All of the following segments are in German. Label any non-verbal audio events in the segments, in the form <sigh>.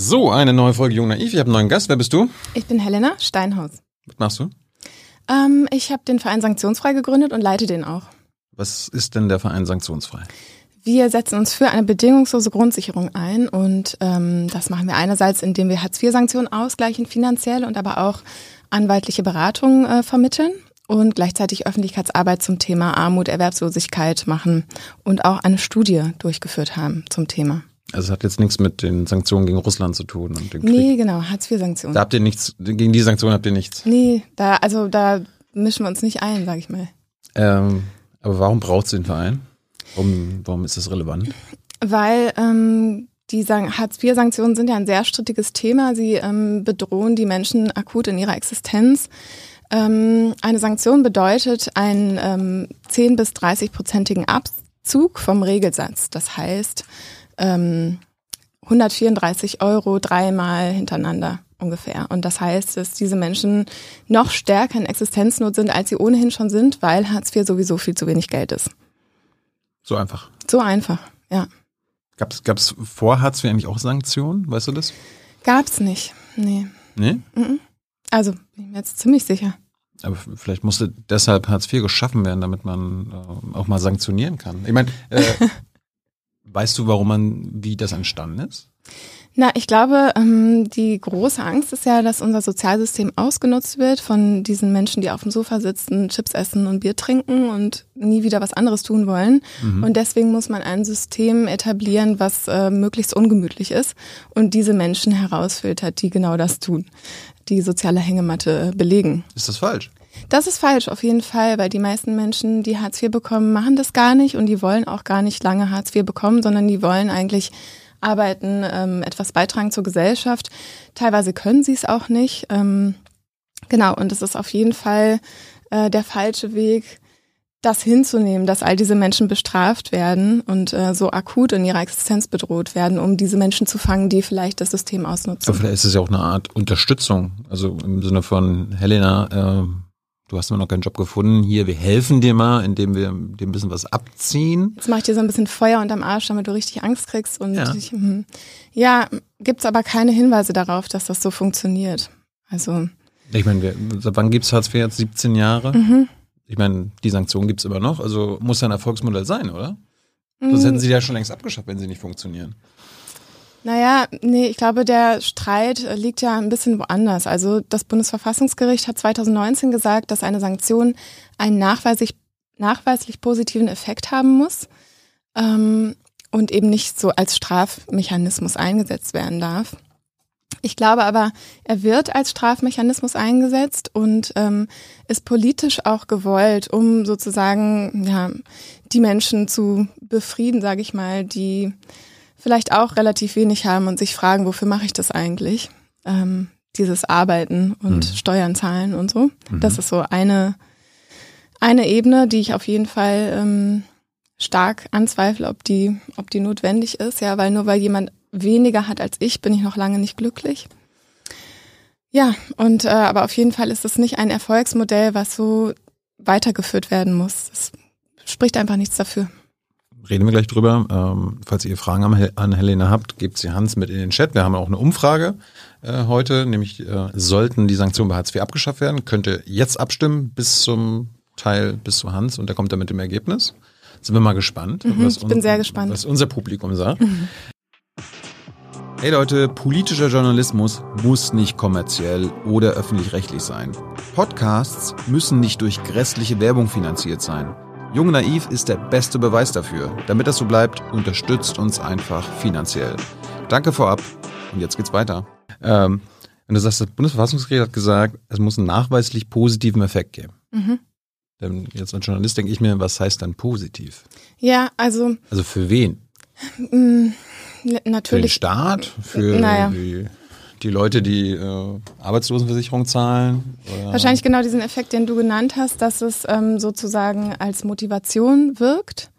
So, eine neue Folge Jung Naiv. Ich habe einen neuen Gast. Wer bist du? Ich bin Helena Steinhaus. Was machst du? Ähm, ich habe den Verein Sanktionsfrei gegründet und leite den auch. Was ist denn der Verein Sanktionsfrei? Wir setzen uns für eine bedingungslose Grundsicherung ein und ähm, das machen wir einerseits, indem wir Hartz-IV-Sanktionen ausgleichen, finanziell und aber auch anwaltliche Beratungen äh, vermitteln und gleichzeitig Öffentlichkeitsarbeit zum Thema Armut, Erwerbslosigkeit machen und auch eine Studie durchgeführt haben zum Thema. Also es hat jetzt nichts mit den Sanktionen gegen Russland zu tun und dem Krieg. Nee, genau, Hartz-IV-Sanktionen. Da habt ihr nichts, gegen die Sanktionen habt ihr nichts. Nee, da, also da mischen wir uns nicht ein, sag ich mal. Ähm, aber warum braucht es den Verein? Warum, warum ist das relevant? Weil ähm, die Hartz-IV-Sanktionen sind ja ein sehr strittiges Thema. Sie ähm, bedrohen die Menschen akut in ihrer Existenz. Ähm, eine Sanktion bedeutet einen ähm, 10 bis 30-prozentigen Abzug vom Regelsatz. Das heißt, ähm, 134 Euro dreimal hintereinander ungefähr. Und das heißt, dass diese Menschen noch stärker in Existenznot sind, als sie ohnehin schon sind, weil Hartz IV sowieso viel zu wenig Geld ist. So einfach. So einfach, ja. Gab es vor Hartz IV eigentlich auch Sanktionen? Weißt du das? Gab's nicht. Nee. Nee? Also, bin ich mir jetzt ziemlich sicher. Aber vielleicht musste deshalb Hartz IV geschaffen werden, damit man äh, auch mal sanktionieren kann. Ich meine, äh, <laughs> weißt du, warum man, wie das entstanden ist? Na, ich glaube, ähm, die große Angst ist ja, dass unser Sozialsystem ausgenutzt wird von diesen Menschen, die auf dem Sofa sitzen, Chips essen und Bier trinken und nie wieder was anderes tun wollen. Mhm. Und deswegen muss man ein System etablieren, was äh, möglichst ungemütlich ist und diese Menschen herausfiltert, die genau das tun, die soziale Hängematte belegen. Ist das falsch? Das ist falsch, auf jeden Fall, weil die meisten Menschen, die Hartz IV bekommen, machen das gar nicht und die wollen auch gar nicht lange Hartz IV bekommen, sondern die wollen eigentlich arbeiten, ähm, etwas beitragen zur Gesellschaft. Teilweise können sie es auch nicht. Ähm, genau, und es ist auf jeden Fall äh, der falsche Weg, das hinzunehmen, dass all diese Menschen bestraft werden und äh, so akut in ihrer Existenz bedroht werden, um diese Menschen zu fangen, die vielleicht das System ausnutzen. Aber vielleicht ist es ja auch eine Art Unterstützung. Also im Sinne von Helena, äh, du hast immer noch keinen Job gefunden. Hier, wir helfen dir mal, indem wir dir ein bisschen was abziehen. Jetzt mache ich dir so ein bisschen Feuer unterm Arsch, damit du richtig Angst kriegst. Und Ja. ich, mhm. ja, gibt's aber keine Hinweise darauf, dass das so funktioniert. Also Ich meine, seit wann gibt's Hartz IV jetzt? 17 Jahre? mhm. Ich meine, die Sanktionen gibt's immer noch. Also muss ja ein Erfolgsmodell sein, oder? Sonst hätten sie ja schon längst abgeschafft, wenn sie nicht funktionieren. Naja, nee, ich glaube, der Streit äh, liegt ja ein bisschen woanders. Also das Bundesverfassungsgericht hat 2019 gesagt, dass eine Sanktion einen nachweislich, nachweislich positiven Effekt haben muss ähm, und eben nicht so als Strafmechanismus eingesetzt werden darf. Ich glaube aber, er wird als Strafmechanismus eingesetzt und ähm, ist politisch auch gewollt, um sozusagen ja, die Menschen zu befrieden, sage ich mal, die vielleicht auch relativ wenig haben und sich fragen, wofür mache ich das eigentlich? Ähm, dieses Arbeiten und Mhm. Steuern zahlen und so. Das ist so eine, eine Ebene, die ich auf jeden Fall ähm, stark anzweifle, ob die, ob die notwendig ist. Ja, weil nur weil jemand weniger hat als ich, bin ich noch lange nicht glücklich. Ja, und äh, aber auf jeden Fall ist es nicht ein Erfolgsmodell, was so weitergeführt werden muss. Es spricht einfach nichts dafür. Reden wir gleich drüber. Ähm, falls ihr Fragen an, an Helena habt, gebt sie Hans mit in den Chat. Wir haben auch eine Umfrage äh, heute, nämlich äh, sollten die Sanktionen bei Hartz IV abgeschafft werden, könnt ihr jetzt abstimmen bis zum Teil, bis zu Hans und der kommt dann mit dem Ergebnis. Sind wir mal gespannt. Mhm, ich bin sehr gespannt. Was unser Publikum sagt. Hey Leute, politischer Journalismus muss nicht kommerziell oder öffentlich-rechtlich sein. Podcasts müssen nicht durch grässliche Werbung finanziert sein. Jung Naiv ist der beste Beweis dafür. Damit das so bleibt, unterstützt uns einfach finanziell. Danke vorab und jetzt geht's weiter. Ähm, wenn du sagst, das Bundesverfassungsgericht hat gesagt, es muss einen nachweislich positiven Effekt geben. Mhm. Denn jetzt als Journalist denke ich mir, was heißt dann positiv? Ja, also Also für wen? mh, Für den natürlich. Staat? Für Naja. die, die Leute, die äh, Arbeitslosenversicherung zahlen? Oder? Wahrscheinlich genau diesen Effekt, den du genannt hast, dass es ähm, sozusagen als Motivation wirkt.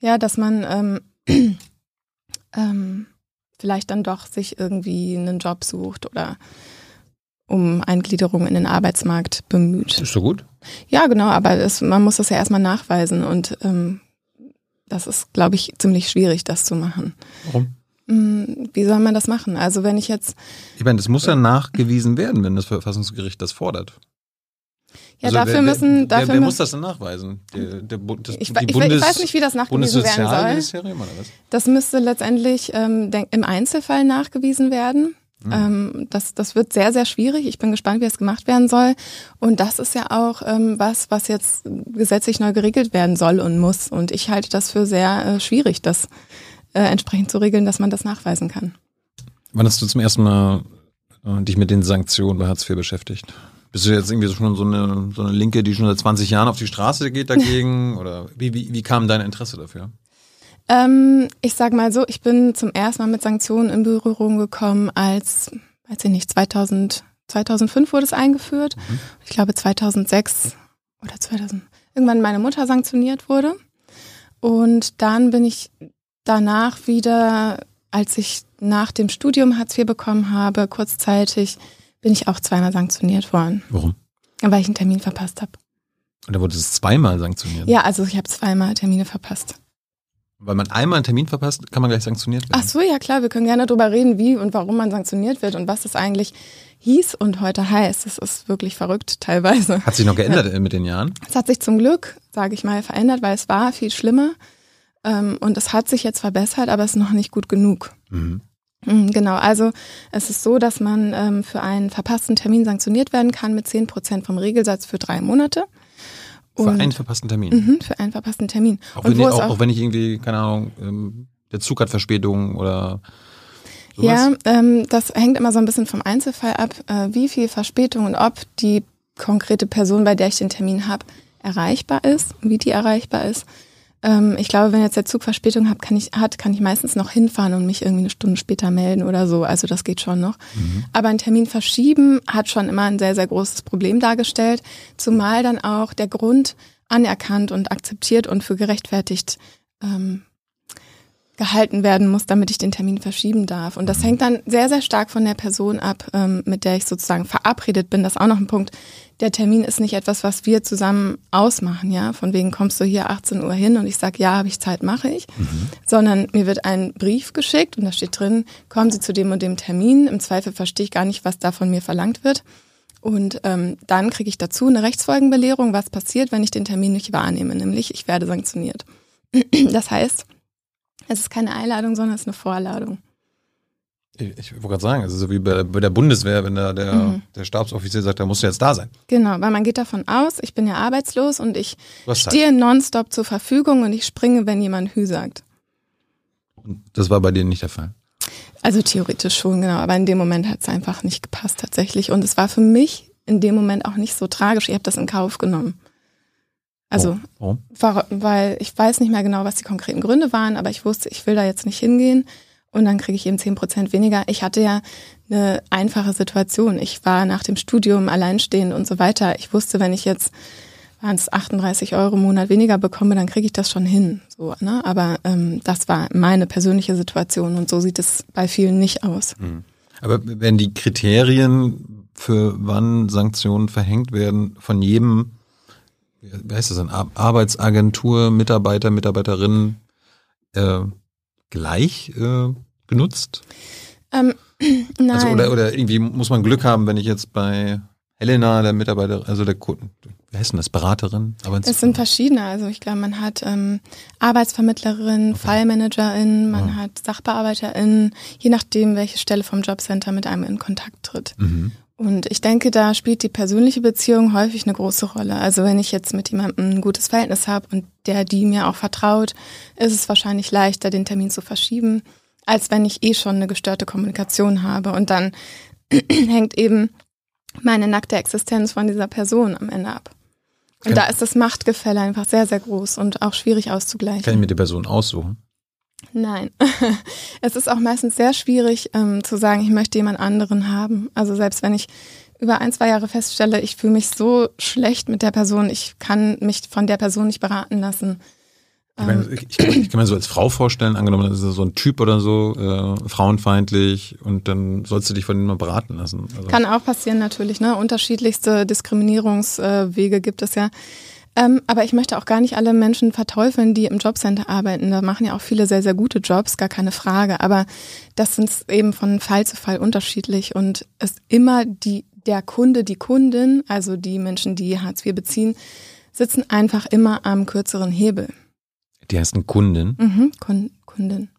Ja, dass man ähm, <clears throat> ähm, vielleicht dann doch sich irgendwie einen Job sucht oder um Eingliederung in den Arbeitsmarkt bemüht. Ist so gut? Ja, genau, aber es, man muss das ja erstmal nachweisen und ähm, das ist, glaube ich, ziemlich schwierig, das zu machen. Warum? Hm, wie soll man das machen? Also wenn ich jetzt. Ich meine, das muss ja nachgewiesen werden, wenn das Verfassungsgericht das fordert. Ja, also dafür wer, müssen. Dafür wer, wer muss das denn nachweisen? Der, der, das, ich, ich, Bundes, ich, weiß nicht, wie das nachgewiesen werden soll. Das müsste letztendlich ähm, im Einzelfall nachgewiesen werden. Mhm. Ähm, das, das wird sehr, sehr schwierig. Ich bin gespannt, wie es gemacht werden soll. Und das ist ja auch ähm, was, was jetzt gesetzlich neu geregelt werden soll und muss. Und ich halte das für sehr äh, schwierig, das äh, entsprechend zu regeln, dass man das nachweisen kann. Wann hast du zum ersten Mal äh, dich mit den Sanktionen bei Hartz IV beschäftigt? Bist du jetzt irgendwie schon so eine, so eine Linke, die schon seit 20 Jahren auf die Straße geht dagegen? <laughs> Oder wie, wie, wie kam dein Interesse dafür? Ähm, ich sag mal so, ich bin zum ersten Mal mit Sanktionen in Berührung gekommen, als, weiß ich nicht, 2000, 2005 wurde es eingeführt. Mhm. Ich glaube 2006 oder 2000, irgendwann meine Mutter sanktioniert wurde. Und dann bin ich danach wieder, als ich nach dem Studium Hartz IV bekommen habe, kurzzeitig, bin ich auch zweimal sanktioniert worden. Warum? Weil ich einen Termin verpasst habe. Und da wurde es zweimal sanktioniert? Ja, also ich habe zweimal Termine verpasst. Weil man einmal einen Termin verpasst, kann man gleich sanktioniert werden. Ach so, ja klar, wir können gerne darüber reden, wie und warum man sanktioniert wird und was das eigentlich hieß und heute heißt. Das ist wirklich verrückt teilweise. Hat sich noch geändert <laughs> mit den Jahren? Es hat sich zum Glück, sage ich mal, verändert, weil es war viel schlimmer. Ähm, und es hat sich jetzt verbessert, aber es ist noch nicht gut genug. Mhm. mhm. Genau, also es ist so, dass man ähm, für einen verpassten Termin sanktioniert werden kann mit 10 Prozent vom Regelsatz für drei Monate. Für einen verpassten Termin? Mhm, für einen verpassten Termin. Auch wenn, die, auch, auch, wenn ich irgendwie, keine Ahnung, ähm, der Zug hat Verspätung oder sowas? Ja, ähm, das hängt immer so ein bisschen vom Einzelfall ab, äh, wie viel Verspätung und ob die konkrete Person, bei der ich den Termin habe, erreichbar ist, wie die erreichbar ist. Ähm, ich glaube, wenn jetzt der Zug Verspätung hat kann, ich, hat, kann ich meistens noch hinfahren und mich irgendwie eine Stunde später melden oder so. Also das geht schon noch. Mhm. Aber ein Termin verschieben hat schon immer ein sehr, sehr großes Problem dargestellt. Zumal dann auch der Grund anerkannt und akzeptiert und für gerechtfertigt ähm, gehalten werden muss, damit ich den Termin verschieben darf. Und das mhm. hängt dann sehr, sehr stark von der Person ab, ähm, mit der ich sozusagen verabredet bin. Das ist auch noch ein Punkt der Termin ist nicht etwas, was wir zusammen ausmachen, ja. Von wegen kommst du hier 18 Uhr hin und ich sage, ja, habe ich Zeit, mache ich. Mhm. Sondern mir wird ein Brief geschickt und da steht drin, kommen Sie zu dem und dem Termin. Im Zweifel verstehe ich gar nicht, was da von mir verlangt wird. Und ähm, dann kriege ich dazu eine Rechtsfolgenbelehrung, was passiert, wenn ich den Termin nicht wahrnehme, nämlich ich werde sanktioniert. <clears throat> Das heißt, es ist keine Einladung, sondern es ist eine Vorladung. Ich, wollte gerade sagen, es ist so wie bei, bei, der Bundeswehr, wenn da der, mhm. der Stabsoffizier sagt, da musst du jetzt da sein. Genau, weil man geht davon aus, ich bin ja arbeitslos und ich stehe nonstop zur Verfügung und ich springe, wenn jemand Hü sagt. Und das war bei denen nicht der Fall? Also theoretisch schon, genau. Aber in dem Moment hat es einfach nicht gepasst tatsächlich. Und es war für mich in dem Moment auch nicht so tragisch. Ich habe das in Kauf genommen. Also, oh. Oh. weil ich weiß nicht mehr genau, was die konkreten Gründe waren, aber ich wusste, ich will da jetzt nicht hingehen und dann kriege ich eben zehn Prozent weniger. Ich hatte ja eine einfache Situation. Ich war nach dem Studium alleinstehend und so weiter. Ich wusste, wenn ich jetzt waren es 38 Euro im Monat weniger bekomme, dann kriege ich das schon hin. So, ne? Aber ähm, das war meine persönliche Situation und so sieht es bei vielen nicht aus. Mhm. Aber wenn die Kriterien für wann Sanktionen verhängt werden von jedem, wie heißt das denn, Arbeitsagentur, Mitarbeiter, Mitarbeiterinnen, äh, gleich äh, genutzt? Ähm, <clears throat> nein. Also, oder, oder irgendwie muss man Glück haben, wenn ich jetzt bei Helena, der Mitarbeiter, also der Kunden, wie heißt denn das, Beraterin? es sind verschiedene. Also ich glaube, man hat ähm, Arbeitsvermittlerin, okay. Fallmanagerin, man ja. hat Sachbearbeiterin, je nachdem, welche Stelle vom Jobcenter mit einem in Kontakt tritt. Mhm. Und ich denke, da spielt die persönliche Beziehung häufig eine große Rolle. Also wenn ich jetzt mit jemandem ein gutes Verhältnis habe und der die mir auch vertraut, ist es wahrscheinlich leichter, den Termin zu verschieben, als wenn ich eh schon eine gestörte Kommunikation habe. Und dann <clears throat> hängt eben meine nackte Existenz von dieser Person am Ende ab. Und kann da ist das Machtgefälle einfach sehr, sehr groß und auch schwierig auszugleichen. Kann ich mir die Person aussuchen? Nein, <laughs> es ist auch meistens sehr schwierig ähm, zu sagen, ich möchte jemand anderen haben. Also selbst wenn ich über ein, zwei Jahre feststelle, ich fühle mich so schlecht mit der Person, ich kann mich von der Person nicht beraten lassen. Ich, meine, ähm. ich, ich, ich kann mir so als Frau vorstellen, angenommen, das ist so ein Typ oder so, äh, frauenfeindlich und dann sollst du dich von ihm mal beraten lassen. Also. Kann auch passieren natürlich, ne? Unterschiedlichste Diskriminierungswege gibt es ja. Ähm, aber ich möchte auch gar nicht alle Menschen verteufeln, die im Jobcenter arbeiten. Da machen ja auch viele sehr, sehr gute Jobs, gar keine Frage. Aber das sind eben von Fall zu Fall unterschiedlich und es immer die, der Kunde, die Kundin, also die Menschen, die Hartz IV beziehen, sitzen einfach immer am kürzeren Hebel. Die heißen Kunden. Mhm, Kun Kundin.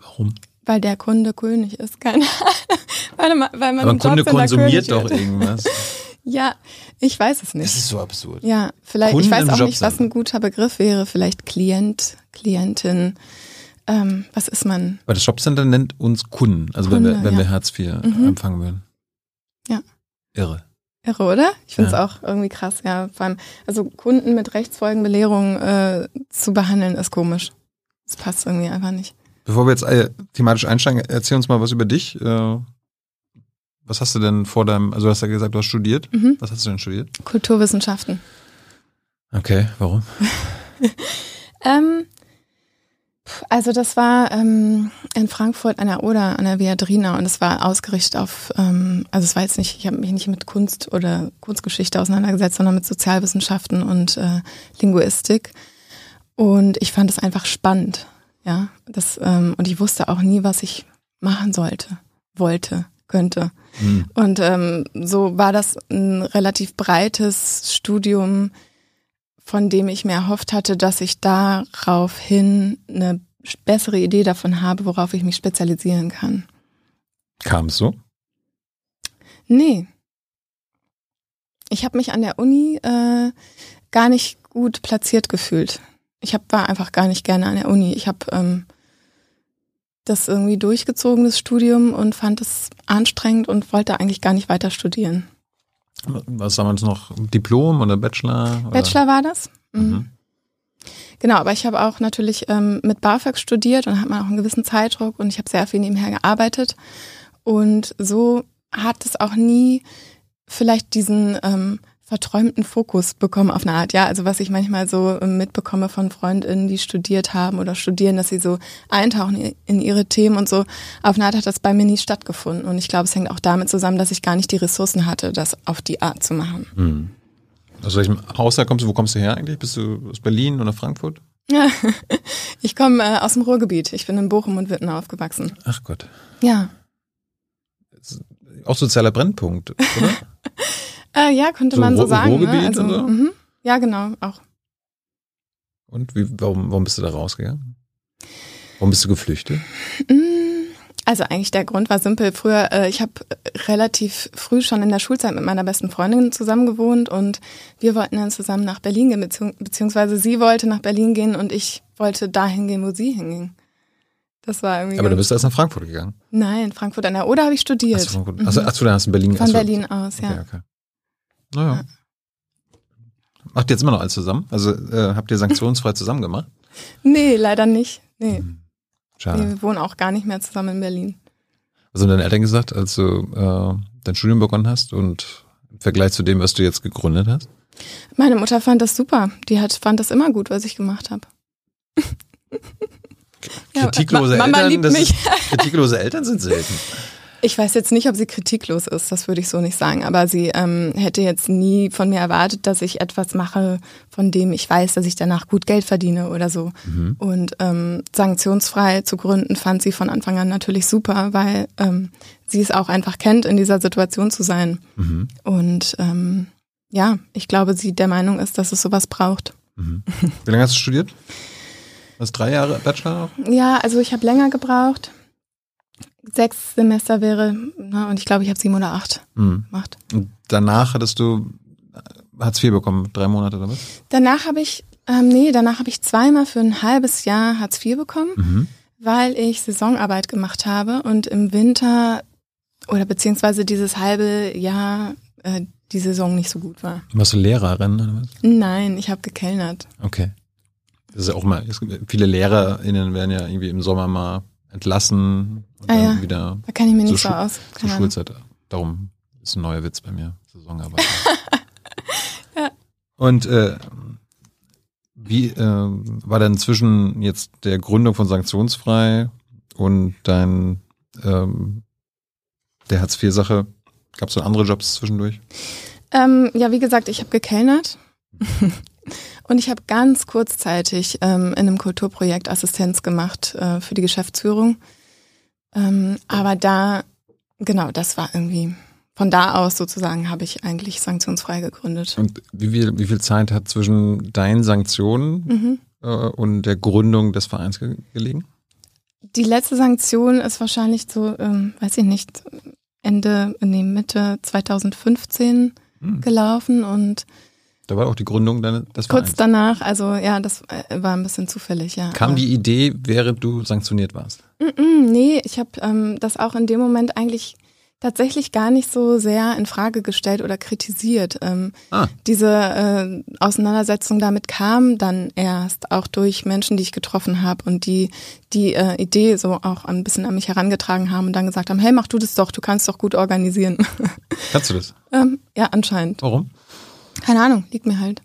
Warum? Weil der Kunde König ist, keine Ahnung. <laughs> Warte mal, weil man Aber Kunde konsumiert doch irgendwas. <laughs> Ja, ich weiß es nicht. Das ist so absurd. Ja, vielleicht, Kunden ich weiß auch nicht, was ein guter Begriff wäre. Vielleicht Klient, Klientin. Ähm, was ist man? Aber das Jobcenter nennt uns Kunden, also wenn wir, Kunde, wenn ja. wir Hartz IV Mhm. empfangen würden. Ja. Irre. Irre, oder? Ich finde es Ja. auch irgendwie krass, ja. Vor allem, also Kunden mit Rechtsfolgenbelehrung äh, zu behandeln, ist komisch. Das passt irgendwie einfach nicht. Bevor wir jetzt äh, thematisch einsteigen, erzähl uns mal was über dich. Äh, was hast du denn vor deinem, also du hast ja gesagt, du hast studiert. Mhm. Was hast du denn studiert? Kulturwissenschaften. Okay, warum? <laughs> Ähm, also das war ähm, in Frankfurt an der Oder, an der Viadrina und es war ausgerichtet auf, ähm, also es war jetzt nicht, ich habe mich nicht mit Kunst oder Kunstgeschichte auseinandergesetzt, sondern mit Sozialwissenschaften und äh, Linguistik. Und ich fand es einfach spannend, ja. Das, ähm, und ich wusste auch nie, was ich machen sollte, wollte, könnte. Hm. Und ähm, so war das ein relativ breites Studium, von dem ich mir erhofft hatte, dass ich daraufhin eine bessere Idee davon habe, worauf ich mich spezialisieren kann. Kam es so? Nee. Ich habe mich an der Uni äh, gar nicht gut platziert gefühlt. Ich hab, war einfach gar nicht gerne an der Uni. Ich habe ähm, das irgendwie durchgezogen, das Studium, und fand es anstrengend und wollte eigentlich gar nicht weiter studieren. Was damals noch? Diplom oder Bachelor? Oder? Bachelor war das? Mhm. Mhm. Genau, aber ich habe auch natürlich ähm, mit BAföG studiert und hat man auch einen gewissen Zeitdruck und ich habe sehr viel nebenher gearbeitet. Und so hat es auch nie vielleicht diesen ähm, verträumten Fokus bekommen auf eine Art. Ja, also was ich manchmal so ähm, mitbekomme von Freundinnen, die studiert haben oder studieren, dass sie so eintauchen in ihre Themen und so. Auf eine Art hat das bei mir nie stattgefunden. Und ich glaube, es hängt auch damit zusammen, dass ich gar nicht die Ressourcen hatte, das auf die Art zu machen. Hm. Aus welchem Haus kommst du? Wo kommst du her eigentlich? Bist du aus Berlin oder Frankfurt? Ja, <laughs> ich komme äh, aus dem Ruhrgebiet. Ich bin in Bochum und Witten aufgewachsen. Ach Gott. Ja. Auch sozialer Brennpunkt, oder? <laughs> Äh, ja, könnte So man so sagen. Ruhrgebiet ne? also, so? mhm. Ja, genau, auch. Und wie, warum, warum bist du da rausgegangen? Warum bist du geflüchtet? Mm, Also eigentlich der Grund war simpel. Früher, äh, ich habe relativ früh schon in der Schulzeit mit meiner besten Freundin zusammen gewohnt und wir wollten dann zusammen nach Berlin gehen, beziehungs beziehungsweise sie wollte nach Berlin gehen und ich wollte dahin gehen, wo sie hinging. Das war irgendwie. Aber du bist erst nach Frankfurt gegangen. Nein, Frankfurt an der Oder habe ich studiert. Achso, Frankfurt. Mhm. Achso, achso, dann hast du in Berlin. Von achso. Berlin aus, ja. Okay, okay. Naja. Macht ihr jetzt immer noch alles zusammen? Also äh, habt ihr sanktionsfrei zusammen gemacht? <laughs> Nee, leider nicht. Nee. Hm. Schade. nee, wir wohnen auch gar nicht mehr zusammen in Berlin. Was haben deine Eltern gesagt, als du äh, dein Studium begonnen hast und im Vergleich zu dem, was du jetzt gegründet hast? Meine Mutter fand das super. Die hat, fand das immer gut, was ich gemacht habe. <laughs> Ja, Kritiklose Mama Eltern. Ist, kritiklose Eltern sind selten. <laughs> Ich weiß jetzt nicht, ob sie kritiklos ist, das würde ich so nicht sagen, aber sie ähm, hätte jetzt nie von mir erwartet, dass ich etwas mache, von dem ich weiß, dass ich danach gut Geld verdiene oder so. Mhm. Und ähm, sanktionsfrei zu gründen fand sie von Anfang an natürlich super, weil ähm, sie es auch einfach kennt, in dieser Situation zu sein. Mhm. Und ähm, ja, ich glaube, sie der Meinung ist, dass es sowas braucht. Mhm. Wie lange hast du studiert? Was, drei Jahre Bachelor? Ja, also ich habe länger gebraucht. Sechs Semester wäre, na, und ich glaube, ich habe sieben oder acht Mhm. gemacht. Und danach hattest du Hartz IV bekommen, drei Monate oder was? Danach habe ich, ähm, nee, danach habe ich zweimal für ein halbes Jahr Hartz IV bekommen, Mhm. weil ich Saisonarbeit gemacht habe und im Winter oder beziehungsweise dieses halbe Jahr äh, die Saison nicht so gut war. Warst du Lehrerin oder was? Nein, ich habe gekellnert. Okay. Das ist ja auch mal, viele LehrerInnen werden ja irgendwie im Sommer mal entlassen und Ah, dann ja. wieder Da kenne ich Zur nicht so aus. zur Keine Ahnung. Schulzeit. Darum ist ein neuer Witz bei mir. Saisonarbeit. <laughs> Ja. Und äh, wie äh, war denn zwischen jetzt der Gründung von Sanktionsfrei und dein ähm, der Hartz IV-Sache, gab es so andere Jobs zwischendurch? Ähm, ja, wie gesagt, ich habe gekellnert <laughs> Und ich habe ganz kurzzeitig ähm, in einem Kulturprojekt Assistenz gemacht äh, für die Geschäftsführung. Ähm, aber da, genau, das war irgendwie, von da aus sozusagen habe ich eigentlich sanktionsfrei gegründet. Und wie viel, wie viel Zeit hat zwischen deinen Sanktionen mhm. äh, und der Gründung des Vereins ge gelegen? Die letzte Sanktion ist wahrscheinlich so, ähm, weiß ich nicht, Ende, nee, Mitte 2015 hm. gelaufen und da war auch die Gründung dann Vereins. Kurz danach, also ja, das äh, war ein bisschen zufällig, ja. Kam die Idee, während du sanktioniert warst? Nee, ich habe ähm, das auch in dem Moment eigentlich tatsächlich gar nicht so sehr in Frage gestellt oder kritisiert. Ähm, ah. Diese äh, Auseinandersetzung damit kam dann erst auch durch Menschen, die ich getroffen habe und die die äh, Idee so auch ein bisschen an mich herangetragen haben und dann gesagt haben, hey, mach du das doch, du kannst doch gut organisieren. <laughs> Kannst du das? ähm, ja, anscheinend. Warum? Keine Ahnung, liegt mir halt.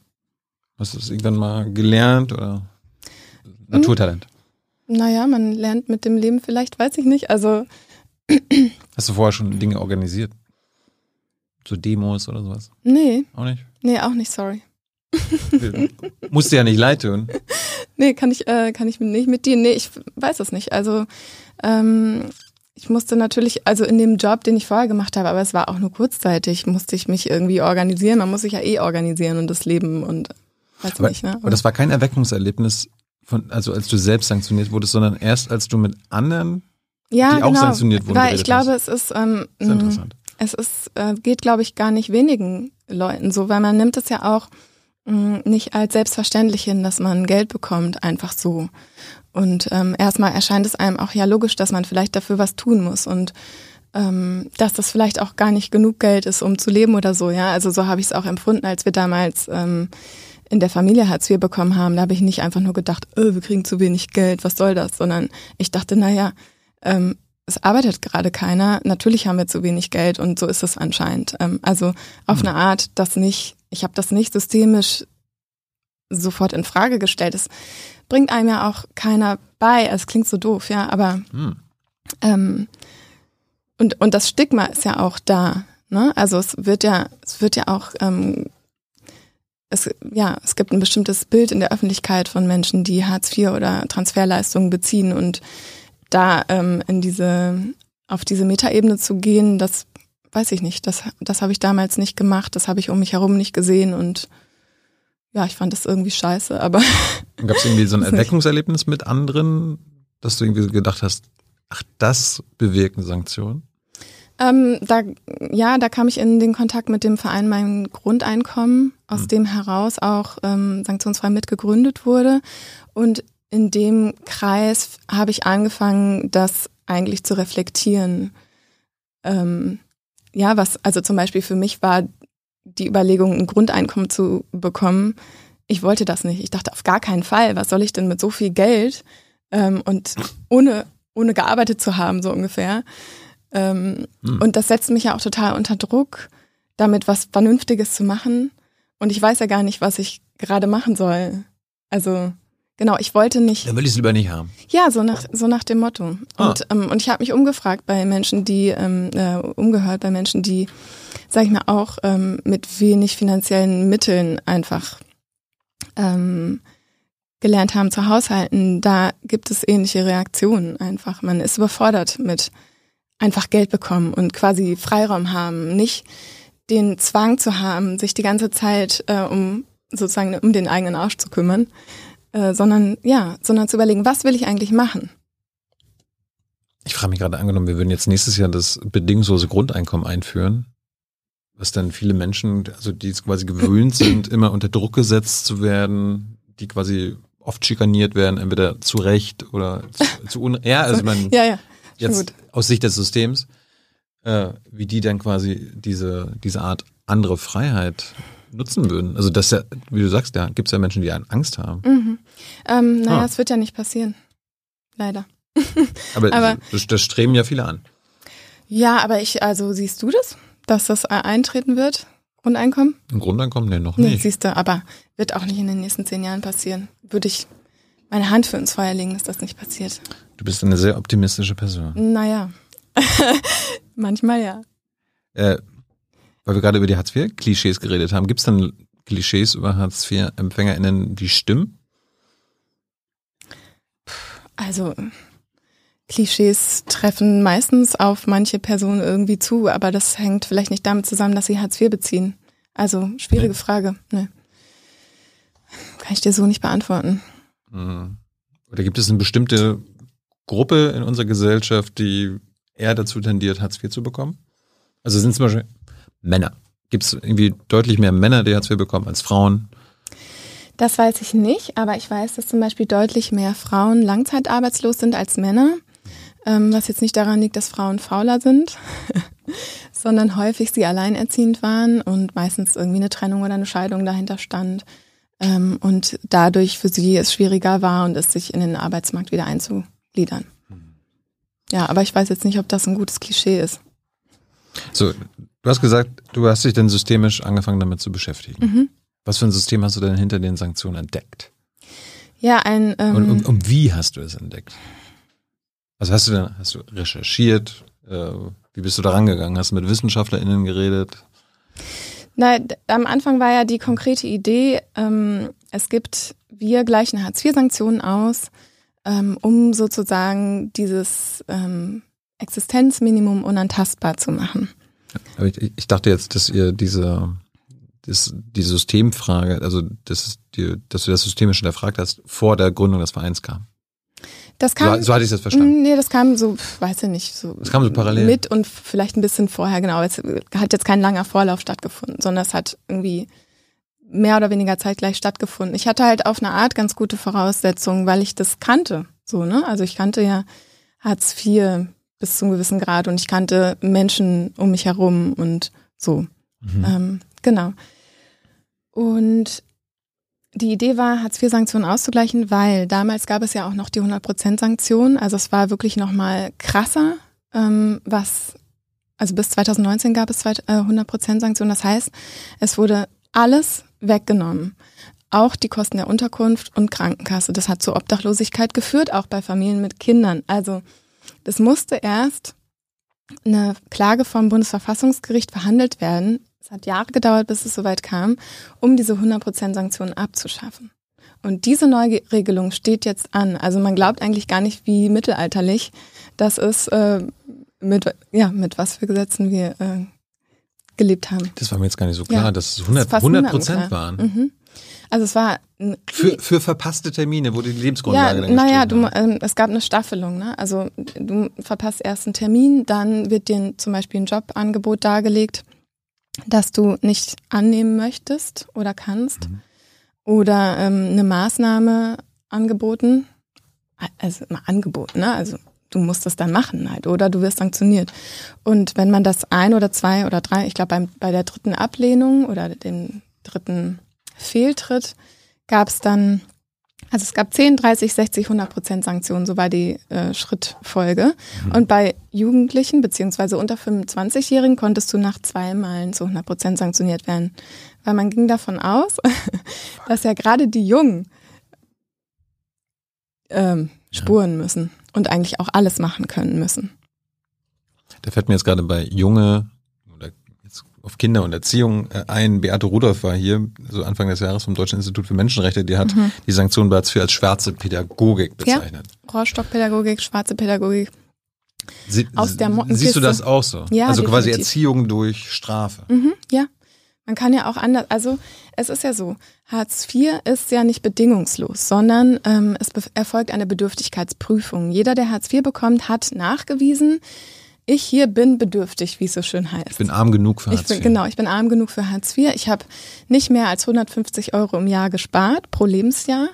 Hast du das irgendwann mal gelernt oder Naturtalent? Hm. Naja, man lernt mit dem Leben vielleicht, weiß ich nicht. Also <clears throat> Hast du vorher schon Dinge organisiert? So Demos oder sowas? Nee. Auch nicht? Nee, auch nicht, sorry. <laughs> Musst dir ja nicht leid tun. <laughs> Nee, kann ich, äh, kann ich nicht mit dir. Nee, ich weiß es nicht. Also, ähm, ich musste natürlich, also in dem Job, den ich vorher gemacht habe, aber es war auch nur kurzzeitig, musste ich mich irgendwie organisieren. Man muss sich ja eh organisieren und das Leben und weiß aber, nicht, ne? Aber das war kein Erweckungserlebnis von, also als du selbst sanktioniert wurdest, sondern erst als du mit anderen ja, die auch genau, sanktioniert wurden. Weil ich glaube, es ist, ähm, Sehr interessant. es ist, äh, geht, glaube ich, gar nicht wenigen Leuten so, weil man nimmt es ja auch mh, nicht als selbstverständlich hin, dass man Geld bekommt, einfach so. Und ähm, erstmal erscheint es einem auch ja logisch, dass man vielleicht dafür was tun muss und ähm, dass das vielleicht auch gar nicht genug Geld ist, um zu leben oder so. Ja, also so habe ich es auch empfunden, als wir damals ähm, in der Familie Hartz IV bekommen haben. Da habe ich nicht einfach nur gedacht, oh, wir kriegen zu wenig Geld, was soll das, sondern ich dachte, na ja, ähm, es arbeitet gerade keiner, natürlich haben wir zu wenig Geld und so ist es anscheinend. Ähm, also auf mhm. eine Art, das nicht, ich habe das nicht systemisch sofort in Frage gestellt. Es bringt einem ja auch keiner bei. Es klingt so doof, ja, aber mhm. ähm, und und das Stigma ist ja auch da. Ne? Also es wird ja, es wird ja auch ähm, es, ja, es gibt ein bestimmtes Bild in der Öffentlichkeit von Menschen, die Hartz IV oder Transferleistungen beziehen und da ähm, in diese, auf diese Metaebene zu gehen, das weiß ich nicht. Das, das habe ich damals nicht gemacht, das habe ich um mich herum nicht gesehen und ja, ich fand das irgendwie scheiße, aber. <laughs> Gab es irgendwie so ein Erweckungserlebnis mit anderen, dass du irgendwie gedacht hast, ach, das bewirken Sanktionen? Ähm, da, ja, da kam ich in den Kontakt mit dem Verein Mein Grundeinkommen, aus hm. dem heraus auch ähm, sanktionsfrei mitgegründet wurde. Und in dem Kreis habe ich angefangen, das eigentlich zu reflektieren. Ähm, ja, was, also zum Beispiel für mich war die Überlegung, ein Grundeinkommen zu bekommen. Ich wollte das nicht. Ich dachte auf gar keinen Fall. Was soll ich denn mit so viel Geld ähm, und ohne, ohne gearbeitet zu haben, so ungefähr. Ähm, hm. Und das setzt mich ja auch total unter Druck, damit was Vernünftiges zu machen. Und ich weiß ja gar nicht, was ich gerade machen soll. Also Genau, ich wollte nicht. Dann will ich es lieber nicht haben. Ja, so nach, so nach dem Motto. Ah. Und, ähm, und ich habe mich umgefragt bei Menschen, die, ähm, äh, umgehört bei Menschen, die, sag ich mal, auch ähm, mit wenig finanziellen Mitteln einfach ähm, gelernt haben zu haushalten. Da gibt es ähnliche Reaktionen einfach. Man ist überfordert mit einfach Geld bekommen und quasi Freiraum haben, nicht den Zwang zu haben, sich die ganze Zeit äh, um sozusagen um den eigenen Arsch zu kümmern, äh, sondern ja, sondern zu überlegen, was will ich eigentlich machen? Ich frage mich gerade angenommen, wir würden jetzt nächstes Jahr das bedingungslose Grundeinkommen einführen, was dann viele Menschen, also die quasi gewöhnt sind, <clears throat> immer unter Druck gesetzt zu werden, die quasi oft schikaniert werden, entweder zu Recht oder zu, <laughs> zu un ja, also man ja, ja. jetzt aus Sicht des Systems, äh, wie die dann quasi diese diese Art andere Freiheit nutzen würden. Also das ja, wie du sagst, da gibt es ja Menschen, die Angst haben. Mhm. Ähm, naja, ah. es wird ja nicht passieren. Leider. aber, <laughs> aber das, das, streben ja viele an. Ja, aber ich, also siehst du das, dass das eintreten wird? Grundeinkommen? Ein Grundeinkommen? Nee, noch nicht. Nee, siehst du, aber wird auch nicht in den nächsten zehn Jahren passieren. Würde ich meine Hand für ins Feuer legen, dass das nicht passiert. Du bist eine sehr optimistische Person. Naja. <laughs> Manchmal ja. Äh, weil wir gerade über die Hartz-IV-Klischees geredet haben, gibt es dann Klischees über Hartz-IV-EmpfängerInnen, die stimmen? Also Klischees treffen meistens auf manche Personen irgendwie zu, aber das hängt vielleicht nicht damit zusammen, dass sie Hartz IV beziehen. Also schwierige nee. Frage. Nee. Kann ich dir so nicht beantworten. Mhm. Oder gibt es eine bestimmte Gruppe in unserer Gesellschaft, die eher dazu tendiert, Hartz IV zu bekommen? Also sind zum Beispiel Männer. Gibt es irgendwie deutlich mehr Männer, die Hartz IV bekommen, als Frauen? Das weiß ich nicht, aber ich weiß, dass zum Beispiel deutlich mehr Frauen langzeitarbeitslos sind als Männer. Ähm, was jetzt nicht daran liegt, dass Frauen fauler sind, <laughs> sondern häufig sie alleinerziehend waren und meistens irgendwie eine Trennung oder eine Scheidung dahinter stand. Ähm, und dadurch für sie es schwieriger war und es sich in den Arbeitsmarkt wieder einzugliedern. Ja, aber ich weiß jetzt nicht, ob das ein gutes Klischee ist. So, du hast gesagt, du hast dich dann systemisch angefangen damit zu beschäftigen. Mhm. Was für ein System hast du denn hinter den Sanktionen entdeckt? Ja, ein. Ähm, und, und, und, wie hast du es entdeckt? Also hast du denn, hast du recherchiert? Äh, wie bist du da rangegangen? Hast du mit WissenschaftlerInnen geredet? Nein, am Anfang war ja die konkrete Idee, ähm, es gibt, wir gleichen Hartz-IV-Sanktionen aus, ähm, um sozusagen dieses ähm, Existenzminimum unantastbar zu machen. Aber ich, ich dachte jetzt, dass ihr diese, das, die Systemfrage, also das, die, dass du das systemisch hinterfragt hast, vor der Gründung des Vereins kam. Das kam, so, so hatte ich das verstanden. Nee, das kam so, weiß ich nicht, so. Das kam so parallel. Mit und vielleicht ein bisschen vorher, genau. Es hat jetzt kein langer Vorlauf stattgefunden, sondern es hat irgendwie mehr oder weniger zeitgleich stattgefunden. Ich hatte halt auf eine Art ganz gute Voraussetzungen, weil ich das kannte, so, ne? Also ich kannte ja Hartz IV bis zu einem gewissen Grad und ich kannte Menschen um mich herum und so. Mhm. Ähm, genau. Und die Idee war, Hartz-IV-Sanktionen auszugleichen, weil damals gab es ja auch noch die 100%-Sanktion. Also es war wirklich noch mal krasser, ähm, was, also bis 2019 gab es 100%-Sanktionen. Äh, das heißt, es wurde alles weggenommen. Auch die Kosten der Unterkunft und Krankenkasse. Das hat zu Obdachlosigkeit geführt, auch bei Familien mit Kindern. Also das musste erst eine Klage vom Bundesverfassungsgericht verhandelt werden, es hat Jahre gedauert, bis es soweit kam, um diese 100% Sanktionen abzuschaffen. Und diese Neuregelung steht jetzt an. Also man glaubt eigentlich gar nicht, wie mittelalterlich das ist, äh, mit, ja, mit was für Gesetzen wir äh, gelebt haben. Das war mir jetzt gar nicht so klar, ja, dass es 100, 100 Prozent waren. Mhm. Also es war für, für verpasste Termine, wo die Lebensgrundlage ja, naja, du, ähm, es gab eine Staffelung. Ne? Also du verpasst erst einen Termin, dann wird dir zum Beispiel ein Jobangebot dargelegt das du nicht annehmen möchtest oder kannst mhm. oder ähm, eine Maßnahme angeboten, also mal angeboten, ne? also du musst das dann machen halt oder du wirst sanktioniert. Und wenn man das ein oder zwei oder drei, ich glaube bei der dritten Ablehnung oder dem dritten Fehltritt gab es dann also es gab 10, 30, 60, 100 Prozent Sanktionen, so war die äh, Schrittfolge. Mhm. Und bei Jugendlichen beziehungsweise unter 25-Jährigen konntest du nach zwei Malen zu 100 Prozent sanktioniert werden. Weil man ging davon aus, <laughs> dass ja gerade die Jungen ähm, spuren müssen und eigentlich auch alles machen können müssen. Da fällt mir jetzt gerade bei junge auf Kinder und Erziehung äh, ein. Beate Rudolph war hier, so Anfang des Jahres vom Deutschen Institut für Menschenrechte, die hat mhm. die Sanktion bereits für als schwarze Pädagogik bezeichnet. Ja, Rohrstockpädagogik, schwarze Pädagogik. Sie, Aus der siehst du das auch so? Ja, also definitiv. quasi Erziehung durch Strafe. Mhm, ja. Man kann ja auch anders, also es ist ja so, Hartz IV ist ja nicht bedingungslos, sondern ähm, es erfolgt eine Bedürftigkeitsprüfung. Jeder, der Hartz IV bekommt, hat nachgewiesen, ich hier bin bedürftig, wie es so schön heißt. Ich bin arm genug für Hartz IV. Ich bin, genau, ich bin arm genug für Hartz IV. Ich habe nicht mehr als 150 Euro im Jahr gespart pro Lebensjahr.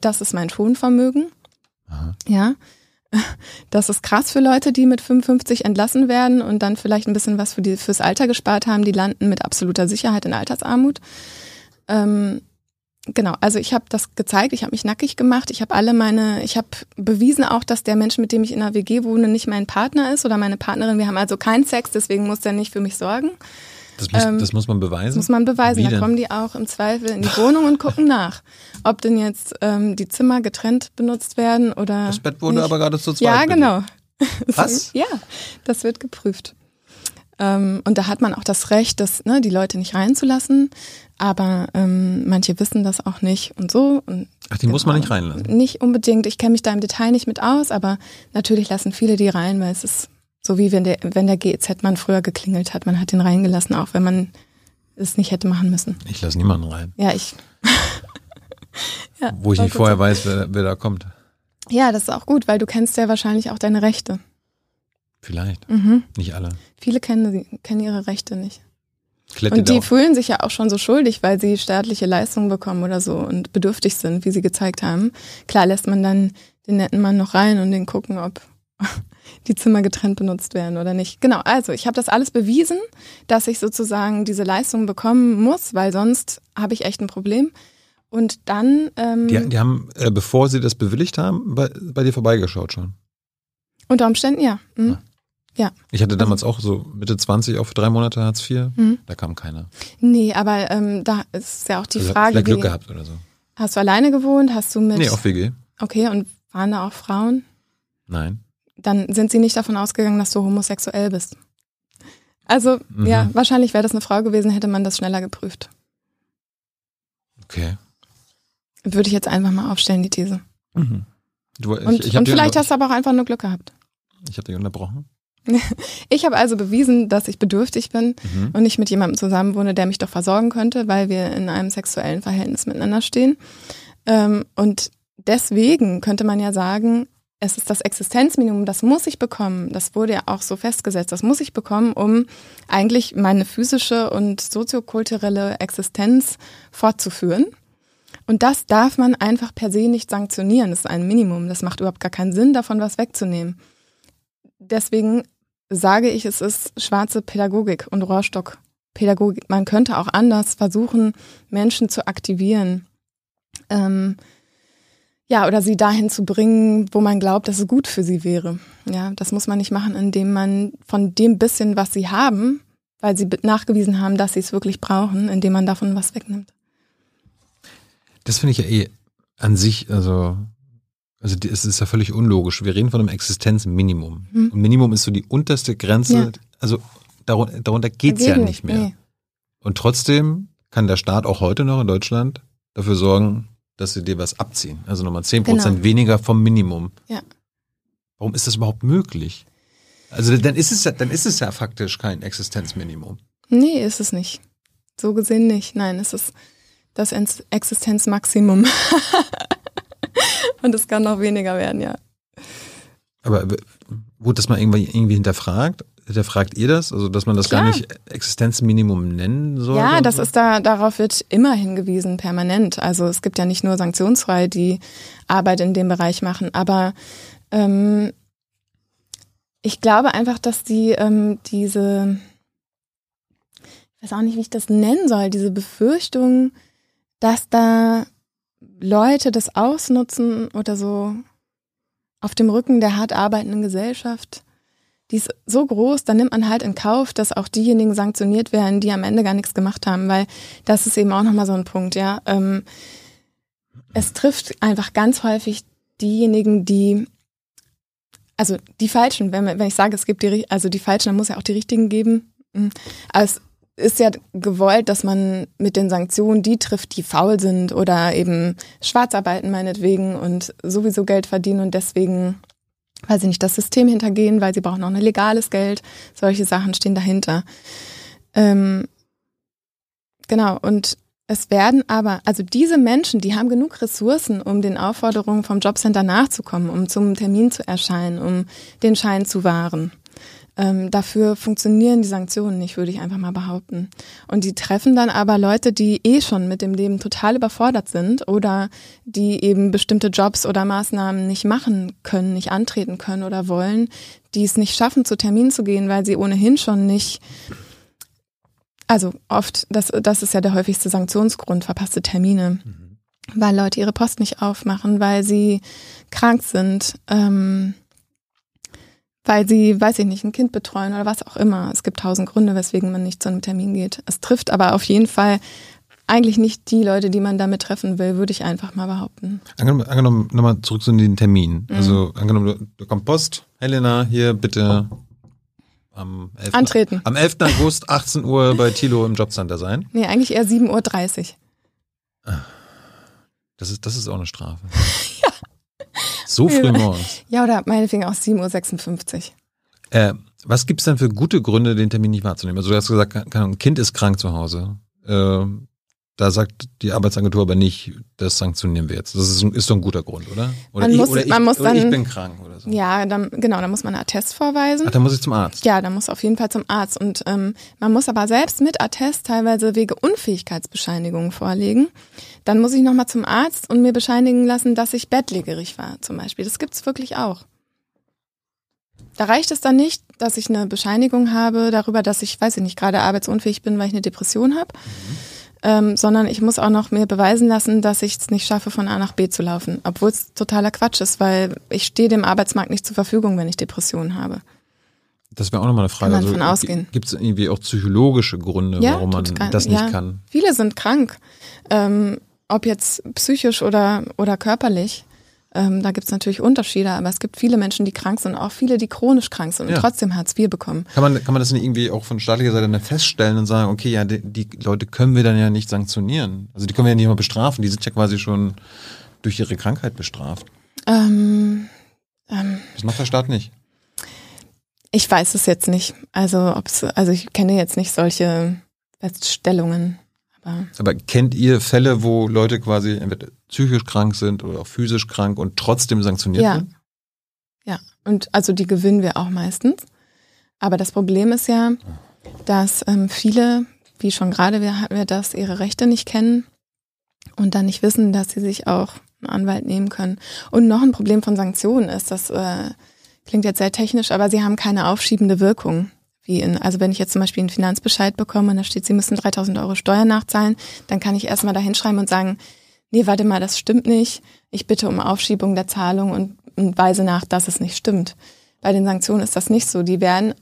Das ist mein Schonvermögen. Aha. Ja. <laughs> Das ist krass für Leute, die mit 55 entlassen werden und dann vielleicht ein bisschen was für die, fürs Alter gespart haben. Die landen mit absoluter Sicherheit in Altersarmut. Ähm, genau, also ich habe das gezeigt, ich habe mich nackig gemacht, ich habe alle meine, ich habe bewiesen auch, dass der Mensch, mit dem ich in der WG wohne, nicht mein Partner ist oder meine Partnerin. Wir haben also keinen Sex, deswegen muss der nicht für mich sorgen. Das muss, ähm, das muss man beweisen? Das muss man beweisen. Wie da kommen die auch im Zweifel in die Wohnung und gucken nach, ob denn jetzt ähm, die Zimmer getrennt benutzt werden oder. Das Bett wurde nicht. aber gerade zu zweit. Ja, genau. <laughs> Was? ja, das wird geprüft. Ähm, und da hat man auch das Recht, das, ne, die Leute nicht reinzulassen. Aber ähm, manche wissen das auch nicht und so. Und Ach, die genau, muss man nicht reinlassen? Nicht unbedingt. Ich kenne mich da im Detail nicht mit aus, aber natürlich lassen viele die rein, weil es ist so wie wenn der, wenn der GEZ-Mann früher geklingelt hat. Man hat den reingelassen, auch wenn man es nicht hätte machen müssen. Ich lasse niemanden rein. Ja, ich. <laughs> ja, Wo ich nicht vorher weiß, wer, wer da kommt. Ja, das ist auch gut, weil du kennst ja wahrscheinlich auch deine Rechte. Vielleicht. Mhm. Nicht alle. Viele kennen, kennen ihre Rechte nicht. Klette und die fühlen sich ja auch schon so schuldig, weil sie staatliche Leistungen bekommen oder so und bedürftig sind, wie sie gezeigt haben. Klar lässt man dann den netten Mann noch rein und den gucken, ob <laughs> die Zimmer getrennt benutzt werden oder nicht. Genau, also ich habe das alles bewiesen, dass ich sozusagen diese Leistungen bekommen muss, weil sonst habe ich echt ein Problem. Und dann. Ähm, die, die haben, äh, bevor sie das bewilligt haben, bei, bei dir vorbeigeschaut schon. Unter Umständen ja. Mhm. ja. Ja. Ich hatte damals auch so Mitte 20 auf drei Monate Hartz IV. Mhm. Da kam keiner. Nee, aber ähm, da ist ja auch die also Frage. Vielleicht Glück gehabt oder so. Hast du alleine gewohnt? Hast du mit. Nee, auf WG. Okay, und waren da auch Frauen? Nein. Dann sind sie nicht davon ausgegangen, dass du homosexuell bist. Also, mhm. ja, wahrscheinlich wäre das eine Frau gewesen, hätte man das schneller geprüft. Okay. Würde ich jetzt einfach mal aufstellen, die These. Mhm. Du, ich, und, ich und vielleicht hast du aber auch einfach nur Glück gehabt. Ich habe dich unterbrochen. <laughs> Ich habe also bewiesen, dass ich bedürftig bin mhm. und nicht mit jemandem zusammenwohne, der mich doch versorgen könnte, weil wir in einem sexuellen Verhältnis miteinander stehen. Ähm, und deswegen könnte man ja sagen, es ist das Existenzminimum, das muss ich bekommen. Das wurde ja auch so festgesetzt. Das muss ich bekommen, um eigentlich meine physische und soziokulturelle Existenz fortzuführen. Und das darf man einfach per se nicht sanktionieren. Das ist ein Minimum. Das macht überhaupt gar keinen Sinn, davon was wegzunehmen. Deswegen sage ich, es ist schwarze Pädagogik und Rohrstockpädagogik. Man könnte auch anders versuchen, Menschen zu aktivieren. Ähm, ja, oder sie dahin zu bringen, wo man glaubt, dass es gut für sie wäre. Ja, das muss man nicht machen, indem man von dem bisschen, was sie haben, weil sie nachgewiesen haben, dass sie es wirklich brauchen, indem man davon was wegnimmt. Das finde ich ja eh an sich, also also es ist ja völlig unlogisch. Wir reden von einem Existenzminimum. Hm. Und Minimum ist so die unterste Grenze. Ja. Also darunter, darunter geht es ja nicht mehr. Nee. Und trotzdem kann der Staat auch heute noch in Deutschland dafür sorgen, dass sie dir was abziehen. Also nochmal 10 Prozent genau. weniger vom Minimum. Ja. Warum ist das überhaupt möglich? Also dann ist es ja, dann ist es ja faktisch kein Existenzminimum. Nee, ist es nicht. So gesehen nicht. Nein, es ist das Existenzmaximum. <laughs> <laughs> Und es kann noch weniger werden, ja. Aber wurde das mal irgendwie, irgendwie hinterfragt? Hinterfragt ihr das? Also, dass man das Klar. gar nicht Existenzminimum nennen soll? Ja, das so? ist da, darauf wird immer hingewiesen, permanent. Also, es gibt ja nicht nur sanktionsfrei, die Arbeit in dem Bereich machen, aber ähm, ich glaube einfach, dass die ähm, diese, ich weiß auch nicht, wie ich das nennen soll, diese Befürchtung, dass da Leute das ausnutzen oder so auf dem Rücken der hart arbeitenden Gesellschaft, die ist so groß, dann nimmt man halt in Kauf, dass auch diejenigen sanktioniert werden, die am Ende gar nichts gemacht haben, weil das ist eben auch nochmal so ein Punkt, ja. Ähm, es trifft einfach ganz häufig diejenigen, die, also die Falschen, wenn, wenn ich sage, es gibt die, also die Falschen, dann muss ja auch die Richtigen geben. Mhm. Aber es ist ja gewollt, dass man mit den Sanktionen die trifft, die faul sind oder eben schwarz arbeiten meinetwegen und sowieso Geld verdienen und deswegen, weiß ich nicht, das System hintergehen, weil sie brauchen auch ein legales Geld. Solche Sachen stehen dahinter. Ähm, genau, und es werden aber, also diese Menschen, die haben genug Ressourcen, um den Aufforderungen vom Jobcenter nachzukommen, um zum Termin zu erscheinen, um den Schein zu wahren. Ähm, dafür funktionieren die Sanktionen nicht, würde ich einfach mal behaupten. Und die treffen dann aber Leute, die eh schon mit dem Leben total überfordert sind oder die eben bestimmte Jobs oder Maßnahmen nicht machen können, nicht antreten können oder wollen, die es nicht schaffen, zu Terminen zu gehen, weil sie ohnehin schon nicht also oft, das, das ist ja der häufigste Sanktionsgrund, verpasste Termine. Mhm. Weil Leute ihre Post nicht aufmachen, weil sie krank sind, ähm, weil sie, weiß ich nicht, ein Kind betreuen oder was auch immer. Es gibt tausend Gründe, weswegen man nicht zu einem Termin geht. Es trifft aber auf jeden Fall eigentlich nicht die Leute, die man damit treffen will, würde ich einfach mal behaupten. Angenommen, angenommen nochmal zurück zu den Terminen. Mhm. Also angenommen, da kommt Post, Helena, hier bitte am 11. Antreten. Am 11. August 18 Uhr bei Tilo im Jobcenter sein? Nee, eigentlich eher 7.30 Uhr. Das ist, das ist auch eine Strafe. <laughs> So früh morgens. Ja, oder meinetwegen auch 7.56 Uhr. Äh, was gibt's denn für gute Gründe, den Termin nicht wahrzunehmen? Also du hast gesagt, ein Kind ist krank zu Hause. Äh, da sagt die Arbeitsagentur aber nicht, das sanktionieren wir jetzt. Das ist, ist doch ein guter Grund, oder? Oder, Man ich, muss- oder, ich, man muss oder ich dann- bin krank oder so. Ja, dann, genau, da muss man einen Attest vorweisen. Ach, dann muss ich zum Arzt. Ja, da muss auf jeden Fall zum Arzt. Und ähm, man muss aber selbst mit Attest teilweise Wege Unfähigkeitsbescheinigungen vorlegen. Dann muss ich nochmal zum Arzt und mir bescheinigen lassen, dass ich bettlägerig war, zum Beispiel. Das gibt's wirklich auch. Da reicht es dann nicht, dass ich eine Bescheinigung habe darüber, dass ich, weiß ich nicht, gerade arbeitsunfähig bin, weil ich eine Depression habe, ähm, sondern ich muss auch noch mir beweisen lassen, dass ich es nicht schaffe, von A nach B zu laufen, obwohl es totaler Quatsch ist, weil ich stehe dem Arbeitsmarkt nicht zur Verfügung, wenn ich Depressionen habe. Das wäre auch nochmal eine Frage. Kann man von ausgehen. Gibt es irgendwie auch psychologische Gründe, warum man total. das nicht Ja. kann? Viele sind krank, ähm, ob jetzt psychisch oder, oder körperlich. Ähm, da gibt's natürlich Unterschiede, aber es gibt viele Menschen, die krank sind, auch viele, die chronisch krank sind und Ja. trotzdem Hartz IV bekommen. Kann man, kann man das nicht irgendwie auch von staatlicher Seite dann feststellen und sagen, okay, ja, die, die Leute können wir dann ja nicht sanktionieren. Also die können wir ja nicht mal bestrafen. Die sind ja quasi schon durch ihre Krankheit bestraft. Ähm, ähm, Das macht der Staat nicht. ich weiß es jetzt nicht. Also, ob's, also ich kenne jetzt nicht solche Feststellungen. Aber Aber kennt ihr Fälle, wo Leute quasi entweder psychisch krank sind oder auch physisch krank und trotzdem sanktioniert Ja. werden? Ja, und also die gewinnen wir auch meistens. Aber das Problem ist ja, dass ähm, viele, wie schon gerade wir hatten wir das, ihre Rechte nicht kennen und dann nicht wissen, dass sie sich auch einen Anwalt nehmen können. Und noch ein Problem von Sanktionen ist, das äh, klingt jetzt sehr technisch, aber sie haben keine aufschiebende Wirkung. Wie in, also wenn ich jetzt zum Beispiel einen Finanzbescheid bekomme und da steht, Sie müssen 3000 Euro Steuern nachzahlen, dann kann ich erstmal da hinschreiben und sagen, nee, warte mal, das stimmt nicht. Ich bitte um Aufschiebung der Zahlung und, und weise nach, dass es nicht stimmt. Bei den Sanktionen ist das nicht so. Die werden,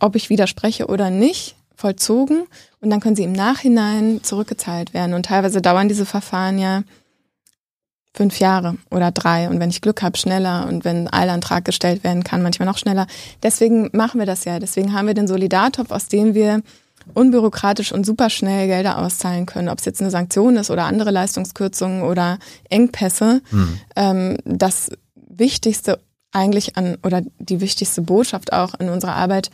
ob ich widerspreche oder nicht, vollzogen und dann können sie im Nachhinein zurückgezahlt werden. Und teilweise dauern diese Verfahren ja fünf Jahre oder drei. Und wenn ich Glück habe, schneller. Und wenn ein Eilantrag gestellt werden kann, manchmal noch schneller. Deswegen machen wir das ja. Deswegen haben wir den Solidartopf, aus dem wir unbürokratisch und super schnell Gelder auszahlen können. Ob es jetzt eine Sanktion ist oder andere Leistungskürzungen oder Engpässe. Ähm, das Wichtigste eigentlich an, oder die wichtigste Botschaft auch in unserer Arbeit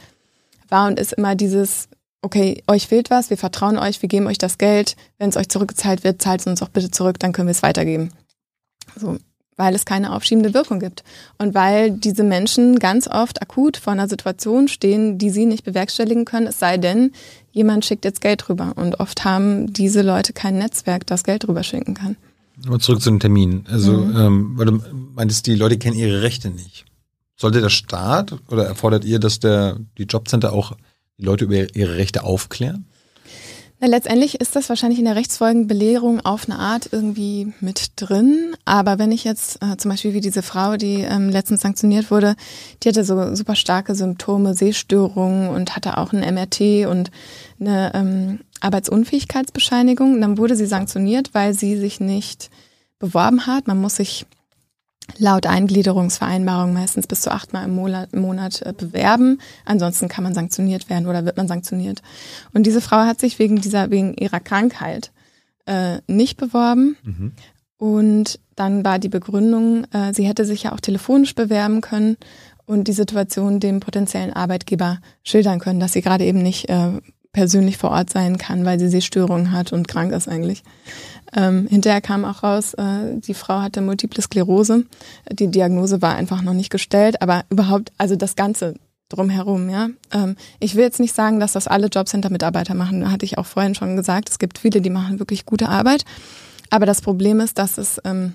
war und ist immer dieses, okay, euch fehlt was, wir vertrauen euch, wir geben euch das Geld, wenn es euch zurückgezahlt wird, zahlt es uns auch bitte zurück, dann können wir es weitergeben. So, weil es keine aufschiebende Wirkung gibt. Und weil diese Menschen ganz oft akut vor einer Situation stehen, die sie nicht bewerkstelligen können, es sei denn, jemand schickt jetzt Geld rüber. Und oft haben diese Leute kein Netzwerk, das Geld rüber schicken kann. Aber zurück zu den Terminen. Also, Mhm. ähm, weil du meintest, die Leute kennen ihre Rechte nicht. Sollte der Staat oder erfordert ihr, dass der, die Jobcenter auch die Leute über ihre Rechte aufklären? Letztendlich ist das wahrscheinlich in der Rechtsfolgenbelehrung auf eine Art irgendwie mit drin. Aber wenn ich jetzt äh, zum Beispiel wie diese Frau, die ähm, letztens sanktioniert wurde, die hatte so super starke Symptome, Sehstörungen und hatte auch ein MRT und eine ähm, Arbeitsunfähigkeitsbescheinigung. Dann wurde sie sanktioniert, weil sie sich nicht beworben hat. Man muss sich laut Eingliederungsvereinbarung meistens bis zu achtmal im Monat, im Monat äh, bewerben. Ansonsten kann man sanktioniert werden oder wird man sanktioniert. Und diese Frau hat sich wegen dieser, wegen ihrer Krankheit äh, nicht beworben. Und dann war die Begründung, äh, sie hätte sich ja auch telefonisch bewerben können und die Situation dem potenziellen Arbeitgeber schildern können, dass sie gerade eben nicht äh, persönlich vor Ort sein kann, weil sie Sehstörungen hat und krank ist eigentlich. Ähm, hinterher kam auch raus, äh, die Frau hatte Multiple Sklerose. Die Diagnose war einfach noch nicht gestellt, aber überhaupt, also das Ganze drumherum, ja. Ähm, ich will jetzt nicht sagen, dass das alle Jobcenter-Mitarbeiter machen, hatte ich auch vorhin schon gesagt. Es gibt viele, die machen wirklich gute Arbeit. Aber das Problem ist, dass es ähm,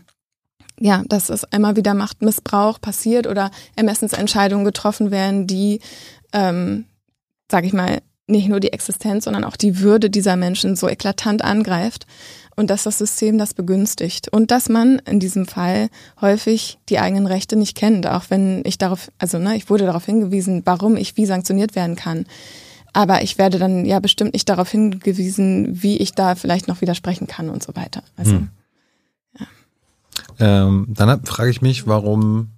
ja, dass es immer wieder Machtmissbrauch passiert oder Ermessensentscheidungen getroffen werden, die, ähm, sage ich mal, nicht nur die Existenz, sondern auch die Würde dieser Menschen so eklatant angreift und dass das System das begünstigt und dass man in diesem Fall häufig die eigenen Rechte nicht kennt, auch wenn ich darauf, also ne, ich wurde darauf hingewiesen, warum ich wie sanktioniert werden kann. Aber ich werde dann ja bestimmt nicht darauf hingewiesen, wie ich da vielleicht noch widersprechen kann und so weiter. Also Hm. Ähm, dann frage ich mich, warum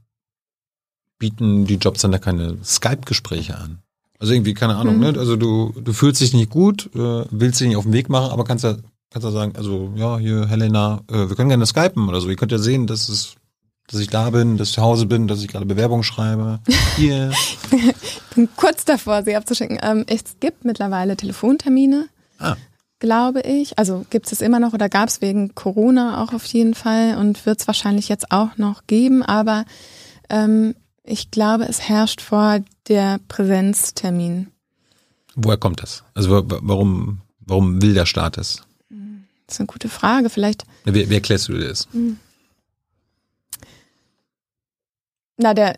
bieten die Jobcenter keine Skype-Gespräche an? Also irgendwie, keine Ahnung, Mhm. ne? Also du, du fühlst dich nicht gut, äh, willst dich nicht auf den Weg machen, aber kannst ja, kannst ja sagen, also ja, hier, Helena, äh, wir können gerne skypen oder so. Ihr könnt ja sehen, dass es, dass ich da bin, dass ich zu Hause bin, dass ich gerade Bewerbung schreibe. <laughs> Hier. bin kurz davor, sie abzuschicken. Ähm, es gibt mittlerweile Telefontermine, Ah. glaube ich. Also gibt es immer noch oder gab es wegen Corona auch auf jeden Fall und wird es wahrscheinlich jetzt auch noch geben. Aber ähm, ich glaube, es herrscht vor der Präsenztermin. Woher kommt das? Also wa- wa- warum, warum will der Staat das? Das ist eine gute Frage. Vielleicht, Wie, wie erklärst du dir das? na, der,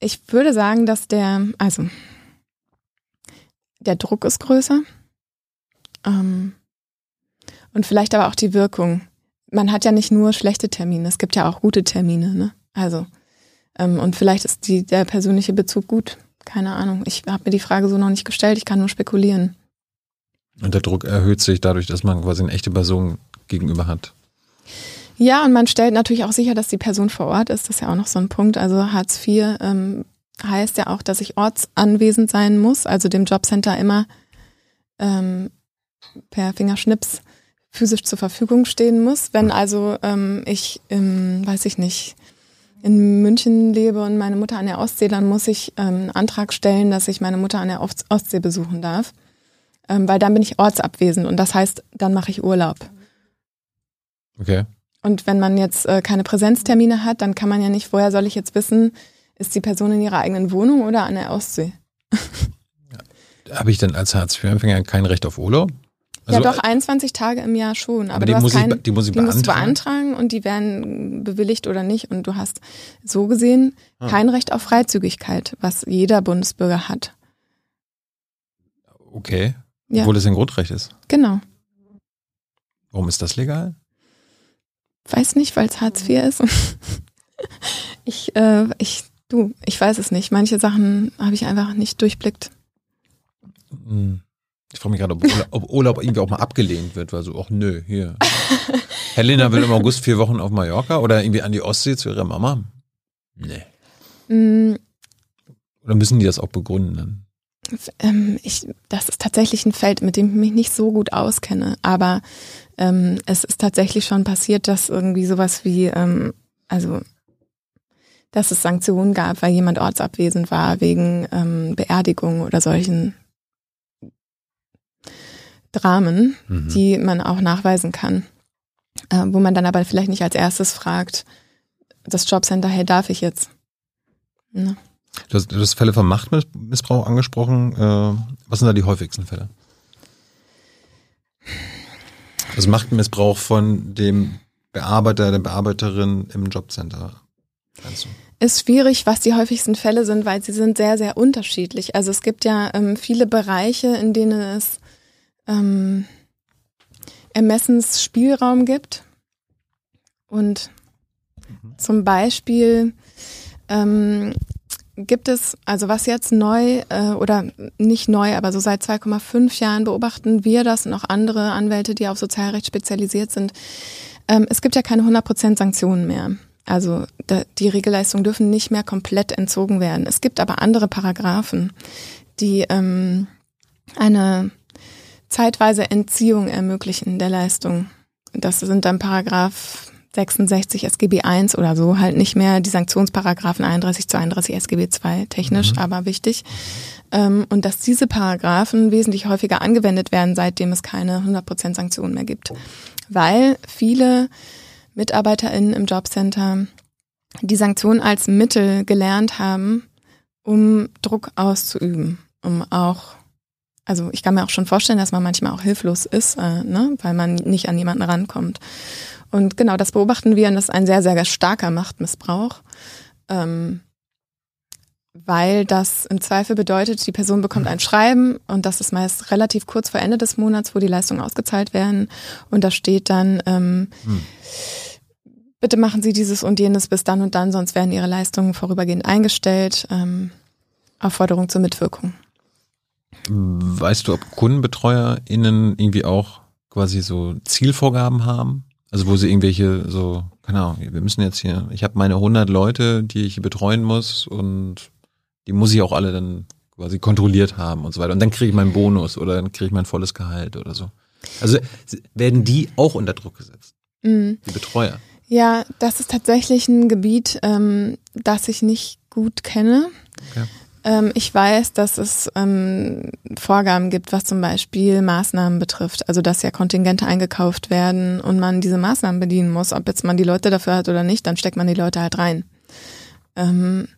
ich würde sagen, dass der, also, der Druck ist größer. Ähm, und vielleicht aber auch die Wirkung. Man hat ja nicht nur schlechte Termine, es gibt ja auch gute Termine, ne? Also, ähm, und vielleicht ist die, der persönliche Bezug gut. Keine Ahnung. Ich habe mir die Frage so noch nicht gestellt, ich kann nur spekulieren. Und der Druck erhöht sich dadurch, dass man quasi eine echte Person gegenüber hat. Ja, und man stellt natürlich auch sicher, dass die Person vor Ort ist. Das ist ja auch noch so ein Punkt. Also Hartz IV ähm, heißt ja auch, dass ich ortsanwesend sein muss, also dem Jobcenter immer ähm, per Fingerschnips physisch zur Verfügung stehen muss. Wenn also ähm, ich, im, weiß ich nicht, in München lebe und meine Mutter an der Ostsee, dann muss ich ähm, einen Antrag stellen, dass ich meine Mutter an der Ost- Ostsee besuchen darf. Ähm, weil dann bin ich ortsabwesend und das heißt, dann mache ich Urlaub. Okay. Und wenn man jetzt äh, keine Präsenztermine hat, dann kann man ja nicht, woher soll ich jetzt wissen, ist die Person in ihrer eigenen Wohnung oder an der Ostsee? Habe ich denn als Hartz-IV-Empfänger kein Recht auf Urlaub? ja, doch 21 Tage im Jahr schon, aber, Also die muss ich kein, be- die muss ich musst du beantragen? beantragen und die werden bewilligt oder nicht. Und du hast so gesehen Ah. kein Recht auf Freizügigkeit, was jeder Bundesbürger hat. Okay. Ja. Obwohl das ein Grundrecht ist. Genau. Warum ist das legal? Weiß nicht, weil es Hartz IV ist. <laughs> ich, äh, ich, du, ich weiß es nicht. Manche Sachen habe ich einfach nicht durchblickt. Hm. Ich frage mich gerade, ob Urlaub, ob Urlaub irgendwie auch mal abgelehnt wird, weil so, ach nö, hier. <laughs> Helena will im August vier Wochen auf Mallorca oder irgendwie an die Ostsee zu ihrer Mama. Nee. Mm, Oder müssen die das auch begründen dann? Ähm, ich, das ist tatsächlich ein Feld, mit dem ich mich nicht so gut auskenne. Aber ähm, es ist tatsächlich schon passiert, dass irgendwie sowas wie, ähm, also, dass es Sanktionen gab, weil jemand ortsabwesend war wegen ähm, Beerdigung oder solchen Dramen, Mhm. die man auch nachweisen kann. Äh, wo man dann aber vielleicht nicht als erstes fragt, das Jobcenter, hey, darf ich jetzt? Ne? Du hast, du hast Fälle von Machtmissbrauch angesprochen. Äh, was sind da die häufigsten Fälle? Also Machtmissbrauch von dem Bearbeiter, der Bearbeiterin im Jobcenter. Ist schwierig, was die häufigsten Fälle sind, weil sie sind sehr, sehr unterschiedlich. Also es gibt ja ähm, viele Bereiche, in denen es ähm, Ermessensspielraum gibt. Und zum Beispiel ähm, gibt es, also was jetzt neu äh, oder nicht neu, aber so seit 2,5 Jahren beobachten wir das und auch andere Anwälte, die auf Sozialrecht spezialisiert sind. Ähm, es gibt ja keine 100% Sanktionen mehr. Also da, die Regelleistungen dürfen nicht mehr komplett entzogen werden. Es gibt aber andere Paragraphen, die ähm, eine zeitweise Entziehung ermöglichen der Leistung. Das sind dann Paragraph 66 SGB I oder so, halt nicht mehr die Sanktionsparagraphen 31 zu 31 SGB II, technisch, aber wichtig. Ähm, und dass diese Paragraphen wesentlich häufiger angewendet werden, seitdem es keine 100% Sanktionen mehr gibt. Weil viele MitarbeiterInnen im Jobcenter die Sanktionen als Mittel gelernt haben, um Druck auszuüben, um auch also ich kann mir auch schon vorstellen, dass man manchmal auch hilflos ist, äh, ne? weil man nicht an jemanden rankommt. Und genau, das beobachten wir und das ist ein sehr, sehr starker Machtmissbrauch, ähm, weil das im Zweifel bedeutet, die Person bekommt ein Schreiben und das ist meist relativ kurz vor Ende des Monats, wo die Leistungen ausgezahlt werden und da steht dann, ähm, Hm. bitte machen Sie dieses und jenes bis dann und dann, sonst werden Ihre Leistungen vorübergehend eingestellt. Ähm, Aufforderung zur Mitwirkung. Weißt du, ob KundenbetreuerInnen irgendwie auch quasi so Zielvorgaben haben? Also wo sie irgendwelche so, keine Ahnung, wir müssen jetzt hier, ich habe meine 100 Leute, die ich hier betreuen muss und die muss ich auch alle dann quasi kontrolliert haben und so weiter. Und dann kriege ich meinen Bonus oder dann kriege ich mein volles Gehalt oder so. Also werden die auch unter Druck gesetzt, Mhm. die Betreuer. Ja, das ist tatsächlich ein Gebiet, ähm, das ich nicht gut kenne. Okay. Ähm, ich weiß, dass es ähm, Vorgaben gibt, was zum Beispiel Maßnahmen betrifft. Also dass ja Kontingente eingekauft werden und man diese Maßnahmen bedienen muss. Ob jetzt man die Leute dafür hat oder nicht, dann steckt man die Leute halt rein. Ähm,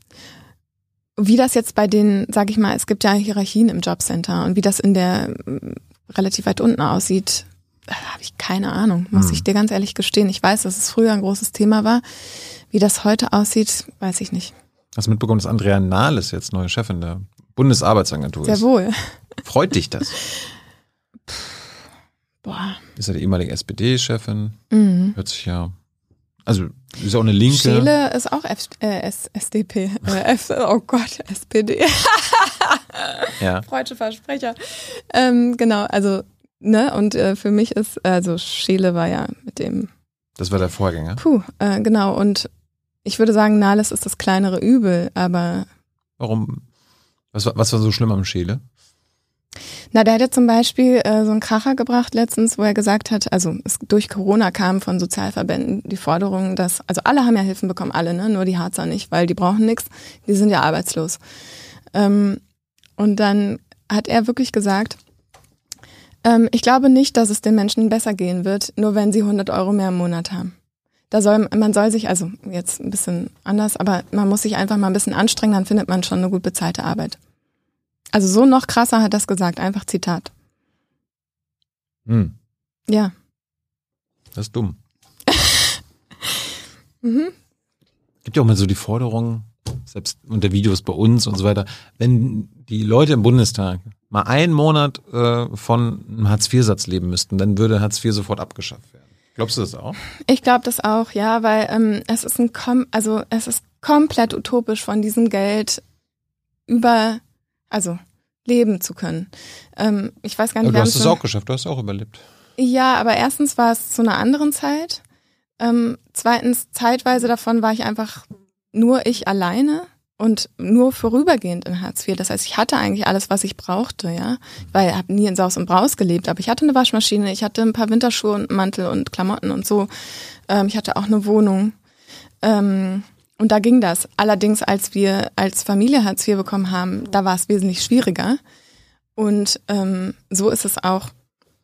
wie das jetzt bei den, sag ich mal, es gibt ja Hierarchien im Jobcenter und wie das in der mm, relativ weit unten aussieht, habe ich keine Ahnung, muss Hm. ich dir ganz ehrlich gestehen. Ich weiß, dass es früher ein großes Thema war. Wie das heute aussieht, weiß ich nicht. Hast du mitbekommen, dass Andrea Nahles jetzt neue Chefin der Bundesarbeitsagentur Sehr ist? wohl. Freut dich das? Boah. Ist ja die ehemalige SPD-Chefin. Mhm. Hört sich ja. Also ist ja auch eine Linke. Scheele ist auch F äh, S SDP. Äh, F oh Gott, SPD. Ja. Freudsche Versprecher. Ähm, genau, also, ne, und äh, für mich ist, also Scheele war ja mit dem, Das war der Vorgänger. puh, äh, genau, und ich würde sagen, Nahles ist das kleinere Übel, aber Warum? Was war, was war so schlimm am Scheele? Na, der hat ja zum Beispiel äh, so einen Kracher gebracht letztens, wo er gesagt hat, also es, durch Corona kam von Sozialverbänden die Forderung, dass, also alle haben ja Hilfen bekommen, alle, ne? nur die Harzer nicht, weil die brauchen nichts, die sind ja arbeitslos. Ähm, und dann hat er wirklich gesagt, ähm, ich glaube nicht, dass es den Menschen besser gehen wird, nur wenn sie 100 Euro mehr im Monat haben. Da soll, man soll sich, also jetzt ein bisschen anders, aber man muss sich einfach mal ein bisschen anstrengen, dann findet man schon eine gut bezahlte Arbeit. Also so noch krasser hat das gesagt, einfach Zitat. Hm, Ja. das ist dumm. <laughs> Mhm. Gibt ja auch mal so die Forderung, selbst unter Videos bei uns und so weiter, wenn die Leute im Bundestag mal einen Monat äh, von einem Hartz-IV-Satz leben müssten, dann würde Hartz IV sofort abgeschafft werden. Glaubst du das auch? Ich glaube das auch, ja, weil ähm, es ist ein kom also es ist komplett utopisch von diesem Geld über also leben zu können. Ähm, ich weiß gar nicht, Aber du hast es auch geschafft, du hast auch überlebt. Ja, aber erstens war es zu einer anderen Zeit. Ähm, zweitens, zeitweise davon war ich einfach nur ich alleine und nur vorübergehend in Hartz IV. Das heißt, ich hatte eigentlich alles, was ich brauchte, ja. Weil ich habe nie in Saus und Braus gelebt, aber ich hatte eine Waschmaschine, ich hatte ein paar Winterschuhe und Mantel und Klamotten und so. Ähm, ich hatte auch eine Wohnung. Ähm, und da ging das. Allerdings, als wir als Familie Hartz IV bekommen haben, da war es wesentlich schwieriger. Und ähm, so ist es auch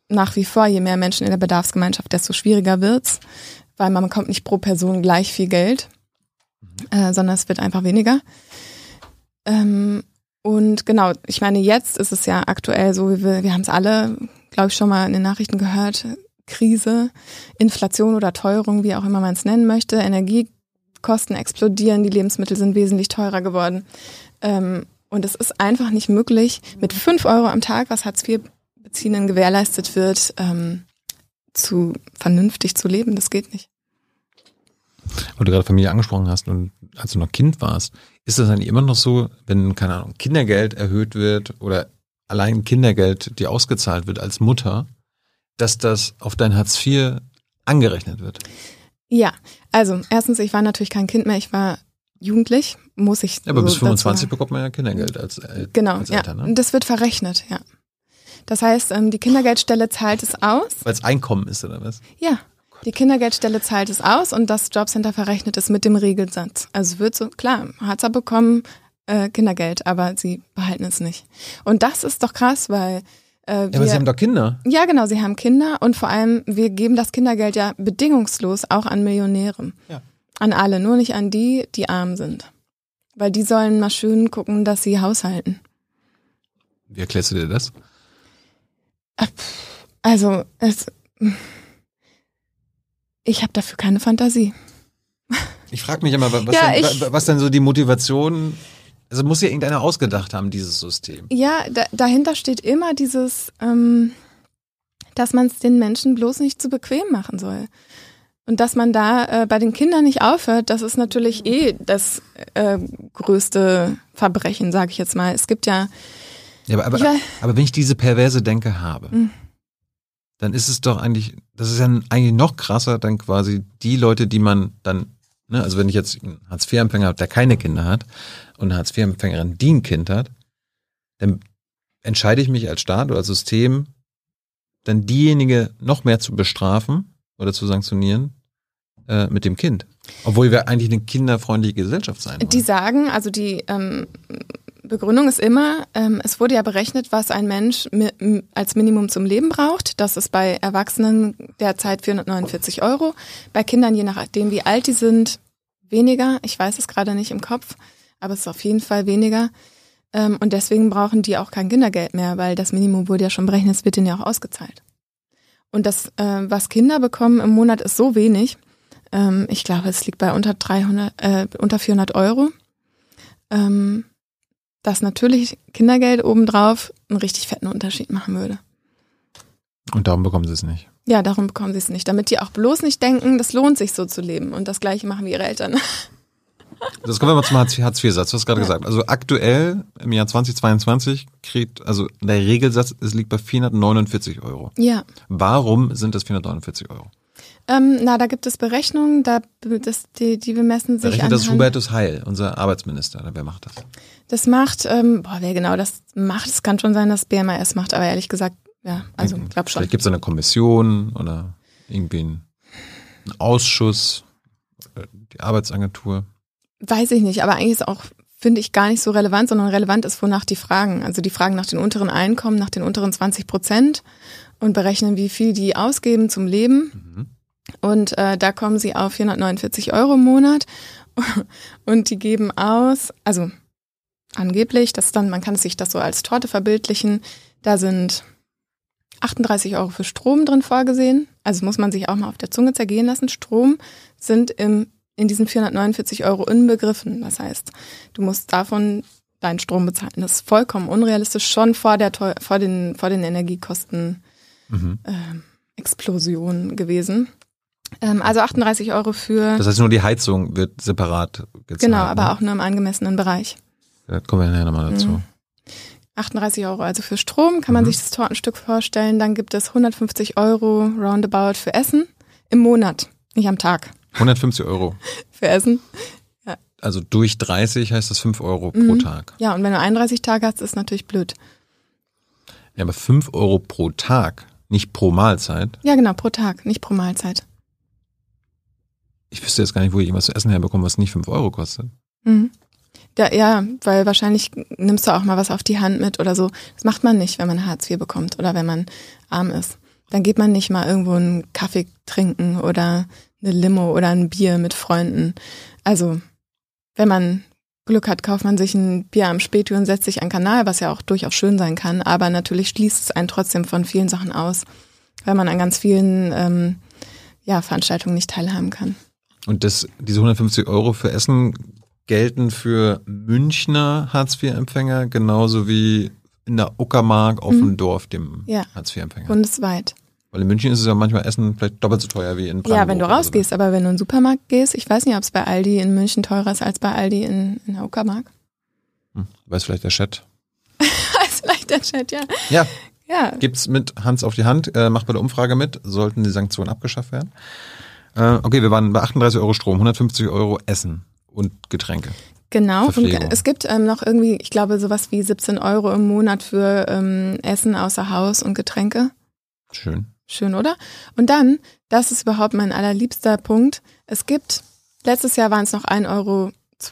nach wie vor, je mehr Menschen in der Bedarfsgemeinschaft, desto schwieriger wird's, weil man bekommt nicht pro Person gleich viel Geld, äh, sondern es wird einfach weniger. Ähm, und genau, ich meine, jetzt ist es ja aktuell so, wie wir, wir haben es alle, glaube ich, schon mal in den Nachrichten gehört, Krise, Inflation oder Teuerung, wie auch immer man es nennen möchte, Energiekosten explodieren, die Lebensmittel sind wesentlich teurer geworden. Ähm, und es ist einfach nicht möglich, mit fünf Euro am Tag, was Hartz IV Beziehenden gewährleistet wird, ähm, zu vernünftig zu leben. Das geht nicht. Weil du gerade Familie angesprochen hast und als du noch Kind warst, ist das eigentlich immer noch so, wenn, keine Ahnung, Kindergeld erhöht wird oder allein Kindergeld dir ausgezahlt wird als Mutter, dass das auf dein Hartz IV angerechnet wird? Ja, also erstens, ich war natürlich kein Kind mehr, ich war jugendlich, muss ich. Ja, aber so bis dazu 25 sagen. bekommt man ja Kindergeld als, El Genau, als ja. Eltern, ne? Das wird verrechnet, ja. Das heißt, ähm, die Kindergeldstelle zahlt es aus. Weil es Einkommen ist, oder was? Ja. Die Kindergeldstelle zahlt es aus und das Jobcenter verrechnet es mit dem Regelsatz. Also es wird so, klar, Harzer bekommen äh, Kindergeld, aber sie behalten es nicht. Und das ist doch krass, weil äh, Ja, aber sie wir, haben doch Kinder. ja genau, sie haben Kinder und vor allem, wir geben das Kindergeld ja bedingungslos auch an Millionäre. Ja. An alle, nur nicht an die, die arm sind. Weil die sollen mal schön gucken, dass sie haushalten. Wie erklärst du dir das? Also, es, ich habe dafür keine Fantasie. Ich frage mich immer, was, Ja, denn, ich- wa- was denn so die Motivation, also muss ja irgendeiner ausgedacht haben, dieses System. Ja, da, dahinter steht immer dieses, ähm, dass man es den Menschen bloß nicht zu bequem machen soll. Und dass man da äh, bei den Kindern nicht aufhört, das ist natürlich eh das äh, größte Verbrechen, sage ich jetzt mal. Es gibt ja, Ja, aber, aber, Ich aber wenn ich diese perverse Denke habe, Mhm. Dann ist es doch eigentlich, das ist ja eigentlich noch krasser, dann quasi die Leute, die man dann, ne, also wenn ich jetzt einen Hartz-IV-Empfänger habe, der keine Kinder hat und eine Hartz-IV-Empfängerin, die ein Kind hat, dann entscheide ich mich als Staat oder als System, dann diejenige noch mehr zu bestrafen oder zu sanktionieren äh, mit dem Kind. Obwohl wir eigentlich eine kinderfreundliche Gesellschaft sein wollen. Die sagen, also die ähm, Begründung ist immer, ähm, es wurde ja berechnet, was ein Mensch mi als Minimum zum Leben braucht. Das ist bei Erwachsenen derzeit 449 Euro. Bei Kindern, je nachdem wie alt die sind, weniger. Ich weiß es gerade nicht im Kopf, aber es ist auf jeden Fall weniger. Ähm, und deswegen brauchen die auch kein Kindergeld mehr, weil das Minimum wurde ja schon berechnet, es wird ihnen ja auch ausgezahlt. Und das, äh, was Kinder bekommen im Monat, ist so wenig. Ähm, ich glaube, es liegt bei unter 300, äh, unter 400 Euro. Ähm, dass natürlich Kindergeld obendrauf einen richtig fetten Unterschied machen würde. Und darum bekommen sie es nicht. Ja, darum bekommen sie es nicht. Damit die auch bloß nicht denken, das lohnt sich so zu leben und das gleiche machen wie ihre Eltern. <laughs> Das kommen wir mal zum Hartz-IV-Satz. Du hast gerade ja. gesagt. Also aktuell im Jahr 2022 kriegt, also der Regelsatz, es liegt bei 449 Euro. Ja. Warum sind das 449 Euro? Ähm, na, da gibt es Berechnungen, da, das, die, die bemessen sich Berechnet das Hubertus Heil, unser Arbeitsminister, wer macht das? Das macht, ähm, boah, wer genau das macht, es kann schon sein, dass BMAS macht, aber ehrlich gesagt, ja, also ich glaube schon. Vielleicht gibt es eine Kommission oder irgendwie einen Ausschuss, äh, die Arbeitsagentur. Weiß ich nicht, aber eigentlich ist auch, finde ich, gar nicht so relevant, sondern relevant ist, wonach die fragen. Also die fragen nach den unteren Einkommen, nach den unteren 20 Prozent und berechnen, wie viel die ausgeben zum Leben. Mhm. Und äh, da kommen sie auf 449 Euro im Monat. <laughs> Und die geben aus, also angeblich, das dann, man kann sich das so als Torte verbildlichen, da sind 38 Euro für Strom drin vorgesehen. Also muss man sich auch mal auf der Zunge zergehen lassen. Strom sind im, in diesen 449 Euro inbegriffen. Das heißt, du musst davon deinen Strom bezahlen. Das ist vollkommen unrealistisch, schon vor, der, vor, den, vor den Energiekosten mhm. äh, Explosion gewesen. Ähm, also 38 Euro für. Das heißt, nur die Heizung wird separat gezahlt. Genau, aber ne? auch nur im angemessenen Bereich. Da kommen wir nachher nochmal dazu. Mhm. 38 Euro also für Strom, kann man mhm. sich das Tortenstück vorstellen. Dann gibt es 150 Euro roundabout für Essen im Monat, nicht am Tag. 150 Euro. <laughs> für Essen. Ja. Also durch 30 heißt das 5 Euro mhm. pro Tag. Ja, und wenn du 31 Tage hast, ist natürlich blöd. Ja, aber 5 Euro pro Tag, nicht pro Mahlzeit. Ja, genau, pro Tag, nicht pro Mahlzeit. Ich wüsste jetzt gar nicht, wo ich irgendwas zu essen herbekomme, was nicht 5 Euro kostet. Mhm. Da, ja, weil wahrscheinlich nimmst du auch mal was auf die Hand mit oder so. Das macht man nicht, wenn man Hartz IV bekommt oder wenn man arm ist. Dann geht man nicht mal irgendwo einen Kaffee trinken oder eine Limo oder ein Bier mit Freunden. Also, wenn man Glück hat, kauft man sich ein Bier am Spätür und setzt sich an Kanal, was ja auch durchaus schön sein kann. Aber natürlich schließt es einen trotzdem von vielen Sachen aus, weil man an ganz vielen ähm, ja, Veranstaltungen nicht teilhaben kann. Und das, diese 150 Euro für Essen gelten für Münchner Hartz-IV-Empfänger genauso wie in der Uckermark auf mhm. dem Dorf dem ja. Hartz-IV-Empfänger. Bundesweit. Weil in München ist es ja manchmal Essen vielleicht doppelt so teuer wie in Brandenburg. Ja, wenn du rausgehst, so. aber wenn du in den Supermarkt gehst, ich weiß nicht, ob es bei Aldi in München teurer ist als bei Aldi in, in der Uckermark. Hm, weiß vielleicht der Chat. <laughs> weiß vielleicht der Chat, ja. Ja. ja. Gibt's mit Hans auf die Hand, äh, macht bei der Umfrage mit, sollten die Sanktionen abgeschafft werden. Äh, okay, wir waren bei 38 Euro Strom, 150 Euro Essen und Getränke. Genau, und es gibt ähm, noch irgendwie, ich glaube, sowas wie 17 Euro im Monat für ähm, Essen außer Haus und Getränke. Schön. Schön, oder? Und dann, das ist überhaupt mein allerliebster Punkt, es gibt, letztes Jahr waren es noch 1,12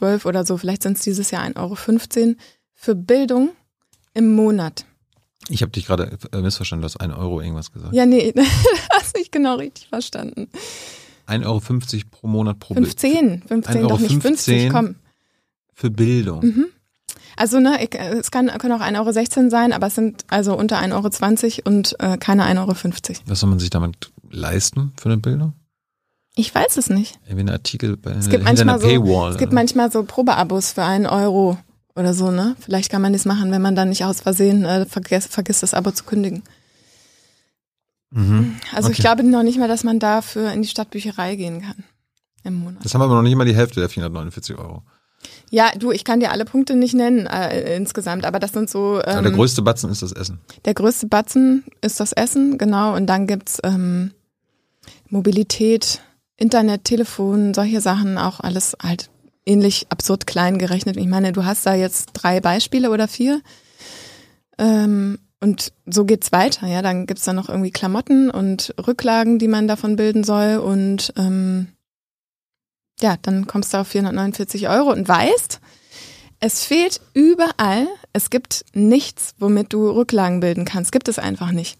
Euro oder so, vielleicht sind es dieses Jahr 1,15 Euro für Bildung im Monat. Ich habe dich gerade äh, missverstanden, du hast 1 Euro irgendwas gesagt. Ja, nee, <laughs> hast nicht genau richtig verstanden. 1,50 Euro pro Monat pro 15, 15, doch nicht 50, komm. Für Bildung. Mhm. Also ne, ich, es kann, können auch 1,16 Euro sein, aber es sind also unter 1,20 Euro und äh, keine 1,50 Euro. Was soll man sich damit leisten für eine Bildung? Ich weiß es nicht. Irgendwie ein Artikel bei es gibt manchmal einer Paywall. So, es gibt manchmal so Probeabos für einen Euro oder so, ne? Vielleicht kann man das machen, wenn man dann nicht aus Versehen äh, vergisst, vergisst, das Abo zu kündigen. Mhm. Also okay. ich glaube noch nicht mal, dass man dafür in die Stadtbücherei gehen kann im Monat. Das haben wir aber noch nicht mal die Hälfte der 449 Euro. Ja, du, ich kann dir alle Punkte nicht nennen äh, insgesamt, aber das sind so. Ähm, ja, der größte Batzen ist das Essen. Der größte Batzen ist das Essen, genau. Und dann gibt's ähm, Mobilität, Internet, Telefon, solche Sachen, auch alles halt ähnlich absurd klein gerechnet. Ich meine, du hast da jetzt drei Beispiele oder vier. Ähm, und so geht's weiter, ja. Dann gibt's dann noch irgendwie Klamotten und Rücklagen, die man davon bilden soll. Und ähm, ja, dann kommst du auf 449 Euro und weißt, es fehlt überall. Es gibt nichts, womit du Rücklagen bilden kannst. Gibt es einfach nicht.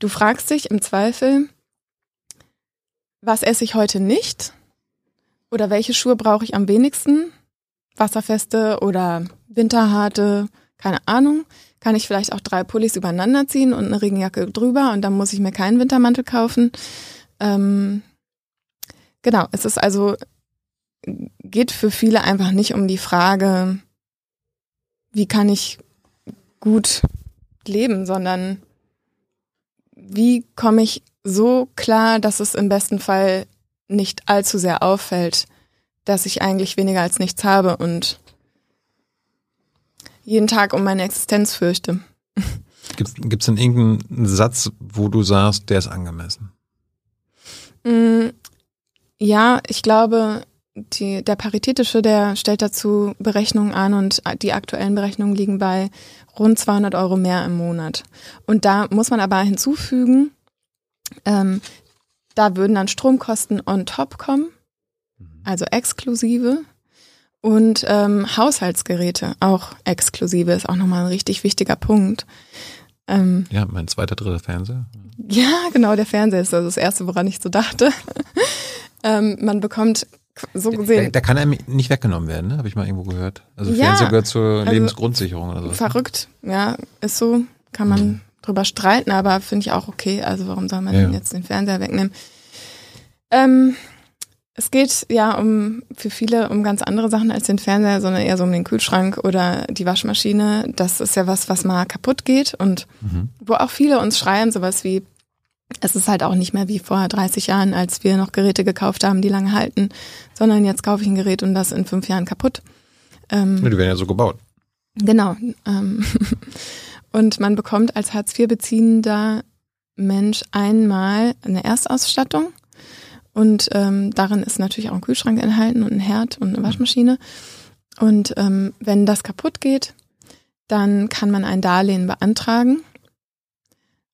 Du fragst dich im Zweifel, was esse ich heute nicht? Oder welche Schuhe brauche ich am wenigsten? Wasserfeste oder winterharte, keine Ahnung kann ich vielleicht auch drei Pullis übereinander ziehen und eine Regenjacke drüber und dann muss ich mir keinen Wintermantel kaufen. Ähm, genau, es ist also, geht für viele einfach nicht um die Frage, wie kann ich gut leben, sondern wie komme ich so klar, dass es im besten Fall nicht allzu sehr auffällt, dass ich eigentlich weniger als nichts habe und jeden Tag um meine Existenz fürchte. Gibt es denn irgendeinen Satz, wo du sagst, der ist angemessen? Mm, ja, ich glaube, die, der Paritätische, der stellt dazu Berechnungen an und die aktuellen Berechnungen liegen bei rund 200 Euro mehr im Monat. Und da muss man aber hinzufügen, ähm, da würden dann Stromkosten on top kommen, mhm. also exklusive. Und ähm, Haushaltsgeräte, auch exklusive, ist auch nochmal ein richtig wichtiger Punkt. Ähm, ja, mein zweiter, dritter Fernseher. Ja, genau, der Fernseher ist also das Erste, woran ich so dachte. <laughs> ähm, man bekommt so gesehen. Der, der, kann einem nicht weggenommen werden, ne? habe ich mal irgendwo gehört. Also ja, Fernseher gehört zur also Lebensgrundsicherung oder so. Verrückt, ja, ist so, kann man mhm. drüber streiten, aber finde ich auch okay. Also warum soll man ja. denn jetzt den Fernseher wegnehmen? Ähm, es geht ja um für viele um ganz andere Sachen als den Fernseher, sondern eher so um den Kühlschrank oder die Waschmaschine. Das ist ja was, was mal kaputt geht und mhm. wo auch viele uns schreien, sowas wie, es ist halt auch nicht mehr wie vor 30 Jahren, als wir noch Geräte gekauft haben, die lange halten, sondern jetzt kaufe ich ein Gerät und das in fünf Jahren kaputt. Ähm, die werden ja so gebaut. Genau. Ähm, <laughs> und man bekommt als Hartz-IV-beziehender Mensch einmal eine Erstausstattung und ähm, darin ist natürlich auch ein Kühlschrank enthalten und ein Herd und eine Waschmaschine. Und ähm, wenn das kaputt geht, dann kann man ein Darlehen beantragen.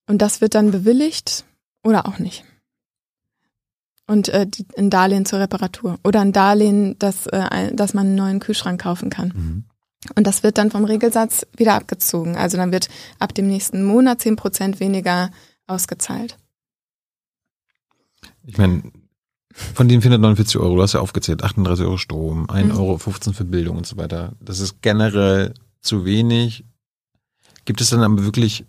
Und das wird dann bewilligt oder auch nicht. Und äh, die, ein Darlehen zur Reparatur oder ein Darlehen, dass, äh, dass man einen neuen Kühlschrank kaufen kann. Mhm. Und das wird dann vom Regelsatz wieder abgezogen. Also dann wird ab dem nächsten Monat zehn Prozent weniger ausgezahlt. Ich meine, von den 449 Euro, du hast ja aufgezählt, 38 Euro Strom, 1,15 mhm. Euro für Bildung und so weiter. Das ist generell zu wenig. Gibt es dann aber wirklich,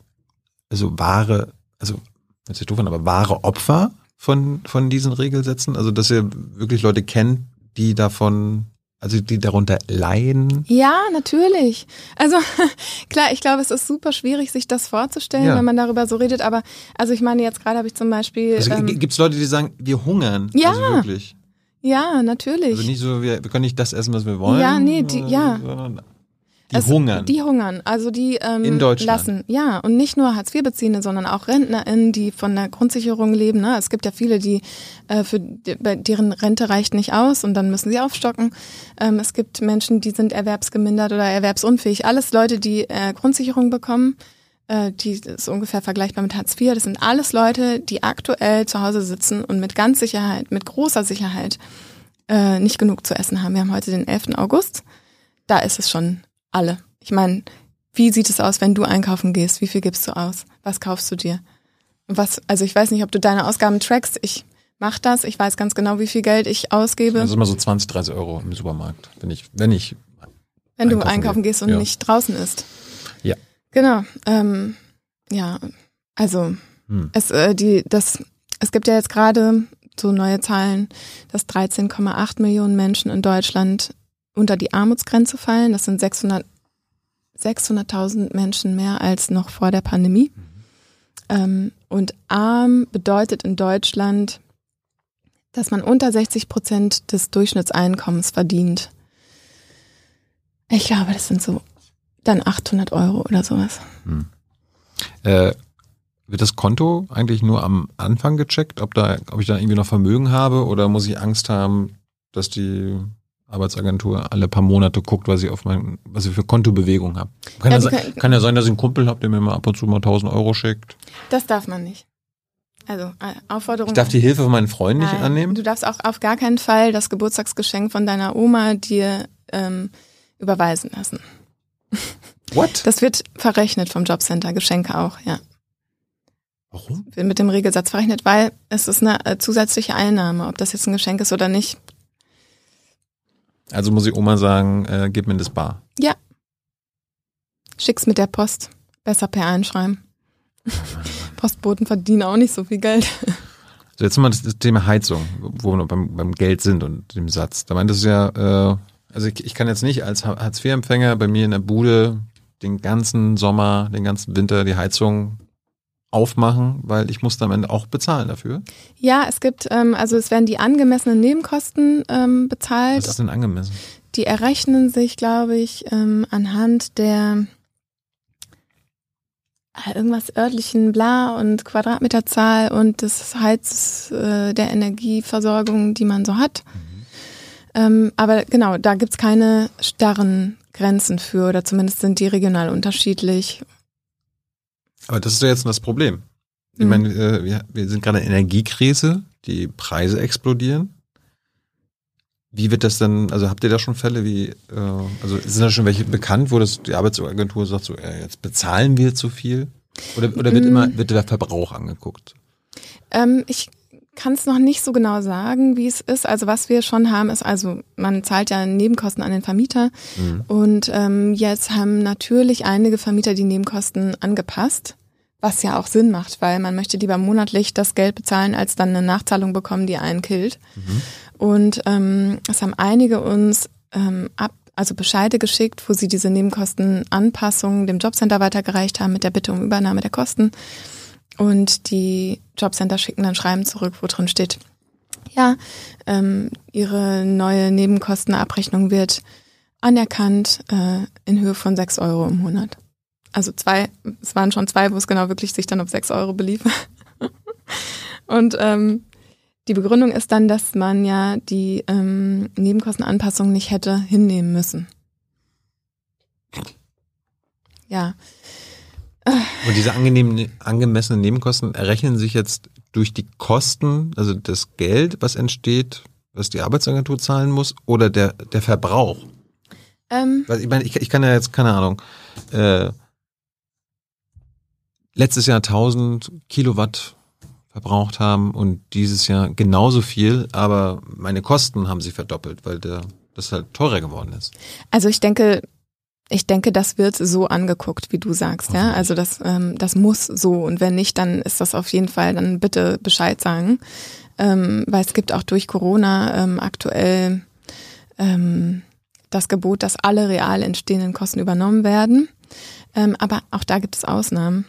also wahre, also, hört sich doof an, aber wahre Opfer von, von diesen Regelsätzen? Also, dass ihr wirklich Leute kennt, die davon also die darunter leiden? Ja, natürlich. Also <laughs> klar, ich glaube, es ist super schwierig, sich das vorzustellen, ja. wenn man darüber so redet. Aber also ich meine, jetzt gerade habe ich zum Beispiel. Also, ähm, Gibt es Leute, die sagen, wir hungern? Ja. Also wirklich. Ja, natürlich. Also nicht so, wir, wir können nicht das essen, was wir wollen. Ja, nee, die, ja. Die es, hungern. Die hungern. Also die ähm, In Deutschland. lassen. Ja, und nicht nur Hartz-IV-Beziehende, sondern auch RentnerInnen, die von der Grundsicherung leben. Ne? Es gibt ja viele, die äh, für deren Rente reicht nicht aus und dann müssen sie aufstocken. Ähm, es gibt Menschen, die sind erwerbsgemindert oder erwerbsunfähig. Alles Leute, die äh, Grundsicherung bekommen. Äh, die ist ungefähr vergleichbar mit Hartz IV. Das sind alles Leute, die aktuell zu Hause sitzen und mit ganz Sicherheit, mit großer Sicherheit äh, nicht genug zu essen haben. Wir haben heute den 11. August. Da ist es schon alle. Ich meine, wie sieht es aus, wenn du einkaufen gehst? Wie viel gibst du aus? Was kaufst du dir? Was, also ich weiß nicht, ob du deine Ausgaben trackst. Ich mach das. Ich weiß ganz genau, wie viel Geld ich ausgebe. Also immer so 20, 30 Euro im Supermarkt, wenn ich, wenn ich. Wenn einkaufen du einkaufen gehe. gehst und ja. nicht draußen isst. Ja. Genau. Ähm, ja, also hm. es, äh, die, das, es gibt ja jetzt gerade so neue Zahlen, dass 13,8 Millionen Menschen in Deutschland unter die Armutsgrenze fallen. Das sind 600 600.000 Menschen mehr als noch vor der Pandemie. Mhm. Ähm, und arm bedeutet in Deutschland, dass man unter 60 Prozent des Durchschnittseinkommens verdient. Ich glaube, das sind so dann 800 Euro oder sowas. Hm. Äh, wird das Konto eigentlich nur am Anfang gecheckt, ob, da, ob ich da irgendwie noch Vermögen habe oder muss ich Angst haben, dass die Arbeitsagentur alle paar Monate guckt, was ich auf mein, was ich für Kontobewegung habe. Kann Ja, ja, die sein, kann ja sein, dass ich einen Kumpel habe, der mir mal ab und zu mal 1000 Euro schickt. Das darf man nicht. Also äh, Aufforderung. Ich darf die Hilfe von meinen Freunden nicht annehmen. Du darfst auch auf gar keinen Fall das Geburtstagsgeschenk von deiner Oma dir ähm, überweisen lassen. <laughs> What? Das wird verrechnet vom Jobcenter, Geschenke auch, ja. Warum? Wird mit dem Regelsatz verrechnet, weil es ist eine äh, zusätzliche Einnahme, ob das jetzt ein Geschenk ist oder nicht. Also muss ich Oma sagen, äh, gib mir das Bar. Schick's mit der Post. Besser per Einschreiben. <laughs> Postboten verdienen auch nicht so viel Geld. So, jetzt mal das, das Thema Heizung, wo wir noch beim, beim Geld sind und dem Satz. Da meintest du ja, äh, also ich, ich kann jetzt nicht als Hartz-IV-Empfänger bei mir in der Bude den ganzen Sommer, den ganzen Winter die Heizung aufmachen, weil ich muss am Ende auch bezahlen dafür. Ja, es gibt, ähm, also es werden die angemessenen Nebenkosten ähm, bezahlt. Was ist denn angemessen? Die errechnen sich, glaube ich, ähm, anhand der äh, irgendwas örtlichen Bla und Quadratmeterzahl und des Heiz äh, der Energieversorgung, die man so hat. Ähm, aber genau, da gibt's keine starren Grenzen für oder zumindest sind die regional unterschiedlich. Aber das ist ja jetzt das Problem. Ich Mhm. meine, äh, wir, wir sind gerade in Energiekrise, die Preise explodieren. Wie wird das denn, also habt ihr da schon Fälle wie, äh, also sind da schon welche bekannt, wo das die Arbeitsagentur sagt, so, äh, jetzt bezahlen wir zu viel? Oder, oder wird Mm. immer, wird der Verbrauch angeguckt? Ähm, ich kann es noch nicht so genau sagen, wie es ist. Also was wir schon haben, ist also, man zahlt ja Nebenkosten an den Vermieter. Mhm. Und ähm, jetzt haben natürlich einige Vermieter die Nebenkosten angepasst, was ja auch Sinn macht, weil man möchte lieber monatlich das Geld bezahlen, als dann eine Nachzahlung bekommen, die einen killt. Und ähm, es haben einige uns ähm, ab, also Bescheide geschickt, wo sie diese Nebenkostenanpassungen dem Jobcenter weitergereicht haben mit der Bitte um Übernahme der Kosten. Und die Jobcenter schicken dann Schreiben zurück, wo drin steht, ja, ähm, ihre neue Nebenkostenabrechnung wird anerkannt äh, in Höhe von sechs Euro im Monat. Also zwei, es waren schon zwei, wo es genau wirklich sich dann auf sechs Euro belief. <laughs> Und ähm, die Begründung ist dann, dass man ja die ähm, Nebenkostenanpassung nicht hätte hinnehmen müssen. Ja, Und diese angenehmen, angemessenen Nebenkosten errechnen sich jetzt durch die Kosten, also das Geld, was entsteht, was die Arbeitsagentur zahlen muss, oder der, der Verbrauch? ähm, Weil ich meine, ich, ich kann ja jetzt, keine Ahnung, äh, letztes Jahr 1000 Kilowatt verbraucht haben und dieses Jahr genauso viel, aber meine Kosten haben sich verdoppelt, weil der, das halt teurer geworden ist. Also ich denke, ich denke, das wird so angeguckt, wie du sagst, ja. Also das, ähm, das muss so und wenn nicht, dann ist das auf jeden Fall, dann bitte Bescheid sagen, ähm, weil es gibt auch durch Corona ähm, aktuell ähm, das Gebot, dass alle real entstehenden Kosten übernommen werden. Ähm, aber auch da gibt es Ausnahmen.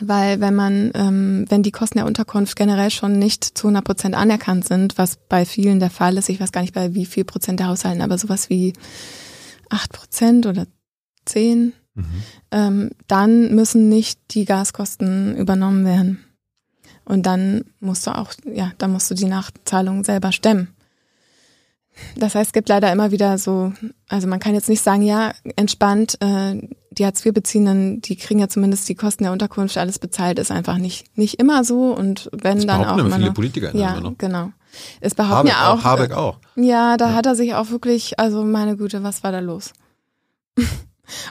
Weil wenn man, ähm, wenn die Kosten der Unterkunft generell schon nicht zu 100 Prozent anerkannt sind, was bei vielen der Fall ist, ich weiß gar nicht bei wie viel Prozent der Haushalten, aber sowas wie 8 Prozent oder 10, ähm, dann müssen nicht die Gaskosten übernommen werden. Und dann musst du auch, ja, dann musst du die Nachzahlung selber stemmen. Das heißt, es gibt leider immer wieder so, also man kann jetzt nicht sagen, ja, entspannt, äh, die Hartz-IV-Beziehenden, die kriegen ja zumindest die Kosten der Unterkunft alles bezahlt, ist einfach nicht, nicht immer so und wenn Das dann auch immer immer viele Politiker ja, noch. genau. Es behaupten Habeck ja auch, Habeck auch. ja, da hat er sich auch wirklich, also meine Güte, was war da los? <laughs>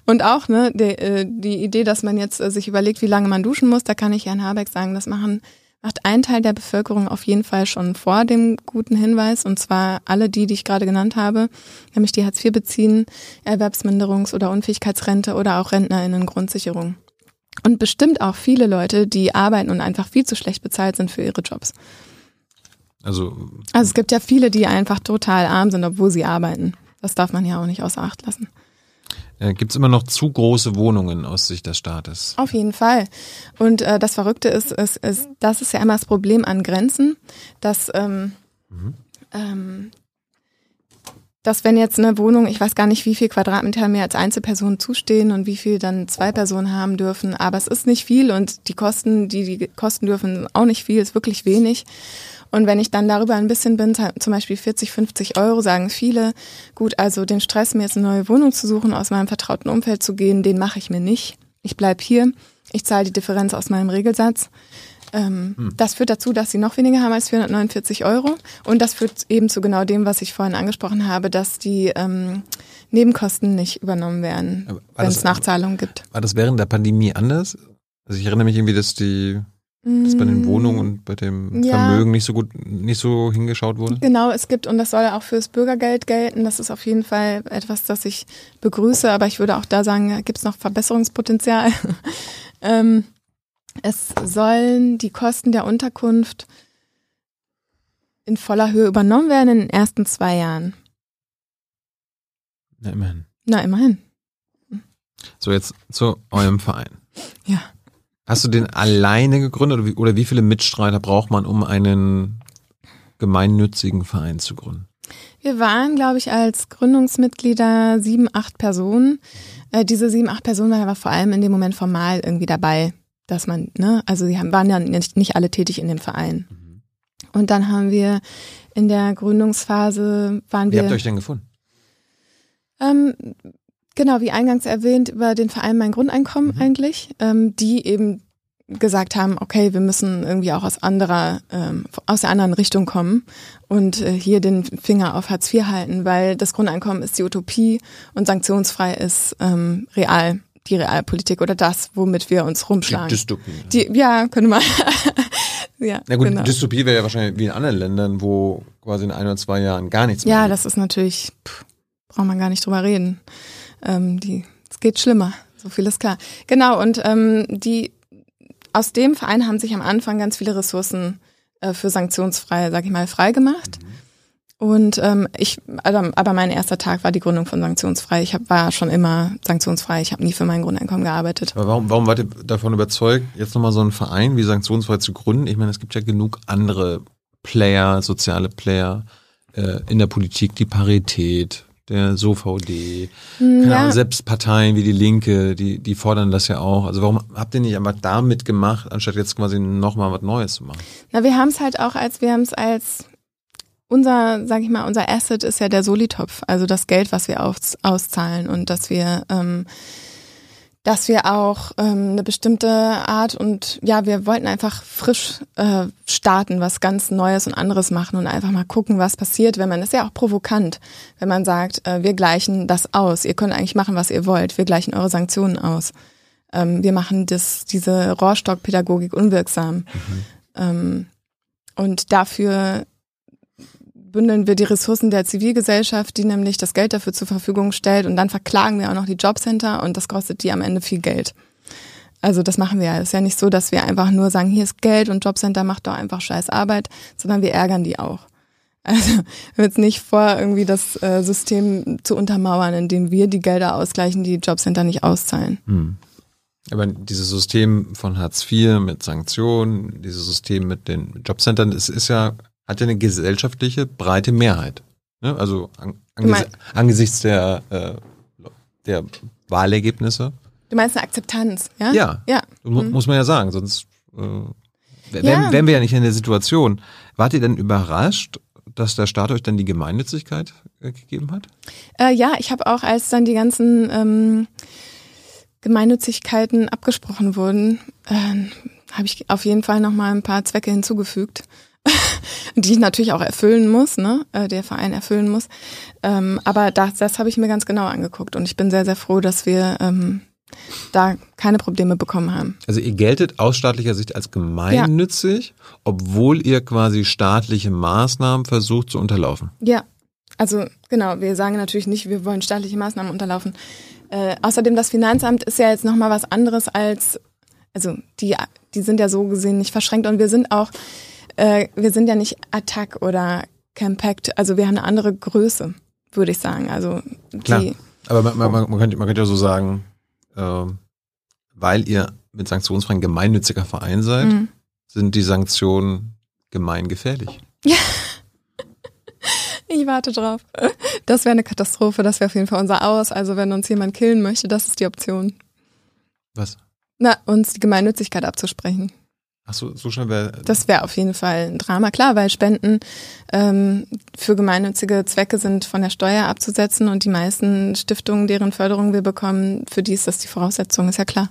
Und auch, ne, die, äh, die Idee, dass man jetzt äh, sich überlegt, wie lange man duschen muss, da kann ich Herrn Habeck sagen, das machen, macht ein Teil der Bevölkerung auf jeden Fall schon vor dem guten Hinweis, und zwar alle die, die ich gerade genannt habe, nämlich die Hartz IV beziehen, Erwerbsminderungs- oder Unfähigkeitsrente oder auch RentnerInnen-Grundsicherung. Und bestimmt auch viele Leute, die arbeiten und einfach viel zu schlecht bezahlt sind für ihre Jobs. Also Also es gibt ja viele, die einfach total arm sind, obwohl sie arbeiten. Das darf man ja auch nicht außer Acht lassen. äh, gibt es immer noch zu große Wohnungen aus Sicht des Staates. Auf jeden Fall. Und äh, das Verrückte ist, ist, ist, das ist ja immer das Problem an Grenzen, dass, ähm, ähm, dass wenn jetzt eine Wohnung, ich weiß gar nicht, wie viel Quadratmeter mehr als Einzelpersonen zustehen und wie viel dann zwei Personen haben dürfen, aber es ist nicht viel und die Kosten, die die kosten dürfen, auch nicht viel, ist wirklich wenig. Und wenn ich dann darüber ein bisschen bin, zum Beispiel 40, 50 Euro, sagen viele, gut, also den Stress, mir jetzt eine neue Wohnung zu suchen, aus meinem vertrauten Umfeld zu gehen, den mache ich mir nicht. Ich bleib hier, ich zahle die Differenz aus meinem Regelsatz. Ähm, hm. Das führt dazu, dass sie noch weniger haben als 449 Euro. Und das führt eben zu genau dem, was ich vorhin angesprochen habe, dass die ähm, Nebenkosten nicht übernommen werden, wenn es Nachzahlungen gibt. War das während der Pandemie anders? Also ich erinnere mich irgendwie, dass die dass bei den mm, Wohnungen und bei dem ja. Vermögen nicht so gut, nicht so hingeschaut wurde? Genau, es gibt, und das soll auch fürs Bürgergeld gelten. Das ist auf jeden Fall etwas, das ich begrüße, aber ich würde auch da sagen, da gibt es noch Verbesserungspotenzial. <laughs> ähm, es sollen die Kosten der Unterkunft in voller Höhe übernommen werden in den ersten zwei Jahren. Na, immerhin. Na, immerhin. So, jetzt zu eurem Verein. Ja. Hast du den alleine gegründet oder wie, oder wie viele Mitstreiter braucht man, um einen gemeinnützigen Verein zu gründen? Wir waren, glaube ich, als Gründungsmitglieder sieben, acht Personen. Äh, diese sieben, acht Personen waren aber vor allem in dem Moment formal irgendwie dabei dass man, ne, also sie haben, waren ja nicht, nicht alle tätig in dem Verein. Mhm. Und dann haben wir in der Gründungsphase waren wie wir. Wie habt ihr euch denn gefunden? Ähm, genau, wie eingangs erwähnt, über den Verein Mein Grundeinkommen mhm. eigentlich, ähm, die eben gesagt haben, okay, wir müssen irgendwie auch aus anderer, ähm, aus der anderen Richtung kommen und äh, hier den Finger auf Hartz IV halten, weil das Grundeinkommen ist die Utopie und sanktionsfrei ist ähm, real die Realpolitik oder das, womit wir uns rumschlagen. Die Dystopie. Die, ja, könnte man. <laughs> ja, Na gut, genau. Dystopie wäre ja wahrscheinlich wie in anderen Ländern, wo quasi in ein oder zwei Jahren gar nichts mehr Ja, gibt. das ist natürlich, pff, braucht man gar nicht drüber reden. Ähm, die, es geht schlimmer, so viel ist klar. Genau, und ähm, die aus dem Verein haben sich am Anfang ganz viele Ressourcen äh, für sanktionsfrei, sag ich mal, freigemacht. Und ähm, ich, also, aber mein erster Tag war die Gründung von Sanktionsfrei. Ich hab, war schon immer sanktionsfrei. Ich habe nie für mein Grundeinkommen gearbeitet. Aber warum, warum wart ihr davon überzeugt, jetzt nochmal so einen Verein wie Sanktionsfrei zu gründen? Ich meine, es gibt ja genug andere Player, soziale Player äh, in der Politik, die Parität, der SOVD, keine ja. Ahnung, selbst Parteien wie die Linke, die, die fordern das ja auch. Also warum habt ihr nicht einfach damit gemacht, anstatt jetzt quasi nochmal was Neues zu machen? Na, wir haben es halt auch als, wir haben es als unser, sag ich mal, unser Asset ist ja der Solitopf, also das Geld, was wir aus, auszahlen und dass wir, ähm, dass wir auch ähm, eine bestimmte Art und ja, wir wollten einfach frisch äh, starten, was ganz Neues und anderes machen und einfach mal gucken, was passiert, wenn man, das ist ja auch provokant, wenn man sagt, äh, wir gleichen das aus, ihr könnt eigentlich machen, was ihr wollt, wir gleichen eure Sanktionen aus. Ähm, wir machen das, diese Rohrstockpädagogik unwirksam. Mhm. Ähm, und dafür bündeln wir die Ressourcen der Zivilgesellschaft, die nämlich das Geld dafür zur Verfügung stellt und dann verklagen wir auch noch die Jobcenter und das kostet die am Ende viel Geld. Also das machen wir ja. Es ist ja nicht so, dass wir einfach nur sagen, hier ist Geld und Jobcenter macht doch einfach scheiß Arbeit, sondern wir ärgern die auch. <laughs> Also wir jetzt nicht vor, irgendwie das äh, System zu untermauern, indem wir die Gelder ausgleichen, die Jobcenter nicht auszahlen. Hm. Aber dieses System von Hartz IV mit Sanktionen, dieses System mit den Jobcentern, das ist ja hat ja eine gesellschaftliche breite Mehrheit. Ne? Also an, angesi angesichts der, äh, der Wahlergebnisse. Du meinst eine Akzeptanz, ja? Ja, ja. Mu mhm. muss man ja sagen, sonst äh, wären, ja. wären wir ja nicht in der Situation. Wart ihr denn überrascht, dass der Staat euch dann die Gemeinnützigkeit äh, gegeben hat? Äh, ja, ich habe auch, als dann die ganzen ähm, Gemeinnützigkeiten abgesprochen wurden, äh, habe ich auf jeden Fall noch mal ein paar Zwecke hinzugefügt. <laughs> die ich natürlich auch erfüllen muss, ne, äh, der Verein erfüllen muss. Ähm, aber das, das habe ich mir ganz genau angeguckt und ich bin sehr, sehr froh, dass wir ähm, da keine Probleme bekommen haben. Also ihr geltet aus staatlicher Sicht als gemeinnützig, ja. obwohl ihr quasi staatliche Maßnahmen versucht zu unterlaufen. Ja, also genau, wir sagen natürlich nicht, wir wollen staatliche Maßnahmen unterlaufen. Äh, außerdem das Finanzamt ist ja jetzt nochmal was anderes als, also die, die sind ja so gesehen nicht verschränkt und wir sind auch äh, wir sind ja nicht Attack oder Campact, also wir haben eine andere Größe, würde ich sagen. Also Klar. Aber man, man, man, könnte, man könnte ja so sagen, äh, weil ihr mit sanktionsfreien gemeinnütziger Verein seid, mhm. sind die Sanktionen gemeingefährlich. Ja. Ich warte drauf. Das wäre eine Katastrophe, das wäre auf jeden Fall unser Aus. Also wenn uns jemand killen möchte, das ist die Option. Was? Na, uns die Gemeinnützigkeit abzusprechen. Ach so, so schnell wäre. Das wäre auf jeden Fall ein Drama, klar, weil Spenden ähm, für gemeinnützige Zwecke sind von der Steuer abzusetzen und die meisten Stiftungen, deren Förderung wir bekommen, für die ist das die Voraussetzung, ist ja klar.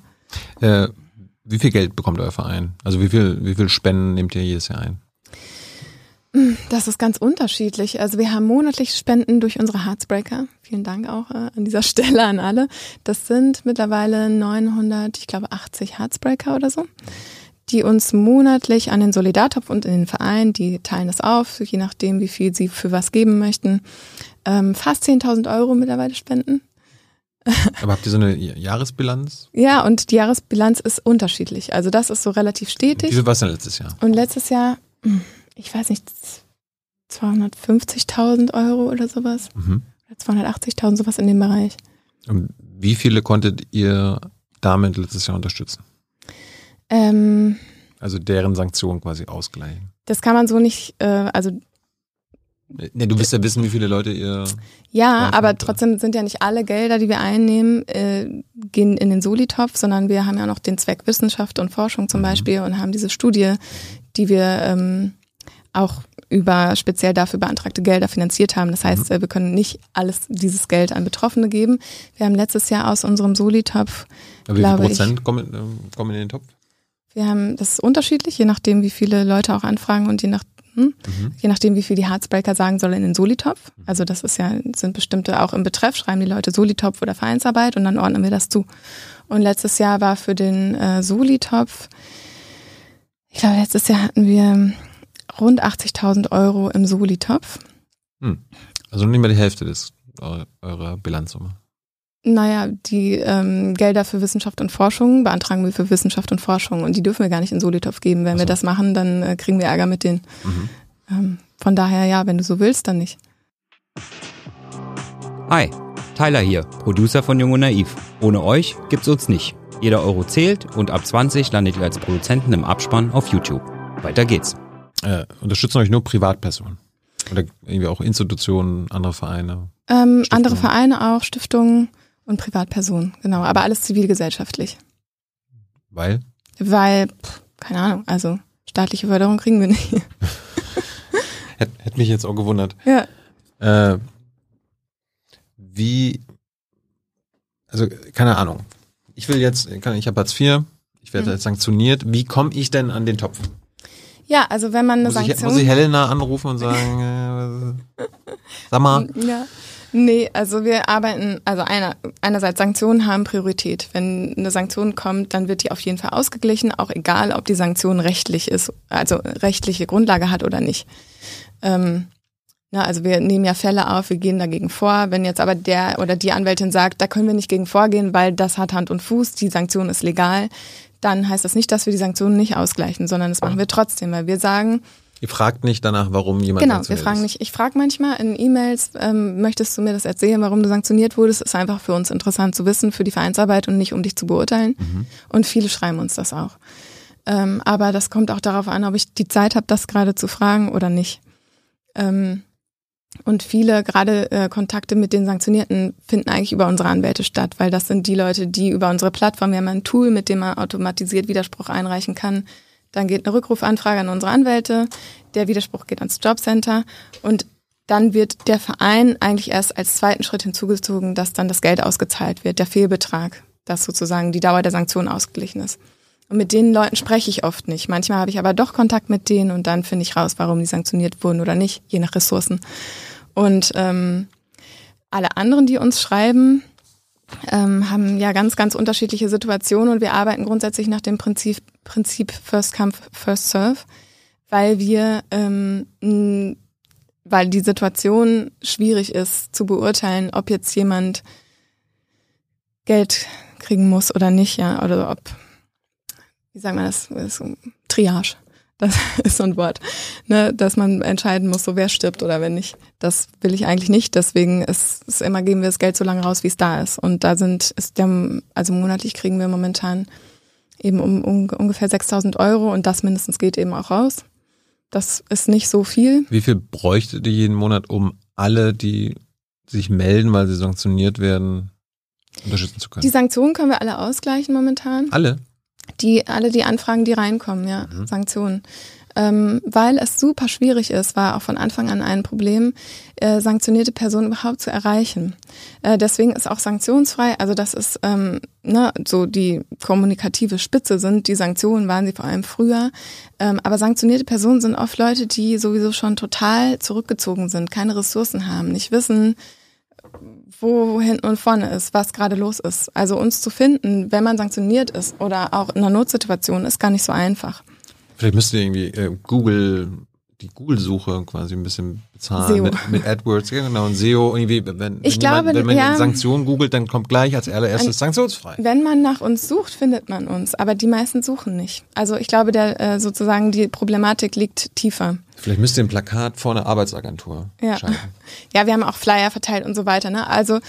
Äh, wie viel Geld bekommt euer Verein? Also wie viel, wie viel Spenden nehmt ihr jedes Jahr ein? Das ist ganz unterschiedlich. Also wir haben monatlich Spenden durch unsere Heartsbreaker. Vielen Dank auch äh, an dieser <laughs> Stelle an alle. Das sind mittlerweile 900, ich glaube 80 Heartsbreaker oder so, die uns monatlich an den Solidartopf und in den Verein, die teilen das auf, je nachdem, wie viel sie für was geben möchten, ähm, fast 10.000 Euro mittlerweile spenden. Aber habt ihr so eine Jahresbilanz? Ja, und die Jahresbilanz ist unterschiedlich. Also das ist so relativ stetig. Wie viel war es denn letztes Jahr? Und letztes Jahr, hm, ich weiß nicht, 250.000 Euro oder sowas. Mhm. Oder 280.000, sowas in dem Bereich. Und wie viele konntet ihr damit letztes Jahr unterstützen? Ähm, Also deren Sanktionen quasi ausgleichen. das kann man so nicht, äh, also Ne, du wirst ja wissen, wie viele Leute ihr. ja, aber trotzdem sind ja nicht alle Gelder, die wir einnehmen, äh, gehen in den Solitopf, sondern wir haben ja noch den Zweck Wissenschaft und Forschung zum Mhm. Beispiel und haben diese Studie, die wir ähm, auch über speziell dafür beantragte Gelder finanziert haben. Das heißt, äh, wir können nicht alles dieses Geld an Betroffene geben. Wir haben letztes Jahr aus unserem Solitopf Aber wie viel Glaube ich. Prozent kommen, ähm, kommen in den Topf? Wir haben, das ist unterschiedlich, je nachdem, wie viele Leute auch anfragen und je nach, hm, Mhm. je nachdem, wie viel die Heartsbreaker sagen sollen in den Solitopf. Also das ist ja, sind bestimmte, auch im Betreff schreiben die Leute Solitopf oder Vereinsarbeit und dann ordnen wir das zu. Und letztes Jahr war für den äh, Solitopf, ich glaube, letztes Jahr hatten wir rund 80.000 Euro im Solitopf. Also nicht mal die Hälfte des eurer Bilanzsumme. Naja, die ähm, Gelder für Wissenschaft und Forschung beantragen wir für Wissenschaft und Forschung und die dürfen wir gar nicht in Solitopf geben. Wenn Ach wir so. das machen, dann äh, kriegen wir Ärger mit denen. Mhm. Ähm, von daher, ja, wenn du so willst, dann nicht. Hi, Tyler hier, Producer von Jung und Naiv. Ohne euch gibt's uns nicht. Jeder Euro zählt und ab 20 landet ihr als Produzenten im Abspann auf YouTube. Weiter geht's. Äh, unterstützen euch nur Privatpersonen? Oder irgendwie auch Institutionen, andere Vereine? Ähm, andere Vereine auch, Stiftungen und Privatpersonen, genau, aber alles zivilgesellschaftlich. Weil? Weil, pff, keine Ahnung, also staatliche Förderung kriegen wir nicht. <laughs> Hätte hätt mich jetzt auch gewundert. ja. Äh, wie, also keine Ahnung. Ich will jetzt, ich habe Hartz IV, ich werde Mhm. jetzt sanktioniert. Wie komme ich denn an den Topf? ja, also wenn man eine Muss ich, Sanktion... muss ich Helena anrufen und sagen, äh, sag mal, <laughs> Ja. Nee, also wir arbeiten, also einer, einerseits Sanktionen haben Priorität. Wenn eine Sanktion kommt, dann wird die auf jeden Fall ausgeglichen, auch egal, ob die Sanktion rechtlich ist, also rechtliche Grundlage hat oder nicht. Ähm, na, also wir nehmen ja Fälle auf, wir gehen dagegen vor. Wenn jetzt aber der oder die Anwältin sagt, da können wir nicht gegen vorgehen, weil das hat Hand und Fuß, die Sanktion ist legal, dann heißt das nicht, dass wir die Sanktionen nicht ausgleichen, sondern das machen wir trotzdem, weil wir sagen, ihr fragt nicht danach, warum jemand Genau, wir sanktioniert fragen ist. nicht. Ich frage manchmal in E-Mails, ähm, möchtest du mir das erzählen, warum du sanktioniert wurdest? Ist einfach für uns interessant zu wissen, für die Vereinsarbeit und nicht um dich zu beurteilen. Mhm. Und viele schreiben uns das auch. Ähm, aber das kommt auch darauf an, ob ich die Zeit habe, das gerade zu fragen oder nicht. Ähm, und viele, gerade äh, Kontakte mit den Sanktionierten, finden eigentlich über unsere Anwälte statt, weil das sind die Leute, die über unsere Plattform, wir haben ein Tool, mit dem man automatisiert Widerspruch einreichen kann. Dann geht eine Rückrufanfrage an unsere Anwälte, der Widerspruch geht ans Jobcenter und dann wird der Verein eigentlich erst als zweiten Schritt hinzugezogen, dass dann das Geld ausgezahlt wird, der Fehlbetrag, dass sozusagen die Dauer der Sanktion ausgeglichen ist. Und mit den Leuten spreche ich oft nicht. Manchmal habe ich aber doch Kontakt mit denen und dann finde ich raus, warum die sanktioniert wurden oder nicht, je nach Ressourcen. Und ähm, alle anderen, die uns schreiben, ähm, haben ja ganz, ganz unterschiedliche Situationen und wir arbeiten grundsätzlich nach dem Prinzip, Prinzip First Come, First Serve, weil wir, ähm, weil die Situation schwierig ist zu beurteilen, ob jetzt jemand Geld kriegen muss oder nicht, ja, oder ob, wie sagen wir das, das Triage. Das <laughs> ist so ein Wort, ne, dass man entscheiden muss, so wer stirbt oder wer nicht. Das will ich eigentlich nicht. Deswegen ist es immer geben wir das Geld so lange raus, wie es da ist. Und da sind ist der, also monatlich kriegen wir momentan eben um, um ungefähr 6.000 Euro und das mindestens geht eben auch raus. Das ist nicht so viel. Wie viel bräuchtet ihr jeden Monat, um alle, die sich melden, weil sie sanktioniert werden, unterstützen zu können? Die Sanktionen können wir alle ausgleichen momentan. alle? Die, alle die Anfragen, die reinkommen, ja, mhm. Sanktionen ähm, weil es super schwierig ist, war auch von Anfang an ein Problem, äh, sanktionierte Personen überhaupt zu erreichen. Äh, deswegen ist auch sanktionsfrei, also das ist ähm, ne, so die kommunikative Spitze sind, die Sanktionen waren sie vor allem früher, ähm, aber sanktionierte Personen sind oft Leute, die sowieso schon total zurückgezogen sind, keine Ressourcen haben, nicht wissen, wo hinten und vorne ist, was gerade los ist. Also uns zu finden, wenn man sanktioniert ist oder auch in einer Notsituation, ist gar nicht so einfach. Vielleicht müsst ihr irgendwie äh, Google, die Google-Suche quasi ein bisschen bezahlen mit, mit, AdWords, genau, und SEO irgendwie, wenn, ich wenn, glaube, jemand, wenn man ja, Sanktionen googelt, dann kommt gleich als allererstes sanktionsfrei. Wenn man nach uns sucht, findet man uns, aber die meisten suchen nicht. Also ich glaube, der äh, sozusagen die Problematik liegt tiefer. Vielleicht müsst ihr ein Plakat vor einer Arbeitsagentur ja. schalten. <laughs> Ja, wir haben auch Flyer verteilt und so weiter. Ne? Also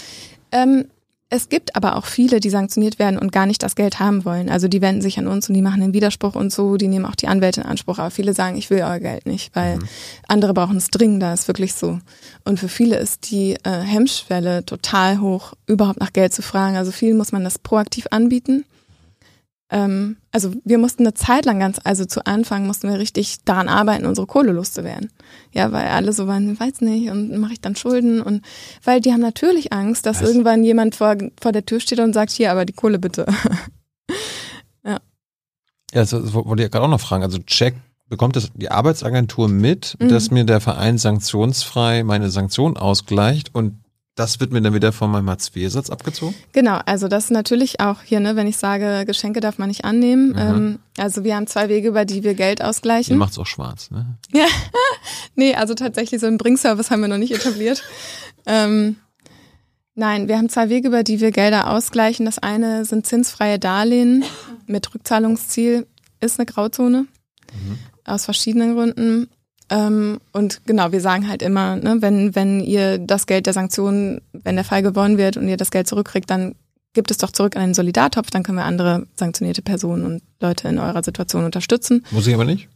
ähm, es gibt aber auch viele, die sanktioniert werden und gar nicht das Geld haben wollen. Also die wenden sich an uns und die machen den Widerspruch und so, die nehmen auch die Anwälte in Anspruch. Aber viele sagen, ich will euer Geld nicht, weil mhm. andere brauchen es dringender, ist wirklich so. Und für viele ist die äh, Hemmschwelle total hoch, überhaupt nach Geld zu fragen. Also viel muss man das proaktiv anbieten ähm, also wir mussten eine Zeit lang ganz, also zu Anfang mussten wir richtig daran arbeiten, unsere Kohle loszuwerden. Ja, weil alle so waren, weiß nicht, und mache ich dann Schulden und weil die haben natürlich Angst, dass Was? irgendwann jemand vor, vor der Tür steht und sagt, hier, aber die Kohle bitte. <laughs> ja. Ja, das wollte ich gerade auch noch fragen. Also Check bekommt das die Arbeitsagentur mit, mhm. dass mir der Verein sanktionsfrei meine Sanktion ausgleicht und das wird mir dann wieder von meinem Hartz-IV-Satz abgezogen? Genau, also das ist natürlich auch hier, ne, wenn ich sage, Geschenke darf man nicht annehmen. Ähm, also wir haben zwei Wege, über die wir Geld ausgleichen. Ihr macht's auch schwarz, ne? <laughs> Ja, nee, also tatsächlich so einen Bringservice haben wir noch nicht etabliert. ähm, nein, wir haben zwei Wege, über die wir Gelder ausgleichen. Das eine sind zinsfreie Darlehen mit Rückzahlungsziel, ist eine Grauzone. Mhm. Aus verschiedenen Gründen. Ähm, und genau, wir sagen halt immer, ne, wenn, wenn ihr das Geld der Sanktionen, wenn der Fall gewonnen wird und ihr das Geld zurückkriegt, dann gibt es doch zurück an den Solidartopf, dann können wir andere sanktionierte Personen und Leute in eurer Situation unterstützen. Muss ich aber nicht?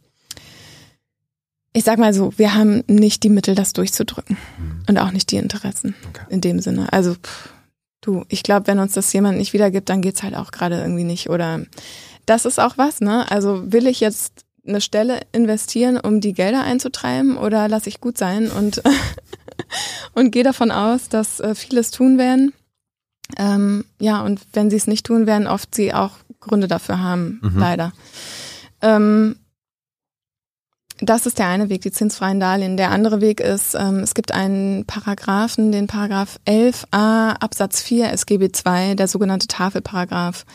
Ich sag mal so, wir haben nicht die Mittel, das durchzudrücken. Mhm. Und auch nicht die Interessen okay. in dem Sinne. Also, pff, du, ich glaube, wenn uns das jemand nicht wiedergibt, dann geht's halt auch gerade irgendwie nicht. Oder das ist auch was, ne? Also will ich jetzt eine Stelle investieren, um die Gelder einzutreiben oder lasse ich gut sein und, <laughs> und gehe davon aus, dass äh, vieles tun werden. Ähm, ja, und wenn sie es nicht tun, werden oft sie auch Gründe dafür haben, mhm. leider. Ähm, das ist der eine Weg, die zinsfreien Darlehen. Der andere Weg ist, ähm, es gibt einen Paragraphen, den Paragraph 11a Absatz 4 SGB II, der sogenannte Tafelparagraph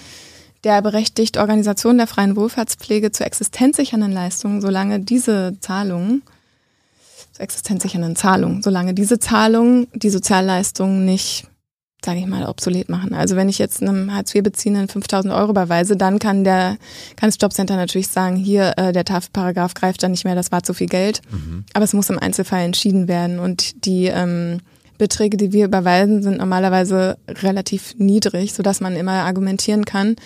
der berechtigt Organisationen der freien Wohlfahrtspflege zu existenzsichernden Leistungen, solange diese Zahlungen, zu existenzsichernden Zahlungen, solange diese Zahlungen die Sozialleistungen nicht, sage ich mal, obsolet machen. Also wenn ich jetzt einem Hartz-IV-Beziehenden 5000 Euro überweise, dann kann der, kann das Jobcenter natürlich sagen, hier, äh, der Tafelparagraph greift dann nicht mehr, das war zu viel Geld. Mhm. Aber es muss im Einzelfall entschieden werden und die, ähm, Beträge, die wir überweisen, sind normalerweise relativ niedrig, sodass man immer argumentieren kann.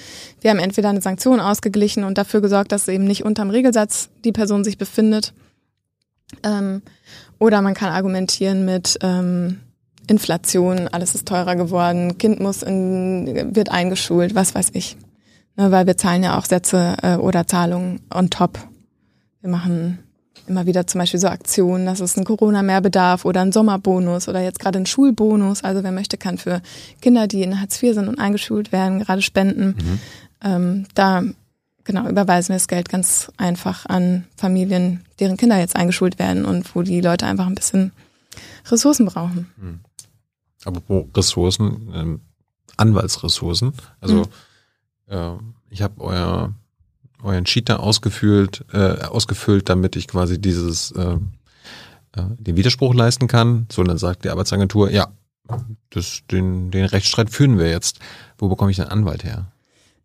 Wir haben entweder eine Sanktion ausgeglichen und dafür gesorgt, dass eben nicht unterm Regelsatz die Person sich befindet. Ähm, oder man kann argumentieren mit ähm, Inflation, alles ist teurer geworden, Kind muss in, wird eingeschult, was weiß ich. Ne, weil wir zahlen ja auch Sätze äh, oder Zahlungen on top. Wir machen immer wieder zum Beispiel so Aktionen, dass es ein Corona-Mehrbedarf oder ein Sommerbonus oder jetzt gerade ein Schulbonus. Also wer möchte, kann für Kinder, die in Hartz IV sind und eingeschult werden, gerade spenden. Mhm. Ähm, da genau überweisen wir das Geld ganz einfach an Familien, deren Kinder jetzt eingeschult werden und wo die Leute einfach ein bisschen Ressourcen brauchen. Mhm. Aber Ressourcen, ähm, Anwaltsressourcen. Also mhm. äh, ich habe euer euren Sheet da ausgefüllt, äh, ausgefüllt, damit ich quasi dieses äh, äh, den Widerspruch leisten kann. So, und dann sagt die Arbeitsagentur, ja, das, den, den Rechtsstreit führen wir jetzt. Wo bekomme ich einen Anwalt her?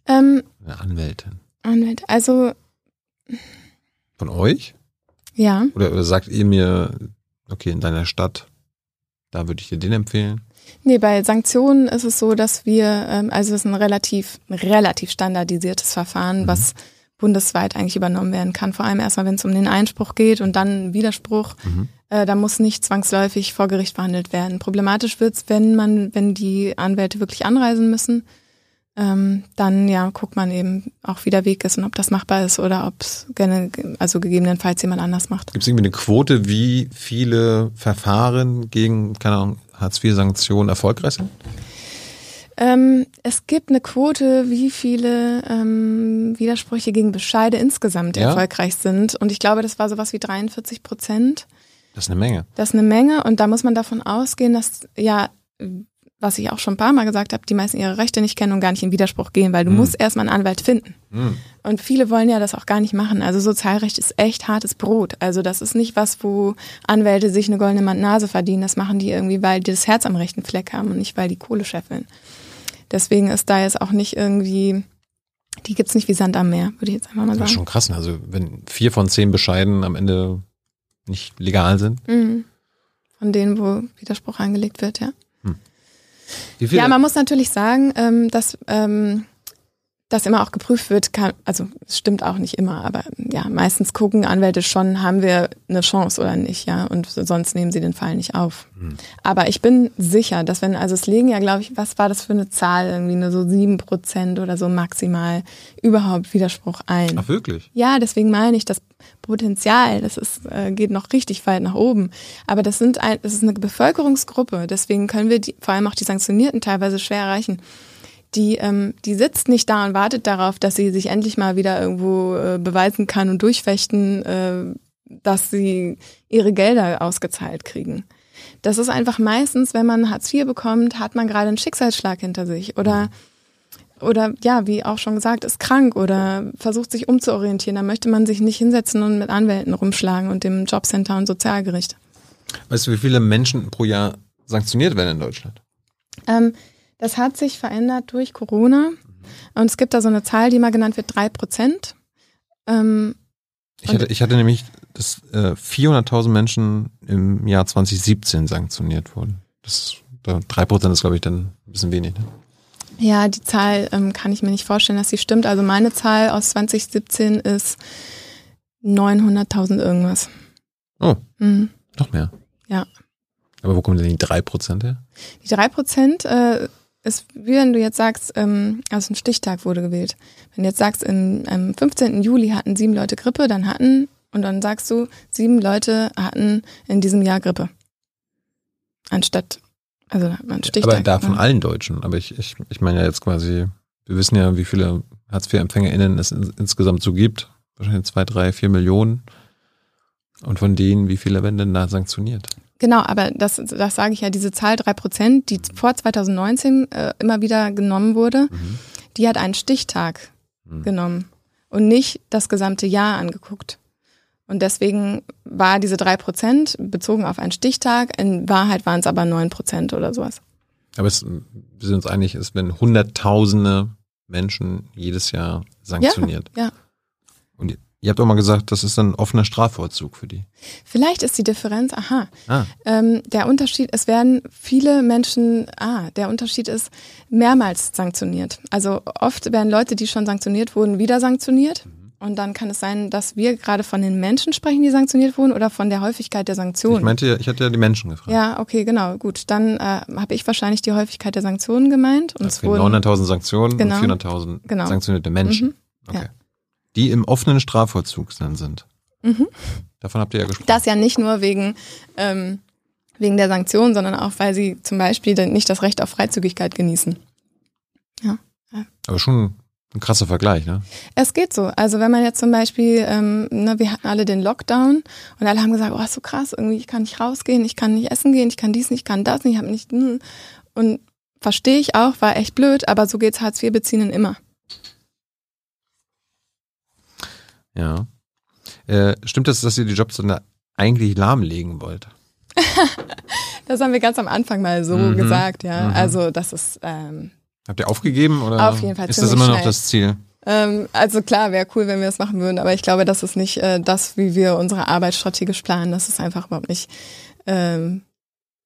Ähm, Eine Anwältin. Anwalt, also von euch? Ja. Oder, oder sagt ihr mir, okay, in deiner Stadt, da würde ich dir den empfehlen? Nee, bei Sanktionen ist es so, dass wir, ähm, also es ist ein relativ, relativ standardisiertes Verfahren, mhm. was bundesweit eigentlich übernommen werden kann. Vor allem erstmal, wenn es um den Einspruch geht und dann Widerspruch. Mhm. Äh, da muss nicht zwangsläufig vor Gericht verhandelt werden. Problematisch wird's, wenn man, wenn die Anwälte wirklich anreisen müssen. ähm, dann ja guckt man eben auch, wie der Weg ist und ob das machbar ist oder ob es gerne, also gegebenenfalls jemand anders macht. Gibt es irgendwie eine Quote, wie viele Verfahren gegen, keine Ahnung, Hartz-IV-Sanktionen erfolgreich sind? Ähm, es gibt eine Quote, wie viele ähm, Widersprüche gegen Bescheide insgesamt Ja? erfolgreich sind. Und ich glaube, das war sowas wie 43 Prozent. Das ist eine Menge. Das ist eine Menge und da muss man davon ausgehen, dass ja, was ich auch schon ein paar Mal gesagt habe, die meisten ihre Rechte nicht kennen und gar nicht in Widerspruch gehen, weil du Hm. musst erstmal einen Anwalt finden. Hm. Und viele wollen ja das auch gar nicht machen. Also Sozialrecht ist echt hartes Brot. Also das ist nicht was, wo Anwälte sich eine goldene Nase verdienen. Das machen die irgendwie, weil die das Herz am rechten Fleck haben und nicht, weil die Kohle scheffeln. Deswegen ist da jetzt auch nicht irgendwie, die gibt's nicht wie Sand am Meer, würde ich jetzt einfach mal Das ist sagen. schon krass. ne? Also wenn vier von zehn Bescheiden am Ende nicht legal sind. Mhm. Von denen, wo Widerspruch angelegt wird, ja. Viele? Ja, man muss natürlich sagen, ähm, dass ähm, das immer auch geprüft wird, kann, also es stimmt auch nicht immer, aber ja, meistens gucken Anwälte schon, haben wir eine Chance oder nicht, ja, und sonst nehmen sie den Fall nicht auf. Hm. Aber ich bin sicher, dass wenn, also es legen ja, glaube ich, was war das für eine Zahl, irgendwie nur so sieben Prozent oder so maximal überhaupt Widerspruch ein. Ach wirklich? Ja, deswegen meine ich, das Potenzial, das ist, äh, geht noch richtig weit nach oben. Aber das sind ein, das ist eine Bevölkerungsgruppe, deswegen können wir die, vor allem auch die Sanktionierten teilweise schwer erreichen. Die, ähm, die sitzt nicht da und wartet darauf, dass sie sich endlich mal wieder irgendwo äh, beweisen kann und durchfechten, äh, dass sie ihre Gelder ausgezahlt kriegen. Das ist einfach meistens, wenn man Hartz IV bekommt, hat man gerade einen Schicksalsschlag hinter sich oder oder ja, wie auch schon gesagt, ist krank oder versucht sich umzuorientieren, dann möchte man sich nicht hinsetzen und mit Anwälten rumschlagen und dem Jobcenter und Sozialgericht. Weißt du, wie viele Menschen pro Jahr sanktioniert werden in Deutschland? Ähm, das hat sich verändert durch Corona und es gibt da so eine Zahl, die mal genannt wird, drei Prozent. Ähm, Ich hatte, ich hatte nämlich, dass äh, 400.000 Menschen im Jahr 2017 sanktioniert wurden. Das, da- drei Prozent ist, glaube ich, dann ein bisschen wenig. Ne? ja, die Zahl ähm, kann ich mir nicht vorstellen, dass sie stimmt. Also meine Zahl aus 2017 ist 900.000 irgendwas. Oh, Mhm. noch mehr. Ja. Aber wo kommen denn die drei Prozent her? Die drei Prozent äh, ist, wie wenn du jetzt sagst, ähm, also ein Stichtag wurde gewählt. Wenn du jetzt sagst, im, am 15. Juli hatten sieben Leute Grippe, dann hatten, und dann sagst du, sieben Leute hatten in diesem Jahr Grippe. Anstatt, also da hat man Stichtag. Aber da von ne? allen Deutschen. Aber ich, ich, ich meine ja jetzt quasi, wir wissen ja, wie viele Hartz-IV-EmpfängerInnen es in, insgesamt so gibt. Wahrscheinlich zwei, drei, vier Millionen. Und von denen, wie viele werden denn da sanktioniert? Genau, aber das, das sage ich ja, diese Zahl drei Prozent, die vor 2019 äh, immer wieder genommen wurde, Mhm. die hat einen Stichtag Mhm. genommen und nicht das gesamte Jahr angeguckt. Und deswegen war diese drei Prozent bezogen auf einen Stichtag, in Wahrheit waren es aber neun Prozent oder sowas. Aber es, wir sind uns einig, es werden hunderttausende Menschen jedes Jahr sanktioniert. ja. Und ihr, habt auch mal gesagt, das ist ein offener Strafvollzug für die. Vielleicht ist die Differenz, aha, Ah, ähm, der Unterschied, es werden viele Menschen, ah, der Unterschied ist mehrmals sanktioniert. Also oft werden Leute, die schon sanktioniert wurden, wieder sanktioniert. Und dann kann es sein, dass wir gerade von den Menschen sprechen, die sanktioniert wurden, oder von der Häufigkeit der Sanktionen. ich meinte, ja- ich hatte ja die Menschen gefragt. Ja, okay, genau, gut. Dann äh, habe ich wahrscheinlich die Häufigkeit der Sanktionen gemeint. Und es wurden, 900.000 Sanktionen Genau. und 400.000 Genau. sanktionierte Menschen. Mhm, Okay. ja. Die im offenen Strafvollzug dann sind. Mhm. Davon habt ihr ja gesprochen. das ja nicht nur wegen, ähm, wegen der Sanktionen, sondern auch, weil sie zum Beispiel nicht das Recht auf Freizügigkeit genießen. Aber schon ein krasser Vergleich, ne? Es geht so. Also wenn man jetzt zum Beispiel, ähm, ne, wir hatten alle den Lockdown und alle haben gesagt, oh, ist so krass, irgendwie, ich kann nicht rausgehen, ich kann nicht essen gehen, ich kann dies nicht, ich kann das nicht, ich habe nicht. hm. Und verstehe ich auch, war echt blöd, aber so geht's Hartz-IV-Beziehenden immer. Ja. Äh, stimmt es, dass ihr die Jobcenter eigentlich lahmlegen wollt? <laughs> Das haben wir ganz am Anfang mal so Mhm. gesagt, ja. Mhm. Also das ist ähm, Habt ihr aufgegeben oder Auf jeden Fall ist das immer noch schnell. das Ziel? Ähm, also klar, wäre cool, wenn wir das machen würden, aber ich glaube, das ist nicht äh, das, wie wir unsere Arbeit strategisch planen. Das ist einfach überhaupt nicht. Ähm,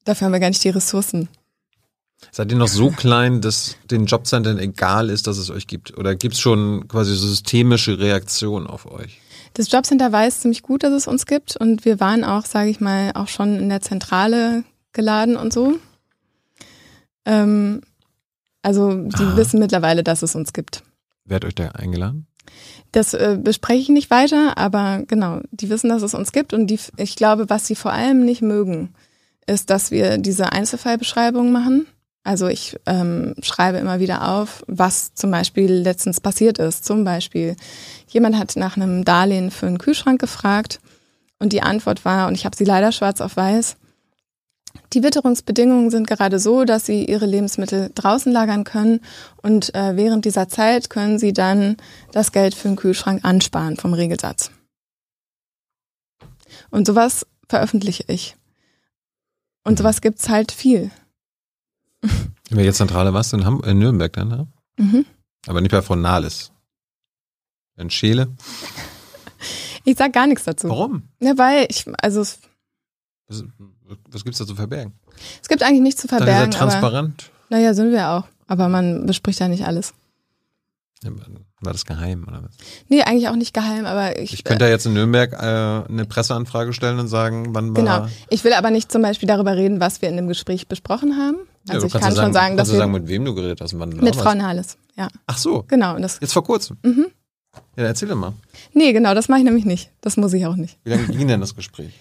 dafür haben wir gar nicht die Ressourcen. Seid ihr noch so klein, dass den Jobcentern egal ist, dass es euch gibt? Oder gibt es schon quasi systemische Reaktionen auf euch? Das Jobcenter weiß ziemlich gut, dass es uns gibt und wir waren auch, sage ich mal, auch schon in der Zentrale geladen und so. Ähm, Also die Ah. wissen mittlerweile, dass es uns gibt. Wer hat euch da eingeladen? Das äh, bespreche ich nicht weiter, aber genau, die wissen, dass es uns gibt und die, ich glaube, was sie vor allem nicht mögen, ist, dass wir diese Einzelfallbeschreibungen machen. Also ich ähm, schreibe immer wieder auf, was zum Beispiel letztens passiert ist. Zum Beispiel, jemand hat nach einem Darlehen für einen Kühlschrank gefragt und die Antwort war, und ich habe sie leider schwarz auf weiß, die Witterungsbedingungen sind gerade so, dass sie ihre Lebensmittel draußen lagern können und äh, während dieser Zeit können sie dann das Geld für den Kühlschrank ansparen vom Regelsatz. Und sowas veröffentliche ich. Und sowas gibt's halt viel. In welcher Zentrale warst du? In, Ham in Nürnberg dann, ne? Mhm. Aber nicht bei Frau Nahles. In Scheele. Ich sag gar nichts dazu. Warum? Ja, weil ich, also es, Was, was gibt's da zu verbergen? es gibt eigentlich nichts zu Dann ist verbergen. Aber, transparent. naja, sind wir auch. Aber man bespricht ja nicht alles. War das geheim oder was? Nee, eigentlich auch nicht geheim, aber ich. Ich könnte ja jetzt in Nürnberg äh, eine Presseanfrage stellen und sagen, wann war. Genau. Ich will aber nicht zum Beispiel darüber reden, was wir in dem Gespräch besprochen haben. Ja, Also du ich kann ja schon sagen, dass kannst du sagen, mit wem du geredet hast wann mit da Frau warst. Nahles. Ja, Ach so, genau. Jetzt vor kurzem. mhm. Ja, erzähl doch mal. Nee, genau, das mache ich nämlich nicht. Das muss ich auch nicht. Wie lange ging denn das Gespräch?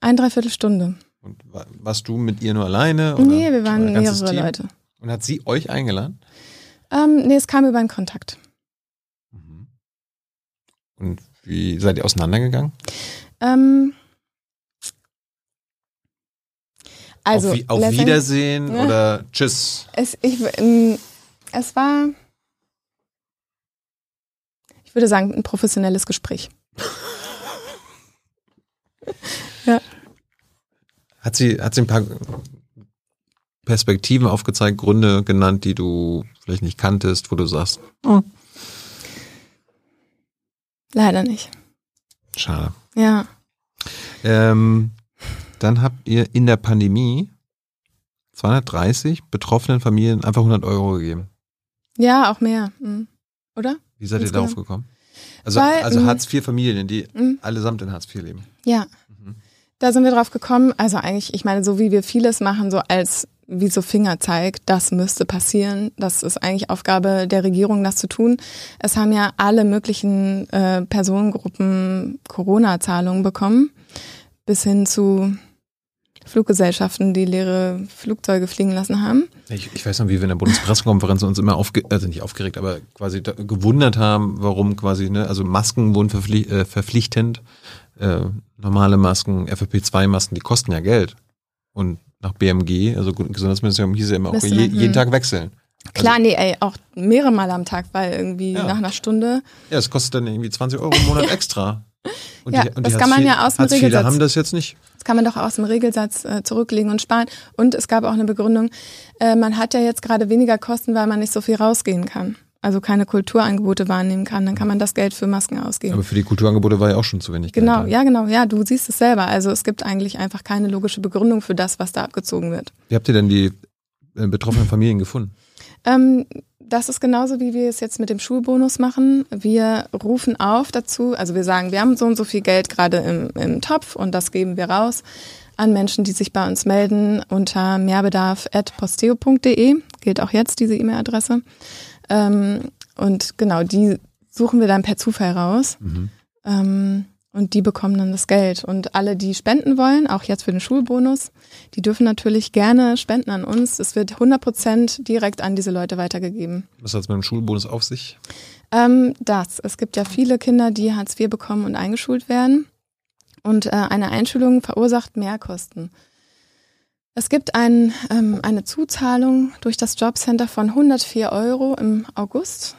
Ein Dreiviertelstunde. Und wa- warst du mit ihr nur alleine? Oder Nee, wir waren mehrere Team? Leute. Und hat sie euch eingeladen? Ähm, nee, es kam über einen Kontakt. Mhm. Und wie seid ihr auseinandergegangen? Ähm, also, auf, auf Wiedersehen Ja. oder Tschüss? Es, ich, es war, ich würde sagen, ein professionelles Gespräch. <laughs> Hat sie, hat sie ein paar Perspektiven aufgezeigt, Gründe genannt, die du vielleicht nicht kanntest, wo du sagst, oh, Leider nicht. schade. Ja. Ähm, dann habt ihr in der Pandemie 230 betroffenen Familien einfach 100 Euro gegeben. Ja, auch mehr. Mhm. Oder? Wie seid ihr Insgesamt. darauf gekommen? Also, Weil, also ähm, Hartz-IV-Familien, die Mhm. allesamt in Hartz IV leben. Ja. Mhm. Da sind wir drauf gekommen. Also eigentlich, ich meine, so wie wir vieles machen, so als wie so Fingerzeig, das müsste passieren. Das ist eigentlich Aufgabe der Regierung, das zu tun. Es haben ja alle möglichen äh, Personengruppen Corona-Zahlungen bekommen, bis hin zu Fluggesellschaften, die leere Flugzeuge fliegen lassen haben. Ich, ich weiß noch, wie wir in der Bundespressekonferenz uns immer aufge also nicht aufgeregt, aber quasi gewundert haben, warum quasi, ne, also Masken wurden verpfli äh, verpflichtend, äh, normale Masken, FFP2-Masken, die kosten ja Geld. Und nach BMG, also Gesundheitsministerium hieß ja immer auch je, jeden hm. Tag wechseln. Klar, nee, ey, auch mehrere Mal am Tag, weil irgendwie Ja. nach einer Stunde. Ja, es kostet dann irgendwie 20 Euro im Monat <laughs> extra. Und Ja, das kann man ja aus dem Regelsatz- haben das jetzt nicht. Das kann man doch aus dem Regelsatz äh, zurücklegen und sparen. Und es gab auch eine Begründung, äh, man hat ja jetzt gerade weniger Kosten, weil man nicht so viel rausgehen kann. Also keine Kulturangebote wahrnehmen kann. Dann kann man das Geld für Masken ausgeben. Aber für die Kulturangebote war ja auch schon zu wenig genau, Geld. ja, genau. Ja, du siehst es selber. Also es gibt eigentlich einfach keine logische Begründung für das, was da abgezogen wird. Wie habt ihr denn die äh, betroffenen Familien gefunden? Ähm, das ist genauso, wie wir es jetzt mit dem Schulbonus machen. Wir rufen auf dazu, also wir sagen, wir haben so und so viel Geld gerade im, im Topf und das geben wir raus an Menschen, die sich bei uns melden unter mehrbedarf.posteo.de. Gilt auch jetzt diese E-Mail-Adresse. Ähm, und genau, die suchen wir dann per Zufall raus. Mhm. Ähm, und die bekommen dann das Geld. Und alle, die spenden wollen, auch jetzt für den Schulbonus, die dürfen natürlich gerne spenden an uns. Es wird 100 Prozent direkt an diese Leute weitergegeben. Was hat es mit dem Schulbonus auf sich? Ähm, das. Es gibt ja viele Kinder, die Hartz IV bekommen und eingeschult werden. Und äh, eine Einschulung verursacht Mehrkosten. Es gibt ein, ähm, eine Zuzahlung durch das Jobcenter von 104 Euro im August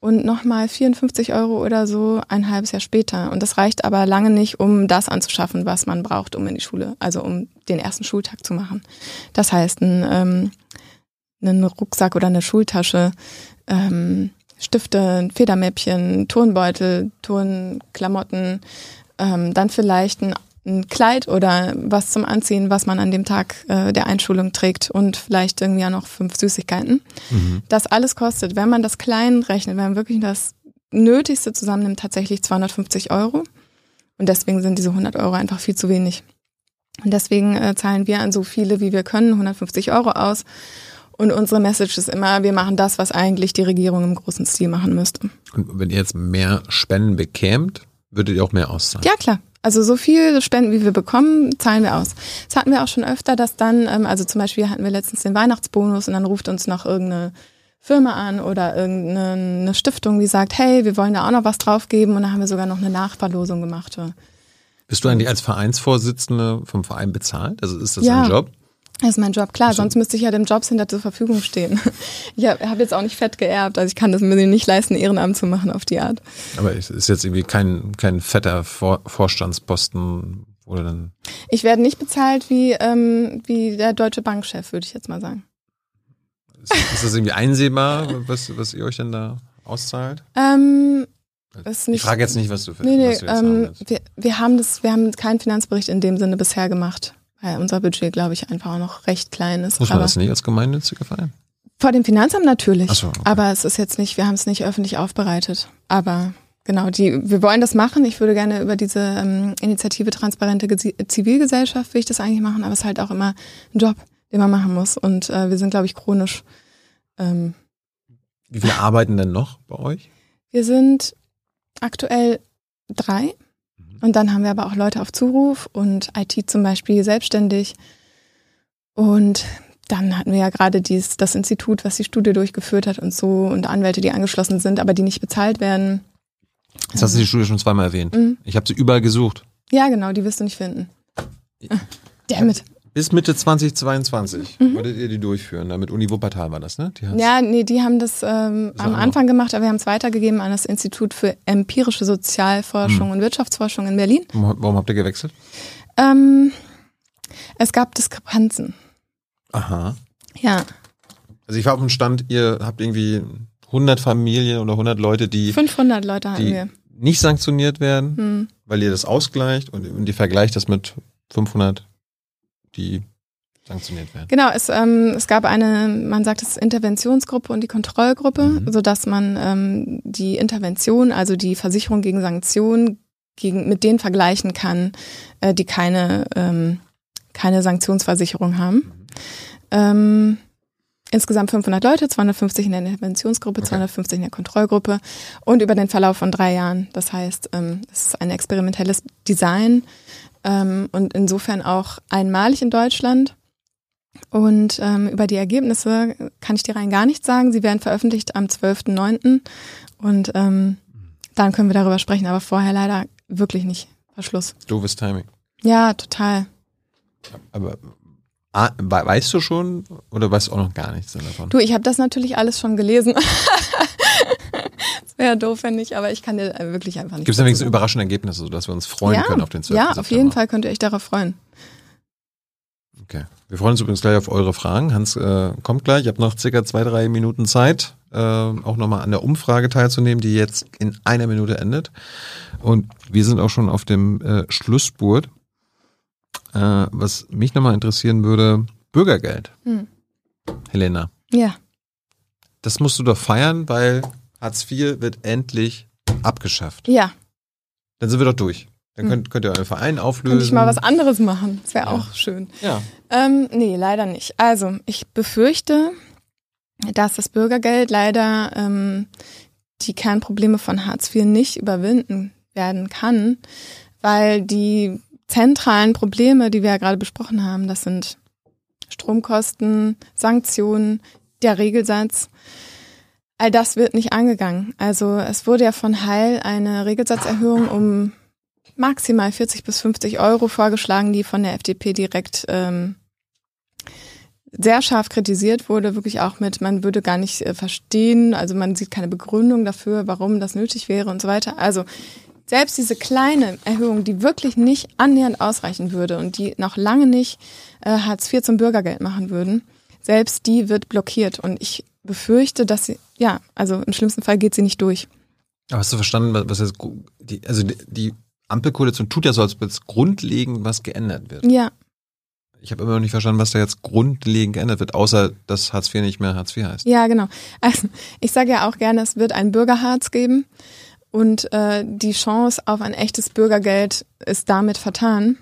und nochmal 54 Euro oder so ein halbes Jahr später. Und das reicht aber lange nicht, um das anzuschaffen, was man braucht, um in die Schule, also um den ersten Schultag zu machen. Das heißt, ein, ähm, einen Rucksack oder eine Schultasche, ähm, Stifte, Federmäppchen, Turnbeutel, Turnklamotten, ähm, dann vielleicht ein, ein Kleid oder was zum Anziehen, was man an dem Tag äh, der Einschulung trägt und vielleicht irgendwie auch noch fünf Süßigkeiten. Mhm. Das alles kostet, wenn man das klein rechnet, wenn man wirklich das Nötigste zusammennimmt, tatsächlich 250 Euro. Und deswegen sind diese 100 Euro einfach viel zu wenig. Und deswegen äh, zahlen wir an so viele, wie wir können, 150 Euro aus. Und unsere Message ist immer, wir machen das, was eigentlich die Regierung im großen Stil machen müsste. Und wenn ihr jetzt mehr Spenden bekämt, würdet ihr auch mehr auszahlen? Ja, klar. Also so viel Spenden, wie wir bekommen, zahlen wir aus. Das hatten wir auch schon öfter, dass dann, ähm, also zum Beispiel hatten wir letztens den Weihnachtsbonus und dann ruft uns noch irgendeine Firma an oder irgendeine Stiftung, die sagt, hey, wir wollen da auch noch was draufgeben und dann haben wir sogar noch eine Nachverlosung gemacht. Bist du eigentlich als Vereinsvorsitzende vom Verein bezahlt? Also ist das ja. dein Job? Das ist mein Job, klar, sonst müsste ich ja dem Jobcenter zur Verfügung stehen. <laughs> Ich habe hab jetzt auch nicht fett geerbt, also ich kann das mir nicht leisten, Ehrenamt zu machen auf die Art. Aber es ist jetzt irgendwie kein, kein fetter Vor Vorstandsposten oder dann. Ich werde nicht bezahlt wie, ähm, wie der deutsche Bankchef, würde ich jetzt mal sagen. Ist, ist das irgendwie einsehbar, was, was ihr euch denn da auszahlt? Ähm, ist nicht, ich frage jetzt nicht, was du für nee, nee, was du ähm, wir, wir haben das, wir haben keinen Finanzbericht in dem Sinne bisher gemacht weil unser Budget, glaube ich, einfach auch noch recht klein ist. Muss man das nicht als gemeinnütziger Verein? Vor dem Finanzamt natürlich. So, okay. Aber es ist jetzt nicht, wir haben es nicht öffentlich aufbereitet. Aber genau, die, wir wollen das machen. Ich würde gerne über diese ähm, Initiative Transparente Zivilgesellschaft, will ich das eigentlich machen, aber es ist halt auch immer ein Job, den man machen muss. Und äh, wir sind, glaube ich, chronisch. Ähm, Wie viele arbeiten denn noch bei euch? Wir sind aktuell drei. Und dann haben wir aber auch Leute auf Zuruf und IT zum Beispiel selbstständig. Und dann hatten wir ja gerade dies, das Institut, was die Studie durchgeführt hat und so und Anwälte, die angeschlossen sind, aber die nicht bezahlt werden. Jetzt hast du die Studie schon zweimal erwähnt. Mhm. Ich habe sie überall gesucht. Ja, genau, die wirst du nicht finden. Damit. Bis Mitte 2022 mhm. wolltet ihr die durchführen. Mit Uni Wuppertal war das, ne? ja, nee, die haben das ähm, am Anfang gemacht, aber wir haben es weitergegeben an das Institut für empirische Sozialforschung mhm. und Wirtschaftsforschung in Berlin. Warum habt ihr gewechselt? Ähm, es gab Diskrepanzen. Aha. Ja. Also ich war auf dem Stand, ihr habt irgendwie 100 Familien oder 100 Leute, die 500 Leute die wir. nicht sanktioniert werden, hm. weil ihr das ausgleicht und, und ihr vergleicht das mit 500 die sanktioniert werden. Genau, es, ähm, es gab eine, man sagt es Interventionsgruppe und die Kontrollgruppe, mhm. sodass man ähm, die Intervention, also die Versicherung gegen Sanktionen, gegen, mit denen vergleichen kann, äh, die keine, ähm, keine Sanktionsversicherung haben. Mhm. Ähm, insgesamt 500 Leute, 250 in der Interventionsgruppe, okay. 250 in der Kontrollgruppe und über den Verlauf von drei Jahren. Das heißt, ähm, es ist ein experimentelles Design ähm, und insofern auch einmalig in Deutschland. Und ähm, über die Ergebnisse kann ich dir rein gar nichts sagen. Sie werden veröffentlicht am 12.09. Und ähm, dann können wir darüber sprechen, aber vorher leider wirklich nicht. Verschluss. Doofes Timing. Ja, total. Aber ah, weißt du schon oder weißt du auch noch gar nichts davon? Du, ich habe das natürlich alles schon gelesen. <laughs> Wäre doof, wenn nicht, aber ich kann dir wirklich einfach nicht. Gibt es wenigstens überraschende Ergebnisse, sodass wir uns freuen ja, können auf den 12. Ja, September? auf jeden Fall könnt ihr euch darauf freuen. Okay. Wir freuen uns übrigens gleich auf eure Fragen. Hans äh, kommt gleich. Ich habe noch circa zwei, drei Minuten Zeit, äh, auch nochmal an der Umfrage teilzunehmen, die jetzt in einer Minute endet. Und wir sind auch schon auf dem äh, Schlussspurt. Äh, was mich nochmal interessieren würde, Bürgergeld. Hm. Helena. Ja. Das musst du doch feiern, weil Hartz IV wird endlich abgeschafft. Ja. Dann sind wir doch durch. Dann könnt, könnt ihr euren Verein auflösen. Könnte ich mal was anderes machen. Das wäre ja. auch schön. Ja. Ähm, nee, leider nicht. Also, ich befürchte, dass das Bürgergeld leider ähm, die Kernprobleme von Hartz IV nicht überwinden werden kann, weil die zentralen Probleme, die wir ja gerade besprochen haben, das sind Stromkosten, Sanktionen, der Regelsatz, all das wird nicht angegangen. Also es wurde ja von Heil eine Regelsatzerhöhung um maximal 40 bis 50 Euro vorgeschlagen, die von der FDP direkt ähm, sehr scharf kritisiert wurde, wirklich auch mit, man würde gar nicht äh, verstehen, also man sieht keine Begründung dafür, warum das nötig wäre und so weiter. Also selbst diese kleine Erhöhung, die wirklich nicht annähernd ausreichen würde und die noch lange nicht äh, Hartz IV zum Bürgergeld machen würden, selbst die wird blockiert. Und ich befürchte, dass sie, ja, also im schlimmsten Fall geht sie nicht durch. Aber hast du verstanden, was jetzt, die, also die Ampelkoalition tut ja so, als ob jetzt grundlegend was geändert wird. Ja. Ich habe immer noch nicht verstanden, was da jetzt grundlegend geändert wird, außer dass Hartz IV nicht mehr Hartz IV heißt. Ja, genau. Also ich sage ja auch gerne, es wird ein Bürgerharz geben und äh, die Chance auf ein echtes Bürgergeld ist damit vertan,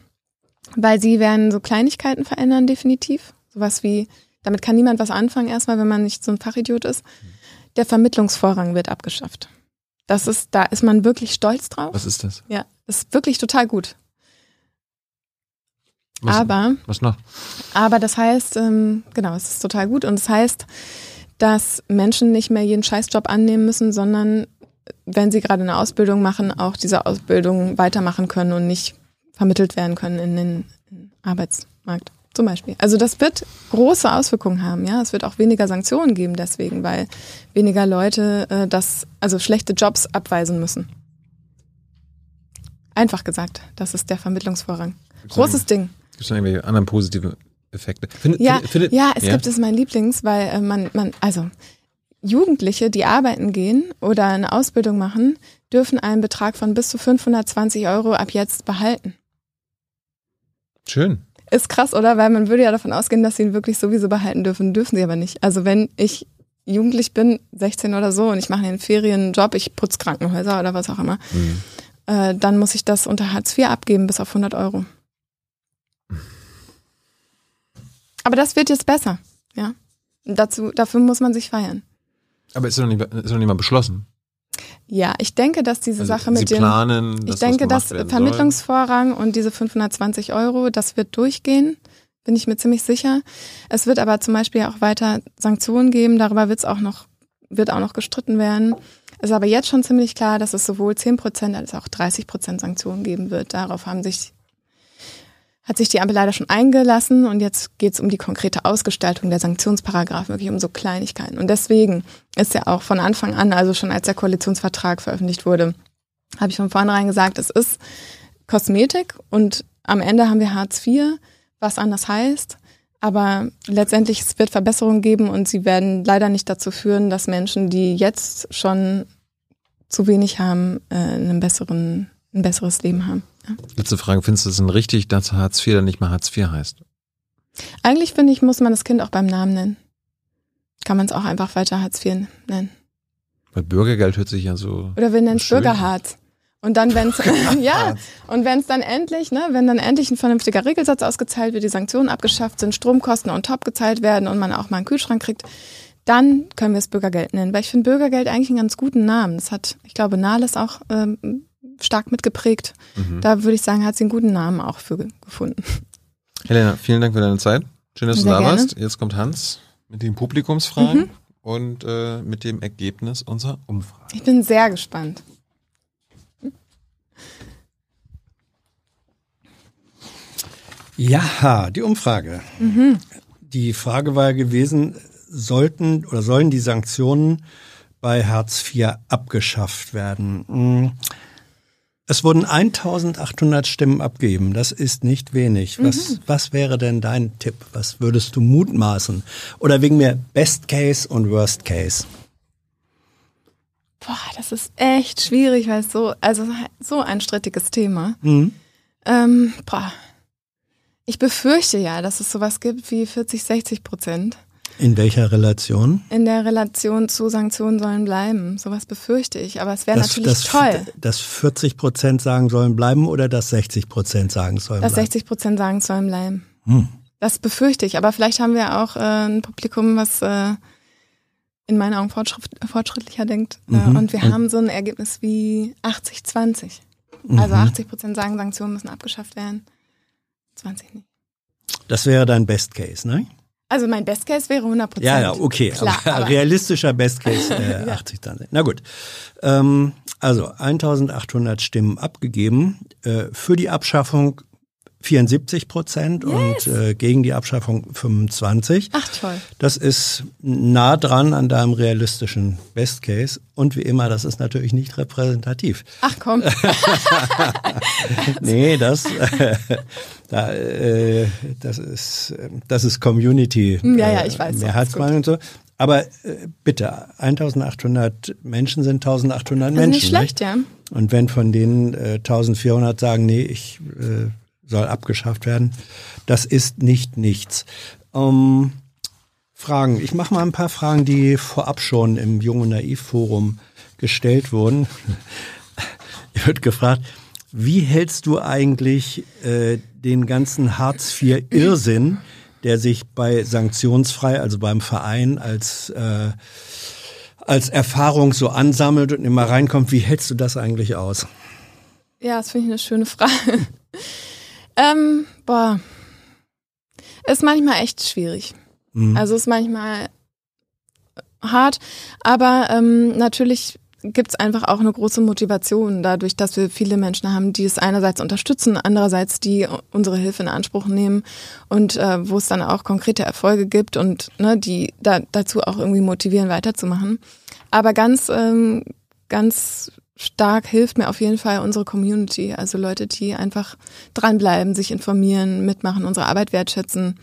weil sie werden so Kleinigkeiten verändern definitiv, sowas wie damit kann niemand was anfangen, erstmal, wenn man nicht so ein Fachidiot ist. Der Vermittlungsvorrang wird abgeschafft. Das ist, da ist man wirklich stolz drauf. Was ist das? Ja, das ist wirklich total gut. Was, aber, was noch? aber das heißt, ähm, genau, es ist total gut und es das heißt, dass Menschen nicht mehr jeden Scheißjob annehmen müssen, sondern wenn sie gerade eine Ausbildung machen, auch diese Ausbildung weitermachen können und nicht vermittelt werden können in den Arbeitsmarkt. Zum Beispiel. Also das wird große Auswirkungen haben, ja. Es wird auch weniger Sanktionen geben deswegen, weil weniger Leute äh, das, also schlechte Jobs abweisen müssen. Einfach gesagt, das ist der Vermittlungsvorrang. Großes Ding. Gibt es noch irgendwelche anderen positive Effekte? Findet, ja, findet, ja, es ja? gibt es mein Lieblings, weil äh, man, man, also Jugendliche, die arbeiten gehen oder eine Ausbildung machen, dürfen einen Betrag von bis zu 520 Euro ab jetzt behalten. Schön. Ist krass, oder? Weil man würde ja davon ausgehen, dass sie ihn wirklich sowieso behalten dürfen. Dürfen sie aber nicht. Also wenn ich jugendlich bin, 16 oder so, und ich mache einen Ferienjob, ich putze Krankenhäuser oder was auch immer, mhm. äh, dann muss ich das unter Hartz IV abgeben bis auf 100 Euro. Aber das wird jetzt besser, ja. Dazu, dafür muss man sich feiern. Aber ist noch nicht, ist noch nicht mal beschlossen. Ja, ich denke, dass diese also Sache mit Sie planen, dem, ich denke, dass Vermittlungsvorrang soll. und diese 520 Euro, das wird durchgehen, bin ich mir ziemlich sicher. Es wird aber zum Beispiel auch weiter Sanktionen geben, darüber wird es auch noch, wird auch noch gestritten werden. Es ist aber jetzt schon ziemlich klar, dass es sowohl 10 Prozent als auch 30 Prozent Sanktionen geben wird. Darauf haben sich hat sich die Ampel leider schon eingelassen und jetzt geht es um die konkrete Ausgestaltung der Sanktionsparagraphen, wirklich um so Kleinigkeiten. Und deswegen ist ja auch von Anfang an, also schon als der Koalitionsvertrag veröffentlicht wurde, habe ich von vornherein gesagt, es ist Kosmetik und am Ende haben wir Hartz IV, was anders heißt. Aber letztendlich es wird Verbesserungen geben und sie werden leider nicht dazu führen, dass Menschen, die jetzt schon zu wenig haben, äh, einen besseren, ein besseres Leben haben. Letzte Frage, findest du es denn richtig, dass Hartz IV dann nicht mehr Hartz IV heißt? Eigentlich finde ich, muss man das Kind auch beim Namen nennen. Kann man es auch einfach weiter Hartz IV nennen. Weil Bürgergeld hört sich ja so. Oder wir nennen es Bürgerhartz. Und dann, wenn es <laughs> <laughs> ja, und wenn es dann endlich, ne, wenn dann endlich ein vernünftiger Regelsatz ausgezahlt wird, die Sanktionen abgeschafft sind, Stromkosten on top gezahlt werden und man auch mal einen Kühlschrank kriegt, dann können wir es Bürgergeld nennen. Weil ich finde Bürgergeld eigentlich einen ganz guten Namen. Das hat, ich glaube, Nahles auch ähm, stark mitgeprägt. Mhm. Da würde ich sagen, hat sie einen guten Namen auch für gefunden. Helena, vielen Dank für deine Zeit. Schön, dass Sehr du da gerne. warst. Jetzt kommt Hans mit den Publikumsfragen mhm. und äh, mit dem Ergebnis unserer Umfrage. Ich bin sehr gespannt. Ja, die Umfrage. Mhm. Die Frage war gewesen, sollten oder sollen die Sanktionen bei Hartz IV abgeschafft werden? Es wurden 1800 Stimmen abgegeben. Das ist nicht wenig. Was, mhm. was wäre denn dein Tipp? Was würdest du mutmaßen? Oder wegen mir Best Case und Worst Case? Boah, das ist echt schwierig, weil es so, also so ein strittiges Thema. Mhm. Ähm, boah. Ich befürchte ja, dass es sowas gibt wie 40, 60 Prozent. In welcher Relation? In der Relation zu Sanktionen sollen bleiben. Sowas befürchte ich. Aber es wäre natürlich das, toll. Dass 40 Prozent sagen sollen bleiben oder dass 60 Prozent sagen sollen dass bleiben? Dass 60 Prozent sagen sollen bleiben. Hm. Das befürchte ich. Aber vielleicht haben wir auch äh, ein Publikum, was äh, in meinen Augen fortschritt, fortschrittlicher denkt. Äh, mhm. und wir Und haben so ein Ergebnis wie 80-20. Mhm. Also 80 Prozent sagen, Sanktionen müssen abgeschafft werden. 20 nicht. Das wäre dein Best Case, ne? Also mein Best Case wäre 100 Prozent. Ja, ja, okay. Klar, aber, aber realistischer Best Case äh, <laughs> 80 dann. Na gut. Ähm, also 1800 Stimmen abgegeben. Äh, für die Abschaffung 74 Prozent yes. und äh, gegen die Abschaffung 25. Ach toll. Das ist nah dran an deinem realistischen Best Case. Und wie immer, das ist natürlich nicht repräsentativ. Ach komm. <laughs> nee, das, äh, <laughs> da, äh, das, ist, das ist Community. Ja, ja, ich weiß. Mehrheitsmeinung und so. Aber äh, bitte, 1800 Menschen sind 1800 Menschen. Nicht schlecht, nicht? ja. Und wenn von denen äh, 1400 sagen, nee, ich äh, soll abgeschafft werden. Das ist nicht nichts. Ähm, Fragen. Ich mache mal ein paar Fragen, die vorab schon im Jung und Naiv Forum gestellt wurden. Ihr <laughs> wird gefragt, wie hältst du eigentlich äh, den ganzen Hartz IV Irrsinn, der sich bei sanktionsfrei, also beim Verein als äh, als Erfahrung so ansammelt und immer reinkommt. Wie hältst du das eigentlich aus? Ja, das finde ich eine schöne Frage. Ähm, boah, ist manchmal echt schwierig. Mhm. Also ist manchmal hart, aber ähm, natürlich gibt es einfach auch eine große Motivation dadurch, dass wir viele Menschen haben, die es einerseits unterstützen, andererseits die unsere Hilfe in Anspruch nehmen und äh, wo es dann auch konkrete Erfolge gibt und ne, die da, dazu auch irgendwie motivieren, weiterzumachen. Aber ganz, ähm, ganz stark hilft mir auf jeden Fall unsere Community, also Leute, die einfach dranbleiben, sich informieren, mitmachen, unsere Arbeit wertschätzen.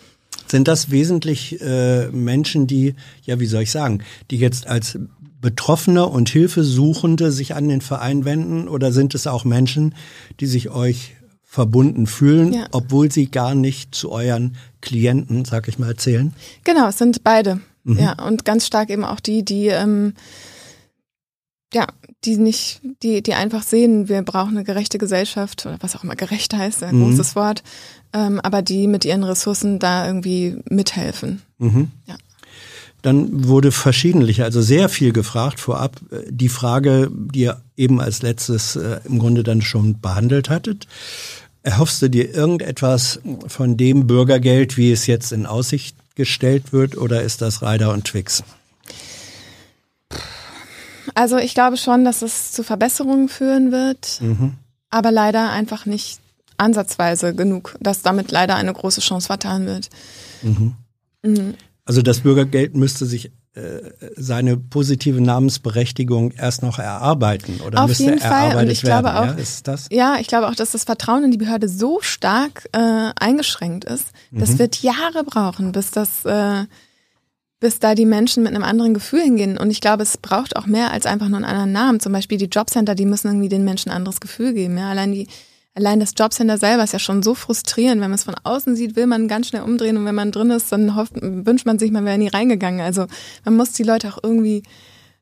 Sind das wesentlich äh, Menschen, die, ja, wie soll ich sagen, die jetzt als Betroffene und Hilfesuchende sich an den Verein wenden oder sind es auch Menschen, die sich euch verbunden fühlen, ja. obwohl sie gar nicht zu euren Klienten, sag ich mal, zählen? Genau, es sind beide. Mhm. Ja, und ganz stark eben auch die, die ähm, ja, die nicht, die, die einfach sehen, wir brauchen eine gerechte Gesellschaft oder was auch immer gerecht heißt, ein mhm. großes Wort, ähm, aber die mit ihren Ressourcen da irgendwie mithelfen. Mhm. Ja. Dann wurde verschiedentlich, also sehr viel gefragt vorab. Äh, die Frage, die ihr eben als letztes äh, im Grunde dann schon behandelt hattet. Erhoffst du dir irgendetwas von dem Bürgergeld, wie es jetzt in Aussicht gestellt wird, oder ist das Reider und Twix? Also ich glaube schon, dass es zu Verbesserungen führen wird, mhm. aber leider einfach nicht ansatzweise genug, dass damit leider eine große Chance vertan wird. Mhm. Mhm. Also das Bürgergeld müsste sich äh, seine positive Namensberechtigung erst noch erarbeiten oder Auf müsste jeden Fall. erarbeitet Und ich werden. Glaube auch, ja, ist das? ja, ich glaube auch, dass das Vertrauen in die Behörde so stark äh, eingeschränkt ist. Das mhm. wird Jahre brauchen, bis das, äh, bis da die Menschen mit einem anderen Gefühl hingehen. Und ich glaube, es braucht auch mehr als einfach nur einen anderen Namen. Zum Beispiel die Jobcenter, die müssen irgendwie den Menschen ein anderes Gefühl geben. Ja, allein die allein das Jobcenter selber ist ja schon so frustrierend. Wenn man es von außen sieht, will man ganz schnell umdrehen und wenn man drin ist, dann hofft, wünscht man sich, man wäre nie reingegangen. Also man muss die Leute auch irgendwie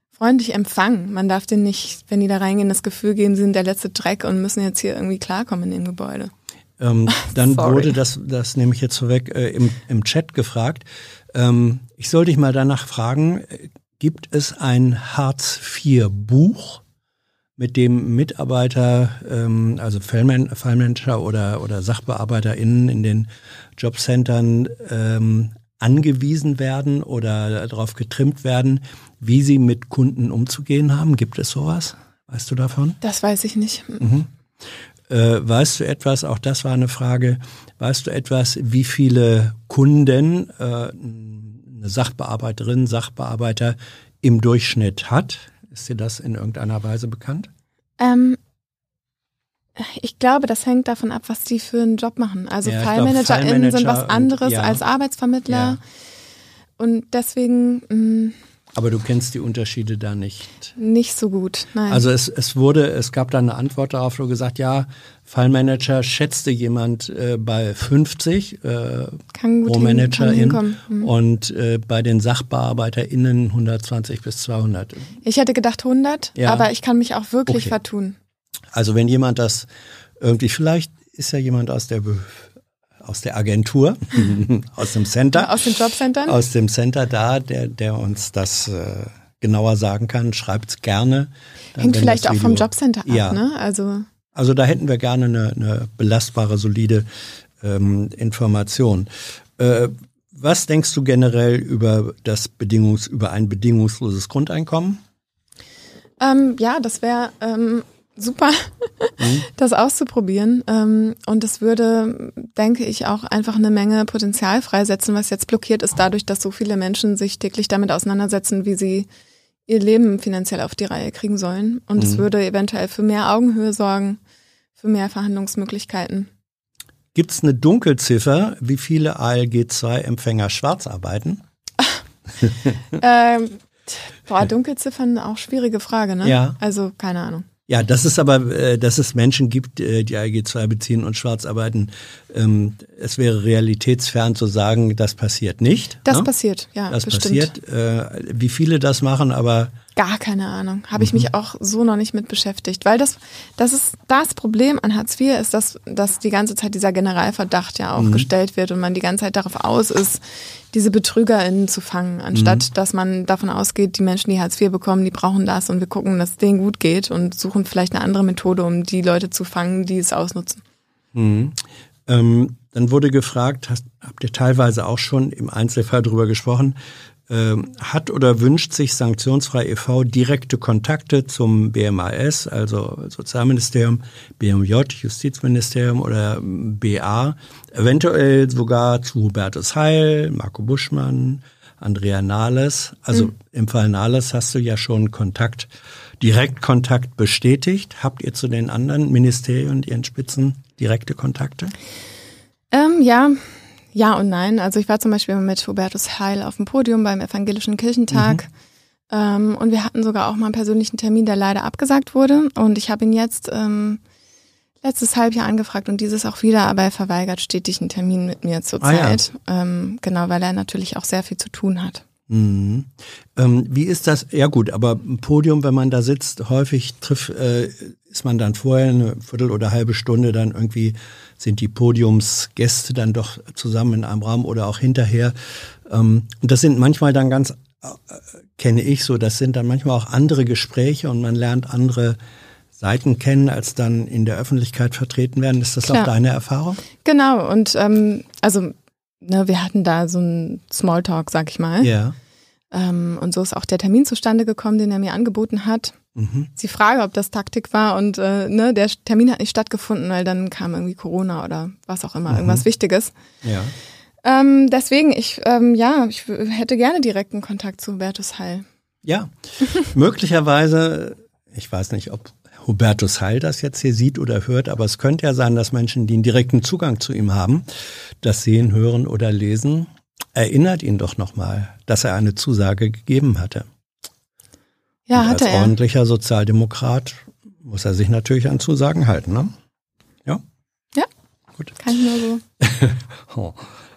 freundlich empfangen. Man darf denen nicht, wenn die da reingehen, das Gefühl geben, sie sind der letzte Dreck und müssen jetzt hier irgendwie klarkommen in dem Gebäude. Ähm, <laughs> dann wurde das, das nehme ich jetzt vorweg, äh, im, im Chat gefragt. Ähm, ich soll dich mal danach fragen, gibt es ein Hartz-IV-Buch? mit dem Mitarbeiter, ähm, also Fallmanager oder, oder SachbearbeiterInnen in den Jobcentern ähm, angewiesen werden oder darauf getrimmt werden, wie sie mit Kunden umzugehen haben? Gibt es sowas? Weißt du davon? Das weiß ich nicht. Mhm. Äh, weißt du etwas, auch das war eine Frage, weißt du etwas, wie viele Kunden äh, eine Sachbearbeiterin, Sachbearbeiter im Durchschnitt hat? Ist dir das in irgendeiner Weise bekannt? Ähm, ich glaube, das hängt davon ab, was die für einen Job machen. Also ja, FallmanagerInnen sind was anderes und, ja. als Arbeitsvermittler. Ja. Und deswegen. Mh, mm, aber du kennst die Unterschiede da nicht. Nicht so gut, nein. Also es, es wurde, es gab da eine Antwort darauf, wo gesagt, ja, Fallmanager schätzte jemand äh, bei 50 äh, kann pro Managerin hm. und äh, bei den SachbearbeiterInnen 120 bis 200. Ich hätte gedacht 100, ja. aber ich kann mich auch wirklich okay. vertun. Also wenn jemand das irgendwie, vielleicht ist ja jemand aus der aus der Agentur, <laughs> aus dem Center. Aus dem Jobcenter? Aus dem Center da, der, der uns das äh, genauer sagen kann, schreibt's gerne. Dann, Hängt vielleicht auch vom Jobcenter ab, ja. ne? Also, also da hätten wir gerne eine, eine belastbare, solide ähm, Information. Äh, was denkst du generell über das Bedingungs, über ein bedingungsloses Grundeinkommen? Ähm, ja, das wäre ähm, super, mhm. <laughs> das auszuprobieren. Ähm, und es würde, denke ich, auch einfach eine Menge Potenzial freisetzen, was jetzt blockiert ist, dadurch, dass so viele Menschen sich täglich damit auseinandersetzen, wie sie ihr Leben finanziell auf die Reihe kriegen sollen. Und es mhm. würde eventuell für mehr Augenhöhe sorgen, für mehr Verhandlungsmöglichkeiten. Gibt es eine Dunkelziffer, wie viele ALG-2-Empfänger schwarz arbeiten? <laughs> ähm, boah, Dunkelziffern auch schwierige Frage, ne? Ja. Also keine Ahnung. Ja, dass es aber, äh, dass es Menschen gibt, äh, die AG 2 beziehen und schwarz arbeiten, ähm, es wäre realitätsfern zu sagen, das passiert nicht. Das ne? passiert, ja. Das bestimmt. passiert. Äh, wie viele das machen, aber Gar keine Ahnung. Habe ich mich Mhm. auch so noch nicht mit beschäftigt. Weil das, das ist das Problem an Hartz IV ist, dass, dass die ganze Zeit dieser Generalverdacht ja Mhm. auch gestellt wird und man die ganze Zeit darauf aus ist, diese BetrügerInnen zu fangen, anstatt Mhm. dass man davon ausgeht, die Menschen, die Hartz IV bekommen, die brauchen das und wir gucken, dass es denen gut geht und suchen vielleicht eine andere Methode, um die Leute zu fangen, die es ausnutzen. Mhm. Ähm, dann wurde gefragt, hast, habt ihr teilweise auch schon im Einzelfall drüber gesprochen, hat oder wünscht sich Sanktionsfrei e.V. direkte Kontakte zum BMAS, also Sozialministerium, BMJ, Justizministerium oder ähm, BA, eventuell sogar zu Hubertus Heil, Marco Buschmann, Andrea Nahles. Also im Fall Nahles hast du ja schon Kontakt, Direktkontakt bestätigt. Habt ihr zu den anderen Ministerien und ihren Spitzen direkte Kontakte? Ähm, ja, ja und nein. Also ich war zum Beispiel mit Hubertus Heil auf dem Podium beim Evangelischen Kirchentag. Ähm, und wir hatten sogar auch mal einen persönlichen Termin, der leider abgesagt wurde. Und ich habe ihn jetzt ähm, letztes Halbjahr angefragt und dieses auch wieder, aber er verweigert stetig einen Termin mit mir zurzeit. Ähm, genau, weil er natürlich auch sehr viel zu tun hat. Mhm. Ähm, wie ist das? Ja gut, aber ein Podium, wenn man da sitzt, häufig trifft, äh, ist man dann vorher eine Viertel oder halbe Stunde dann irgendwie sind die Podiumsgäste dann doch zusammen in einem Raum oder auch hinterher. Ähm, und das sind manchmal dann ganz, äh, kenne ich so, das sind dann manchmal auch andere Gespräche und man lernt andere Seiten kennen, als dann in der Öffentlichkeit vertreten werden. Ist das Klar. auch deine Erfahrung? Genau, und ähm, also ne, wir hatten da so einen Smalltalk, sag ich mal. Ja. Ähm, und so ist auch der Termin zustande gekommen, den er mir angeboten hat. Mhm. Ist die Frage, ob das Taktik war und äh, ne, der Termin hat nicht stattgefunden, weil dann kam irgendwie Corona oder was auch immer, irgendwas Wichtiges. Ja. Ähm, deswegen, ich, ähm, ja, ich hätte gerne direkten Kontakt zu Hubertus Heil. Ja, <laughs> möglicherweise, ich weiß nicht, ob Hubertus Heil das jetzt hier sieht oder hört, aber es könnte ja sein, dass Menschen, die einen direkten Zugang zu ihm haben, das sehen, hören oder lesen, erinnert ihn doch nochmal, dass er eine Zusage gegeben hatte. Ja, Und hatte als er. ordentlicher Sozialdemokrat muss er sich natürlich an Zusagen halten, ne? Ja. Ja. Gut. Kann ich nur so. <laughs> Oh.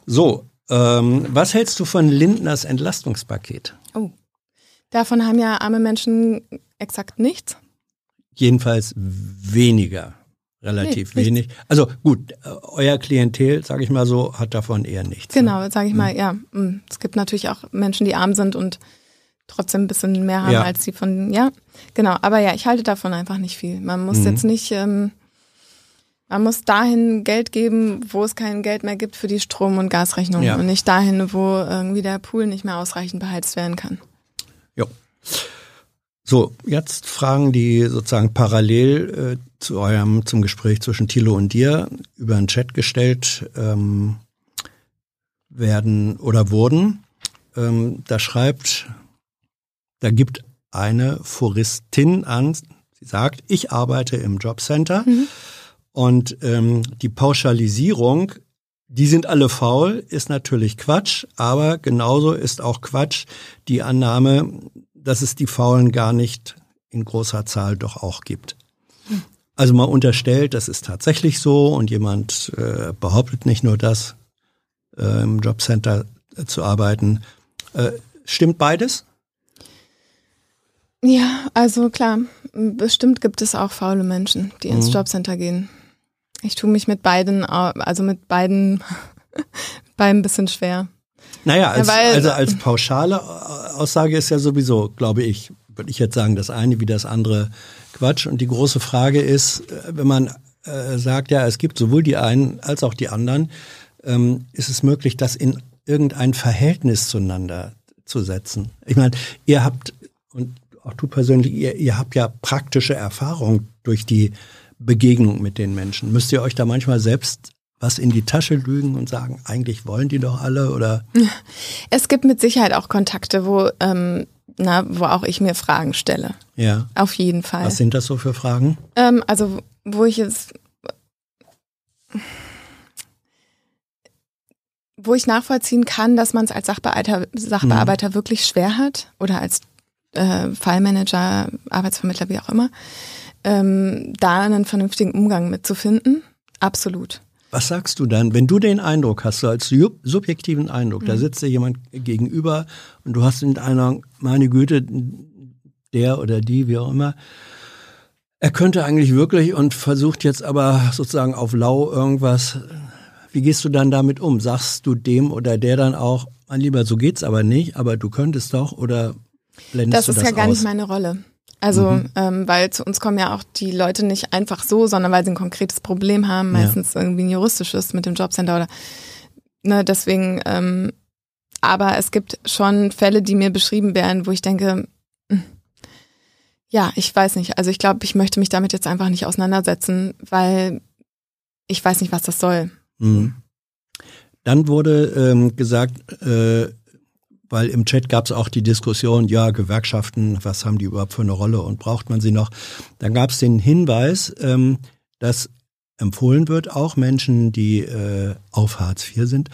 So, ähm, was hältst du von Lindners Entlastungspaket? Oh. Davon haben ja arme Menschen exakt nichts. jedenfalls weniger, relativ Nee, wenig. Also gut, euer Klientel, sage ich mal so, hat davon eher nichts. ne? Genau, sage ich mal, ja. mm. Es gibt natürlich auch Menschen, die arm sind und trotzdem ein bisschen mehr haben Ja. als die von, ja, genau. Aber ja, ich halte davon einfach nicht viel. Man muss Mhm. jetzt nicht, ähm, man muss dahin Geld geben, wo es kein Geld mehr gibt für die Strom- und Gasrechnung Ja. und nicht dahin, wo irgendwie der Pool nicht mehr ausreichend beheizt werden kann. Jo. So, jetzt Fragen, die sozusagen parallel äh, zu eurem, zum Gespräch zwischen Thilo und dir über den Chat gestellt ähm, werden oder wurden. Ähm, da schreibt, da gibt eine Foristin an, sie sagt, ich arbeite im Jobcenter und ähm, die Pauschalisierung, die sind alle faul, ist natürlich Quatsch, aber genauso ist auch Quatsch die Annahme, dass es die Faulen gar nicht in großer Zahl doch auch gibt. Also mal unterstellt, das ist tatsächlich so und jemand äh, behauptet nicht nur das, äh, im Jobcenter zu arbeiten. Äh, stimmt beides? Ja, also klar, bestimmt gibt es auch faule Menschen, die ins Mhm. Jobcenter gehen. Ich tue mich mit beiden, also mit beiden, <laughs> beiden ein bisschen schwer. Naja, als, weil- also als pauschale Aussage ist ja sowieso, glaube ich, würde ich jetzt sagen, das eine wie das andere Quatsch. Und die große Frage ist, äh, wenn man äh, sagt, ja, es gibt sowohl die einen als auch die anderen, ähm, ist es möglich, das in irgendein Verhältnis zueinander zu setzen? Ich meine, ihr habt, und auch du persönlich, ihr, ihr habt ja praktische Erfahrung durch die Begegnung mit den Menschen. Müsst ihr euch da manchmal selbst was in die Tasche lügen und sagen, eigentlich wollen die doch alle oder <laughs> Es gibt mit Sicherheit auch Kontakte, wo, ähm, na, wo auch ich mir Fragen stelle. ja. Auf jeden Fall. Was sind das so für Fragen? Ähm, also, wo ich jetzt, wo ich nachvollziehen kann, dass man es als Sachbearbeiter, Sachbearbeiter wirklich schwer hat oder als äh, Fallmanager, Arbeitsvermittler, wie auch immer, ähm, da einen vernünftigen Umgang mitzufinden. Absolut. Was sagst du dann, wenn du den Eindruck hast, so als sub- subjektiven Eindruck, Mhm. da sitzt dir jemand gegenüber und du hast in einer, meine Güte, der oder die, wie auch immer, er könnte eigentlich wirklich und versucht jetzt aber sozusagen auf lau irgendwas. Wie gehst du dann damit um? Sagst du dem oder der dann auch, mein Lieber, so geht's aber nicht, aber du könntest doch oder blendest das ist ja gar aus? nicht meine Rolle. Also, Mhm. ähm, weil zu uns kommen ja auch die Leute nicht einfach so, sondern weil sie ein konkretes Problem haben, meistens irgendwie ein juristisches mit dem Jobcenter oder ne, deswegen, ähm, aber es gibt schon Fälle, die mir beschrieben werden, wo ich denke, hm, ja, ich weiß nicht. Also ich glaube, ich möchte mich damit jetzt einfach nicht auseinandersetzen, weil ich weiß nicht, was das soll. Mhm. Dann wurde ähm, gesagt, äh, weil im Chat gab es auch die Diskussion, ja, Gewerkschaften, was haben die überhaupt für eine Rolle und braucht man sie noch? Dann gab es den Hinweis, ähm, dass empfohlen wird, auch Menschen, die äh, auf Hartz IV sind,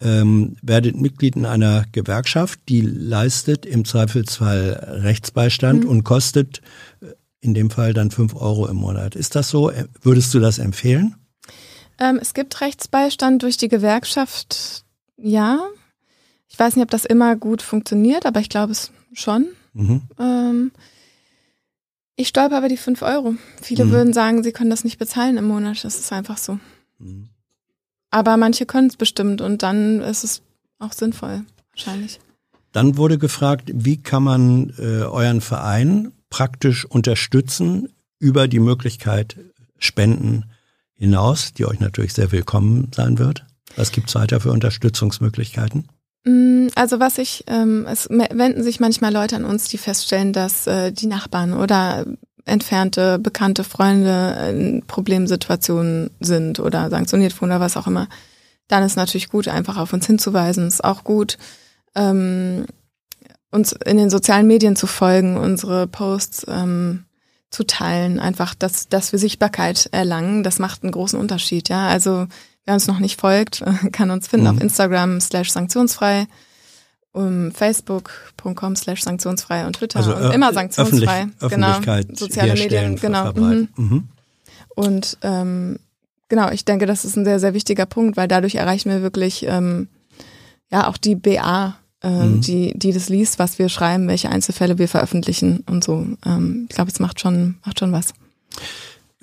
ähm, werdet Mitglied in einer Gewerkschaft, die leistet im Zweifelsfall Rechtsbeistand Mhm. und kostet äh, in dem Fall dann fünf Euro im Monat. Ist das so? Äh, Würdest du das empfehlen? Ähm, es gibt Rechtsbeistand durch die Gewerkschaft, ja. Ich weiß nicht, ob das immer gut funktioniert, aber ich glaube es schon. Mhm. Ähm, ich stolper über die 5 Euro. Viele Mhm. würden sagen, sie können das nicht bezahlen im Monat. Das ist einfach so. Mhm. Aber manche können es bestimmt und dann ist es auch sinnvoll, wahrscheinlich. Dann wurde gefragt, wie kann man äh, euren Verein praktisch unterstützen über die Möglichkeit Spenden hinaus, die euch natürlich sehr willkommen sein wird. Was gibt's weiter für Unterstützungsmöglichkeiten? Mm, Also was ich, ähm, es wenden sich manchmal Leute an uns, die feststellen, dass äh, die Nachbarn oder entfernte, bekannte Freunde in Problemsituationen sind oder sanktioniert wurden oder was auch immer. Dann ist natürlich gut, einfach auf uns hinzuweisen. Ist auch gut, ähm, uns in den sozialen Medien zu folgen, unsere Posts ähm, zu teilen, einfach, dass, dass wir Sichtbarkeit erlangen. Das macht einen großen Unterschied, ja. Also wer uns noch nicht folgt, <laughs> kann uns finden Mhm. auf Instagram slash sanktionsfrei, um facebook.com slash sanktionsfrei und Twitter und äh, immer sanktionsfrei. Öffentlich, genau. Soziale Medien, genau. Mhm. Mhm. Und ähm, genau, ich denke, das ist ein sehr, sehr wichtiger Punkt, weil dadurch erreichen wir wirklich ähm, ja auch die BA, ähm, Mhm. die, die das liest, was wir schreiben, welche Einzelfälle wir veröffentlichen und so. Ähm, ich glaube, es macht schon, macht schon was.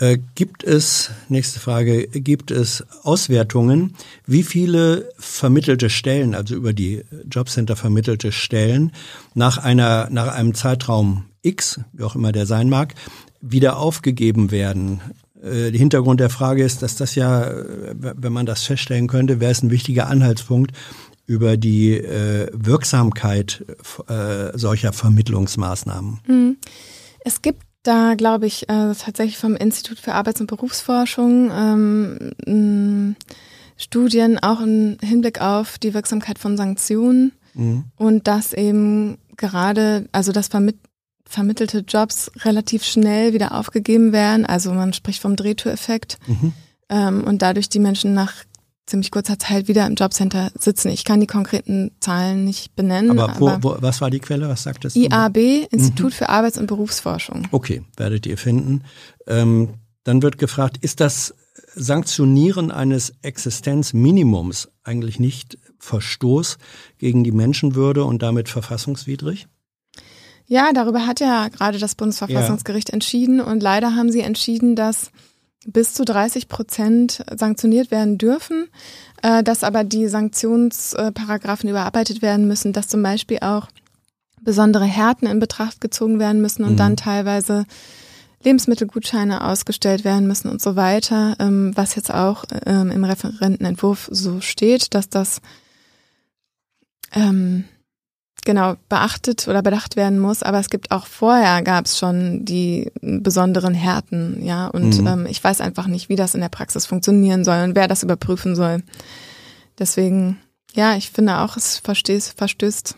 Äh, gibt es, nächste Frage, gibt es Auswertungen, wie viele vermittelte Stellen, also über die Jobcenter vermittelte Stellen, nach einer, nach einem Zeitraum X, wie auch immer der sein mag, wieder aufgegeben werden? Äh, der Hintergrund der Frage ist, dass das ja, äh, wenn man das feststellen könnte, wäre es ein wichtiger Anhaltspunkt über die äh, Wirksamkeit äh, solcher Vermittlungsmaßnahmen. Es gibt da, glaube ich, äh, tatsächlich vom Institut für Arbeits- und Berufsforschung ähm, Studien auch im Hinblick auf die Wirksamkeit von Sanktionen Mhm. und dass eben gerade, also dass vermit vermittelte Jobs relativ schnell wieder aufgegeben werden. Also man spricht vom Drehtüreffekt Mhm. ähm, und dadurch die Menschen nach ziemlich kurzer Zeit wieder im Jobcenter sitzen. Ich kann die konkreten Zahlen nicht benennen. Aber wo, wo, was war die Quelle? Was sagtest du? IAB, Institut für Arbeits- und Berufsforschung. Okay, werdet ihr finden. Ähm, dann wird gefragt, ist das Sanktionieren eines Existenzminimums eigentlich nicht Verstoß gegen die Menschenwürde und damit verfassungswidrig? Ja, darüber hat ja gerade das Bundesverfassungsgericht entschieden und leider haben sie entschieden, dass bis zu 30 Prozent sanktioniert werden dürfen, äh, dass aber die Sanktionsparagraphen überarbeitet werden müssen, dass zum Beispiel auch besondere Härten in Betracht gezogen werden müssen und Mhm. dann teilweise Lebensmittelgutscheine ausgestellt werden müssen und so weiter, ähm, was jetzt auch ähm, im Referentenentwurf so steht, dass das ähm, genau beachtet oder bedacht werden muss. Aber es gibt auch vorher gab es schon die besonderen Härten, ja. Und Mhm. ähm, ich weiß einfach nicht, wie das in der Praxis funktionieren soll und wer das überprüfen soll. Deswegen, ja, ich finde auch, es verstößt, verstößt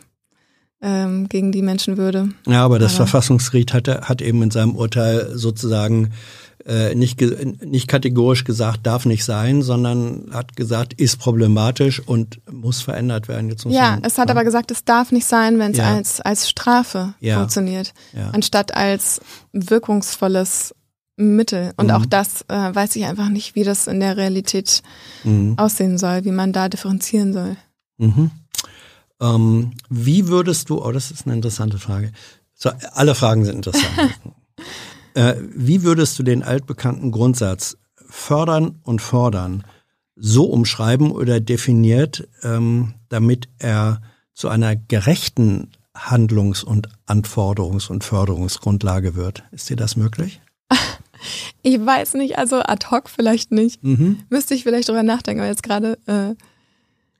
ähm, gegen die Menschenwürde. Ja, aber das Aber- Verfassungsgericht hat, hat eben in seinem Urteil sozusagen äh, nicht, nicht kategorisch gesagt, darf nicht sein, sondern hat gesagt, ist problematisch und muss verändert werden. Jetzt muss Ja, man- es hat aber gesagt, es darf nicht sein, wenn es Ja. als, als Strafe Ja. funktioniert, ja. anstatt als wirkungsvolles Mittel. Und Mhm. auch das äh, weiß ich einfach nicht, wie das in der Realität Mhm. aussehen soll, wie man da differenzieren soll. Mhm. Ähm, wie würdest du, oh, das ist eine interessante Frage. So, alle Fragen sind interessant. <laughs> äh, wie würdest du den altbekannten Grundsatz fördern und fordern so umschreiben oder definiert, ähm, damit er zu einer gerechten Handlungs- und Anforderungs- und Förderungsgrundlage wird? Ist dir das möglich? <laughs> Ich weiß nicht, also ad hoc vielleicht nicht. Mhm. Müsste ich vielleicht drüber nachdenken, aber jetzt gerade. Äh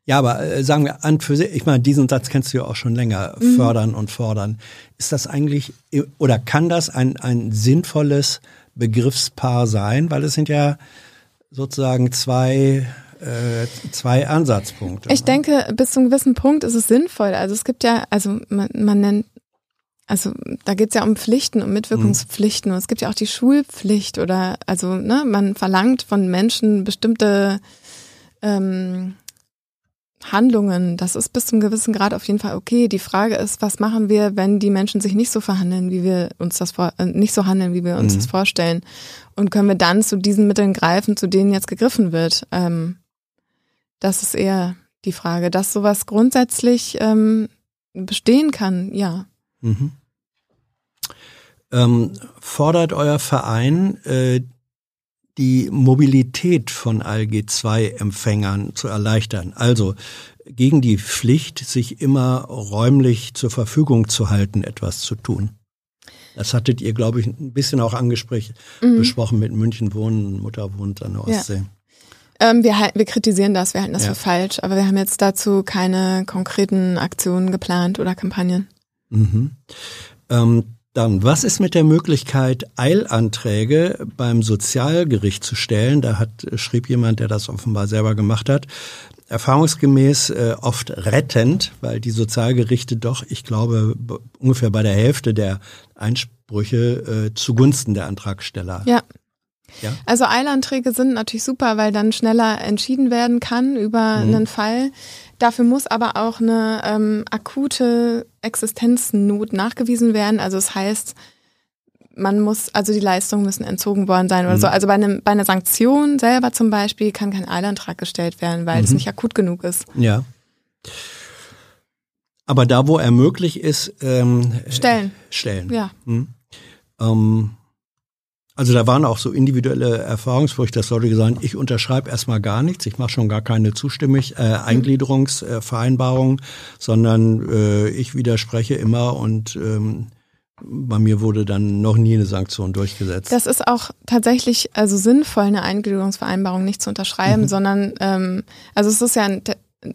ja, aber äh, sagen wir an für sich, ich meine, diesen Satz kennst du ja auch schon länger, mhm. fördern und fordern. Ist das eigentlich oder kann das ein, ein sinnvolles Begriffspaar sein? Weil es sind ja sozusagen zwei äh, zwei Ansatzpunkte. Ich denke, bis zu einem gewissen Punkt ist es sinnvoll. Also es gibt ja, also man, man nennt also da geht es ja um Pflichten, um Mitwirkungspflichten. Und es gibt ja auch die Schulpflicht oder also ne, man verlangt von Menschen bestimmte ähm, Handlungen. Das ist bis zum gewissen Grad auf jeden Fall okay. Die Frage ist, was machen wir, wenn die Menschen sich nicht so verhandeln, wie wir uns das vor, äh, nicht so handeln, wie wir uns mhm. das vorstellen? Und können wir dann zu diesen Mitteln greifen, zu denen jetzt gegriffen wird? Ähm, das ist eher die Frage, dass sowas grundsätzlich ähm, bestehen kann, ja. Mhm. Ähm, fordert euer Verein äh, die Mobilität von ALG-2-Empfängern zu erleichtern? Also gegen die Pflicht, sich immer räumlich zur Verfügung zu halten, etwas zu tun. Das hattet ihr, glaube ich, ein bisschen auch angesprochen, mhm. besprochen mit München wohnen, Mutter wohnt an der Ostsee. Ja. Ähm, wir, wir kritisieren das, wir halten das ja. für falsch, aber wir haben jetzt dazu keine konkreten Aktionen geplant oder Kampagnen. Mhm. Ähm, dann, was ist mit der Möglichkeit, Eilanträge beim Sozialgericht zu stellen? Da hat, schrieb jemand, der das offenbar selber gemacht hat, erfahrungsgemäß äh, oft rettend, weil die Sozialgerichte doch, ich glaube, ungefähr bei der Hälfte der Einsprüche äh, zugunsten der Antragsteller ja. Ja? Also Eilanträge sind natürlich super, weil dann schneller entschieden werden kann über mhm. einen Fall. Dafür muss aber auch eine ähm, akute Existenznot nachgewiesen werden. Also es das heißt, man muss, also die Leistungen müssen entzogen worden sein oder mhm. so. Also bei, einem, bei einer Sanktion selber zum Beispiel kann kein Eilantrag gestellt werden, weil mhm. es nicht akut genug ist. Ja. Aber da, wo er möglich ist, ähm, stellen. Stellen. Ja. Mhm. Ähm, also da waren auch so individuelle Erfahrungsfurcht, dass Leute gesagt haben, ich unterschreibe erstmal gar nichts, ich mache schon gar keine Zustimmung, äh, Eingliederungsvereinbarung, sondern äh, ich widerspreche immer und ähm, bei mir wurde dann noch nie eine Sanktion durchgesetzt. Das ist auch tatsächlich also sinnvoll, eine Eingliederungsvereinbarung nicht zu unterschreiben, mhm. sondern ähm, also es ist ja ein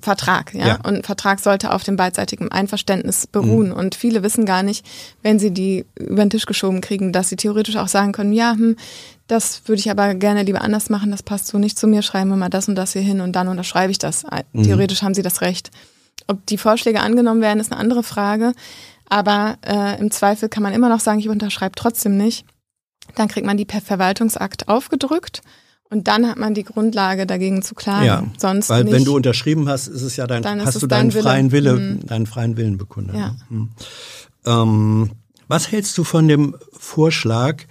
Vertrag, ja? ja? Und ein Vertrag sollte auf dem beidseitigen Einverständnis beruhen. Mhm. Und viele wissen gar nicht, wenn sie die über den Tisch geschoben kriegen, dass sie theoretisch auch sagen können, ja, hm, das würde ich aber gerne lieber anders machen, das passt so nicht zu mir, schreiben wir mal das und das hier hin und dann unterschreibe ich das. Mhm. Theoretisch haben sie das Recht. Ob die Vorschläge angenommen werden, ist eine andere Frage. Aber äh, im Zweifel kann man immer noch sagen, ich unterschreibe trotzdem nicht. Dann kriegt man die per Verwaltungsakt aufgedrückt und dann hat man die Grundlage dagegen zu klagen. Ja, Sonst weil nicht. wenn du unterschrieben hast, ist es ja dein, hast du deinen dein freien Wille, hm. deinen freien Willen bekundet. Ja. Hm. Ähm, was hältst du von dem Vorschlag,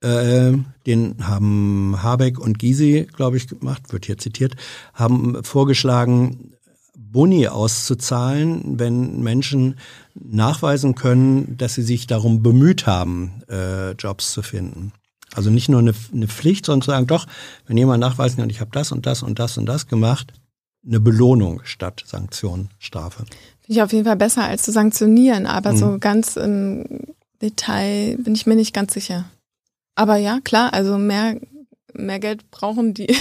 äh, den haben Habeck und Gysi, glaube ich, gemacht, wird hier zitiert, haben vorgeschlagen, Boni auszuzahlen, wenn Menschen nachweisen können, dass sie sich darum bemüht haben, äh, Jobs zu finden. Also nicht nur eine, eine Pflicht, sondern zu sagen, doch, wenn jemand nachweisen kann, ich habe das und das und das und das gemacht, eine Belohnung statt Sanktion, Strafe. Finde ich auf jeden Fall besser als zu sanktionieren, aber mhm. so ganz im Detail bin ich mir nicht ganz sicher. Aber ja, klar, also mehr, mehr Geld brauchen die. <laughs>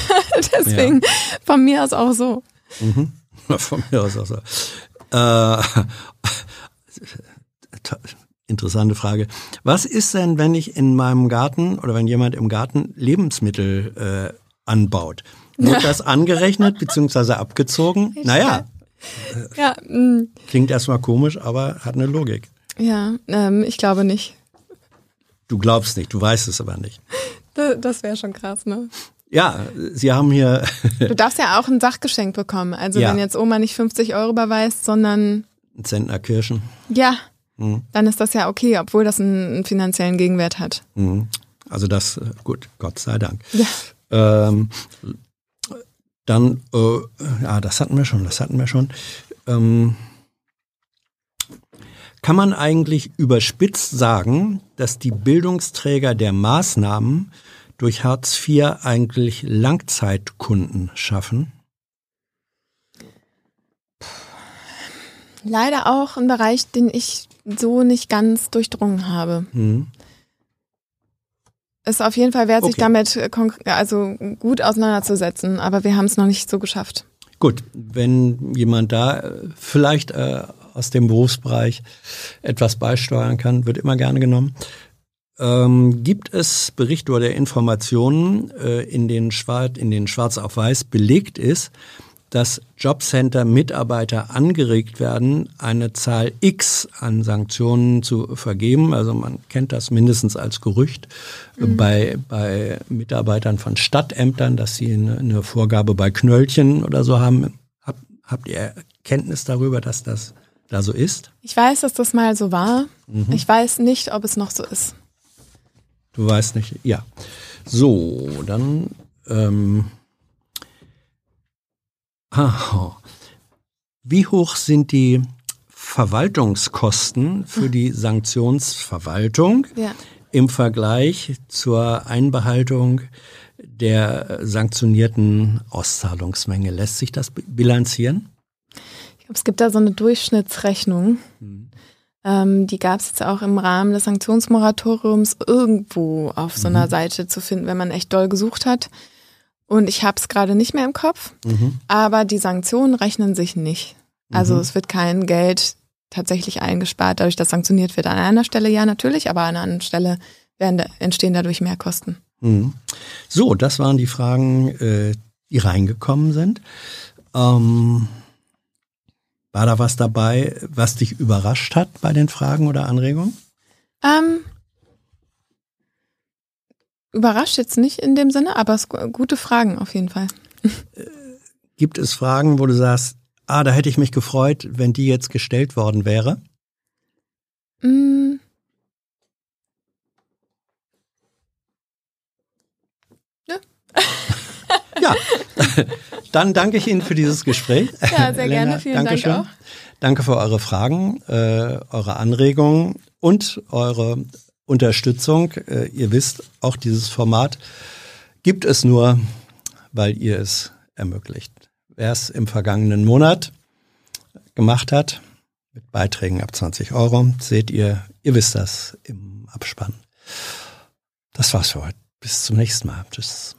Deswegen ja. von mir aus auch so. Mhm. <laughs> Von mir aus auch so. Äh, <laughs> interessante Frage. Was ist denn, wenn ich in meinem Garten oder wenn jemand im Garten Lebensmittel äh, anbaut? Wird das angerechnet bzw. abgezogen? Ich naja. Ja, mm. Klingt erstmal komisch, aber hat eine Logik. Ja, ähm, ich glaube nicht. Du glaubst nicht, du weißt es aber nicht. Das wäre schon krass, ne? Ja, Sie haben hier. <laughs> du darfst ja auch ein Sachgeschenk bekommen. Also ja. wenn jetzt Oma nicht 50 Euro überweist, sondern. Ein Zentner Kirschen. Ja, mhm. dann ist das ja okay, obwohl das einen, finanziellen Gegenwert hat. Mhm. Also das, äh, gut, Gott sei Dank. Ja. Ähm, dann, äh, ja, das hatten wir schon, das hatten wir schon. Ähm, Kann man eigentlich überspitzt sagen, dass die Bildungsträger der Maßnahmen durch Hartz IV eigentlich Langzeitkunden schaffen? Leider auch ein Bereich, den ich so nicht ganz durchdrungen habe. Mhm. Ist auf jeden Fall wert, sich damit also gut auseinanderzusetzen, aber wir haben es noch nicht so geschafft. Gut, wenn jemand da äh, vielleicht äh, aus dem Berufsbereich etwas beisteuern kann, wird immer gerne genommen. Ähm, gibt es Berichte oder Informationen, äh, in denen schwarz, in denen schwarz auf weiß belegt ist, dass Jobcenter-Mitarbeiter angeregt werden, eine Zahl X an Sanktionen zu vergeben. Also man kennt das mindestens als Gerücht mhm. bei, bei Mitarbeitern von Stadtämtern, dass sie eine, eine Vorgabe bei Knöllchen oder so haben. Hab, habt ihr Kenntnis darüber, dass das da so ist? Ich weiß, dass das mal so war. Mhm. Ich weiß nicht, ob es noch so ist. Du weißt nicht, ja. So, dann ähm, wie hoch sind die Verwaltungskosten für die Sanktionsverwaltung ja. im Vergleich zur Einbehaltung der sanktionierten Auszahlungsmenge? Lässt sich das bilanzieren? Ich glaube, es gibt da so eine Durchschnittsrechnung. Mhm. Ähm, die gab es jetzt auch im Rahmen des Sanktionsmoratoriums irgendwo auf so einer mhm. Seite zu finden, wenn man echt doll gesucht hat. Und ich habe es gerade nicht mehr im Kopf, mhm. aber die Sanktionen rechnen sich nicht. Also mhm. es wird kein Geld tatsächlich eingespart, dadurch, dass sanktioniert wird. An einer Stelle ja natürlich, aber an einer anderen Stelle werden, entstehen dadurch mehr Kosten. Mhm. So, das waren die Fragen, äh, die reingekommen sind. Ähm, war da was dabei, was dich überrascht hat bei den Fragen oder Anregungen? Ähm, Überrascht jetzt nicht in dem Sinne, aber es gute Fragen auf jeden Fall. Gibt es Fragen, wo du sagst, ah, da hätte ich mich gefreut, wenn die jetzt gestellt worden wäre? Mm. Ja. ja. Dann danke ich Ihnen für dieses Gespräch. Ja, sehr Lena, gerne. Vielen Dankeschön. Dank auch. Danke für eure Fragen, äh, eure Anregungen und eure Unterstützung. Äh, ihr wisst, auch dieses Format gibt es nur, weil ihr es ermöglicht. Wer es im vergangenen Monat gemacht hat, mit Beiträgen ab 20 Euro, seht ihr, ihr wisst das im Abspann. Das war's für heute. Bis zum nächsten Mal. Tschüss.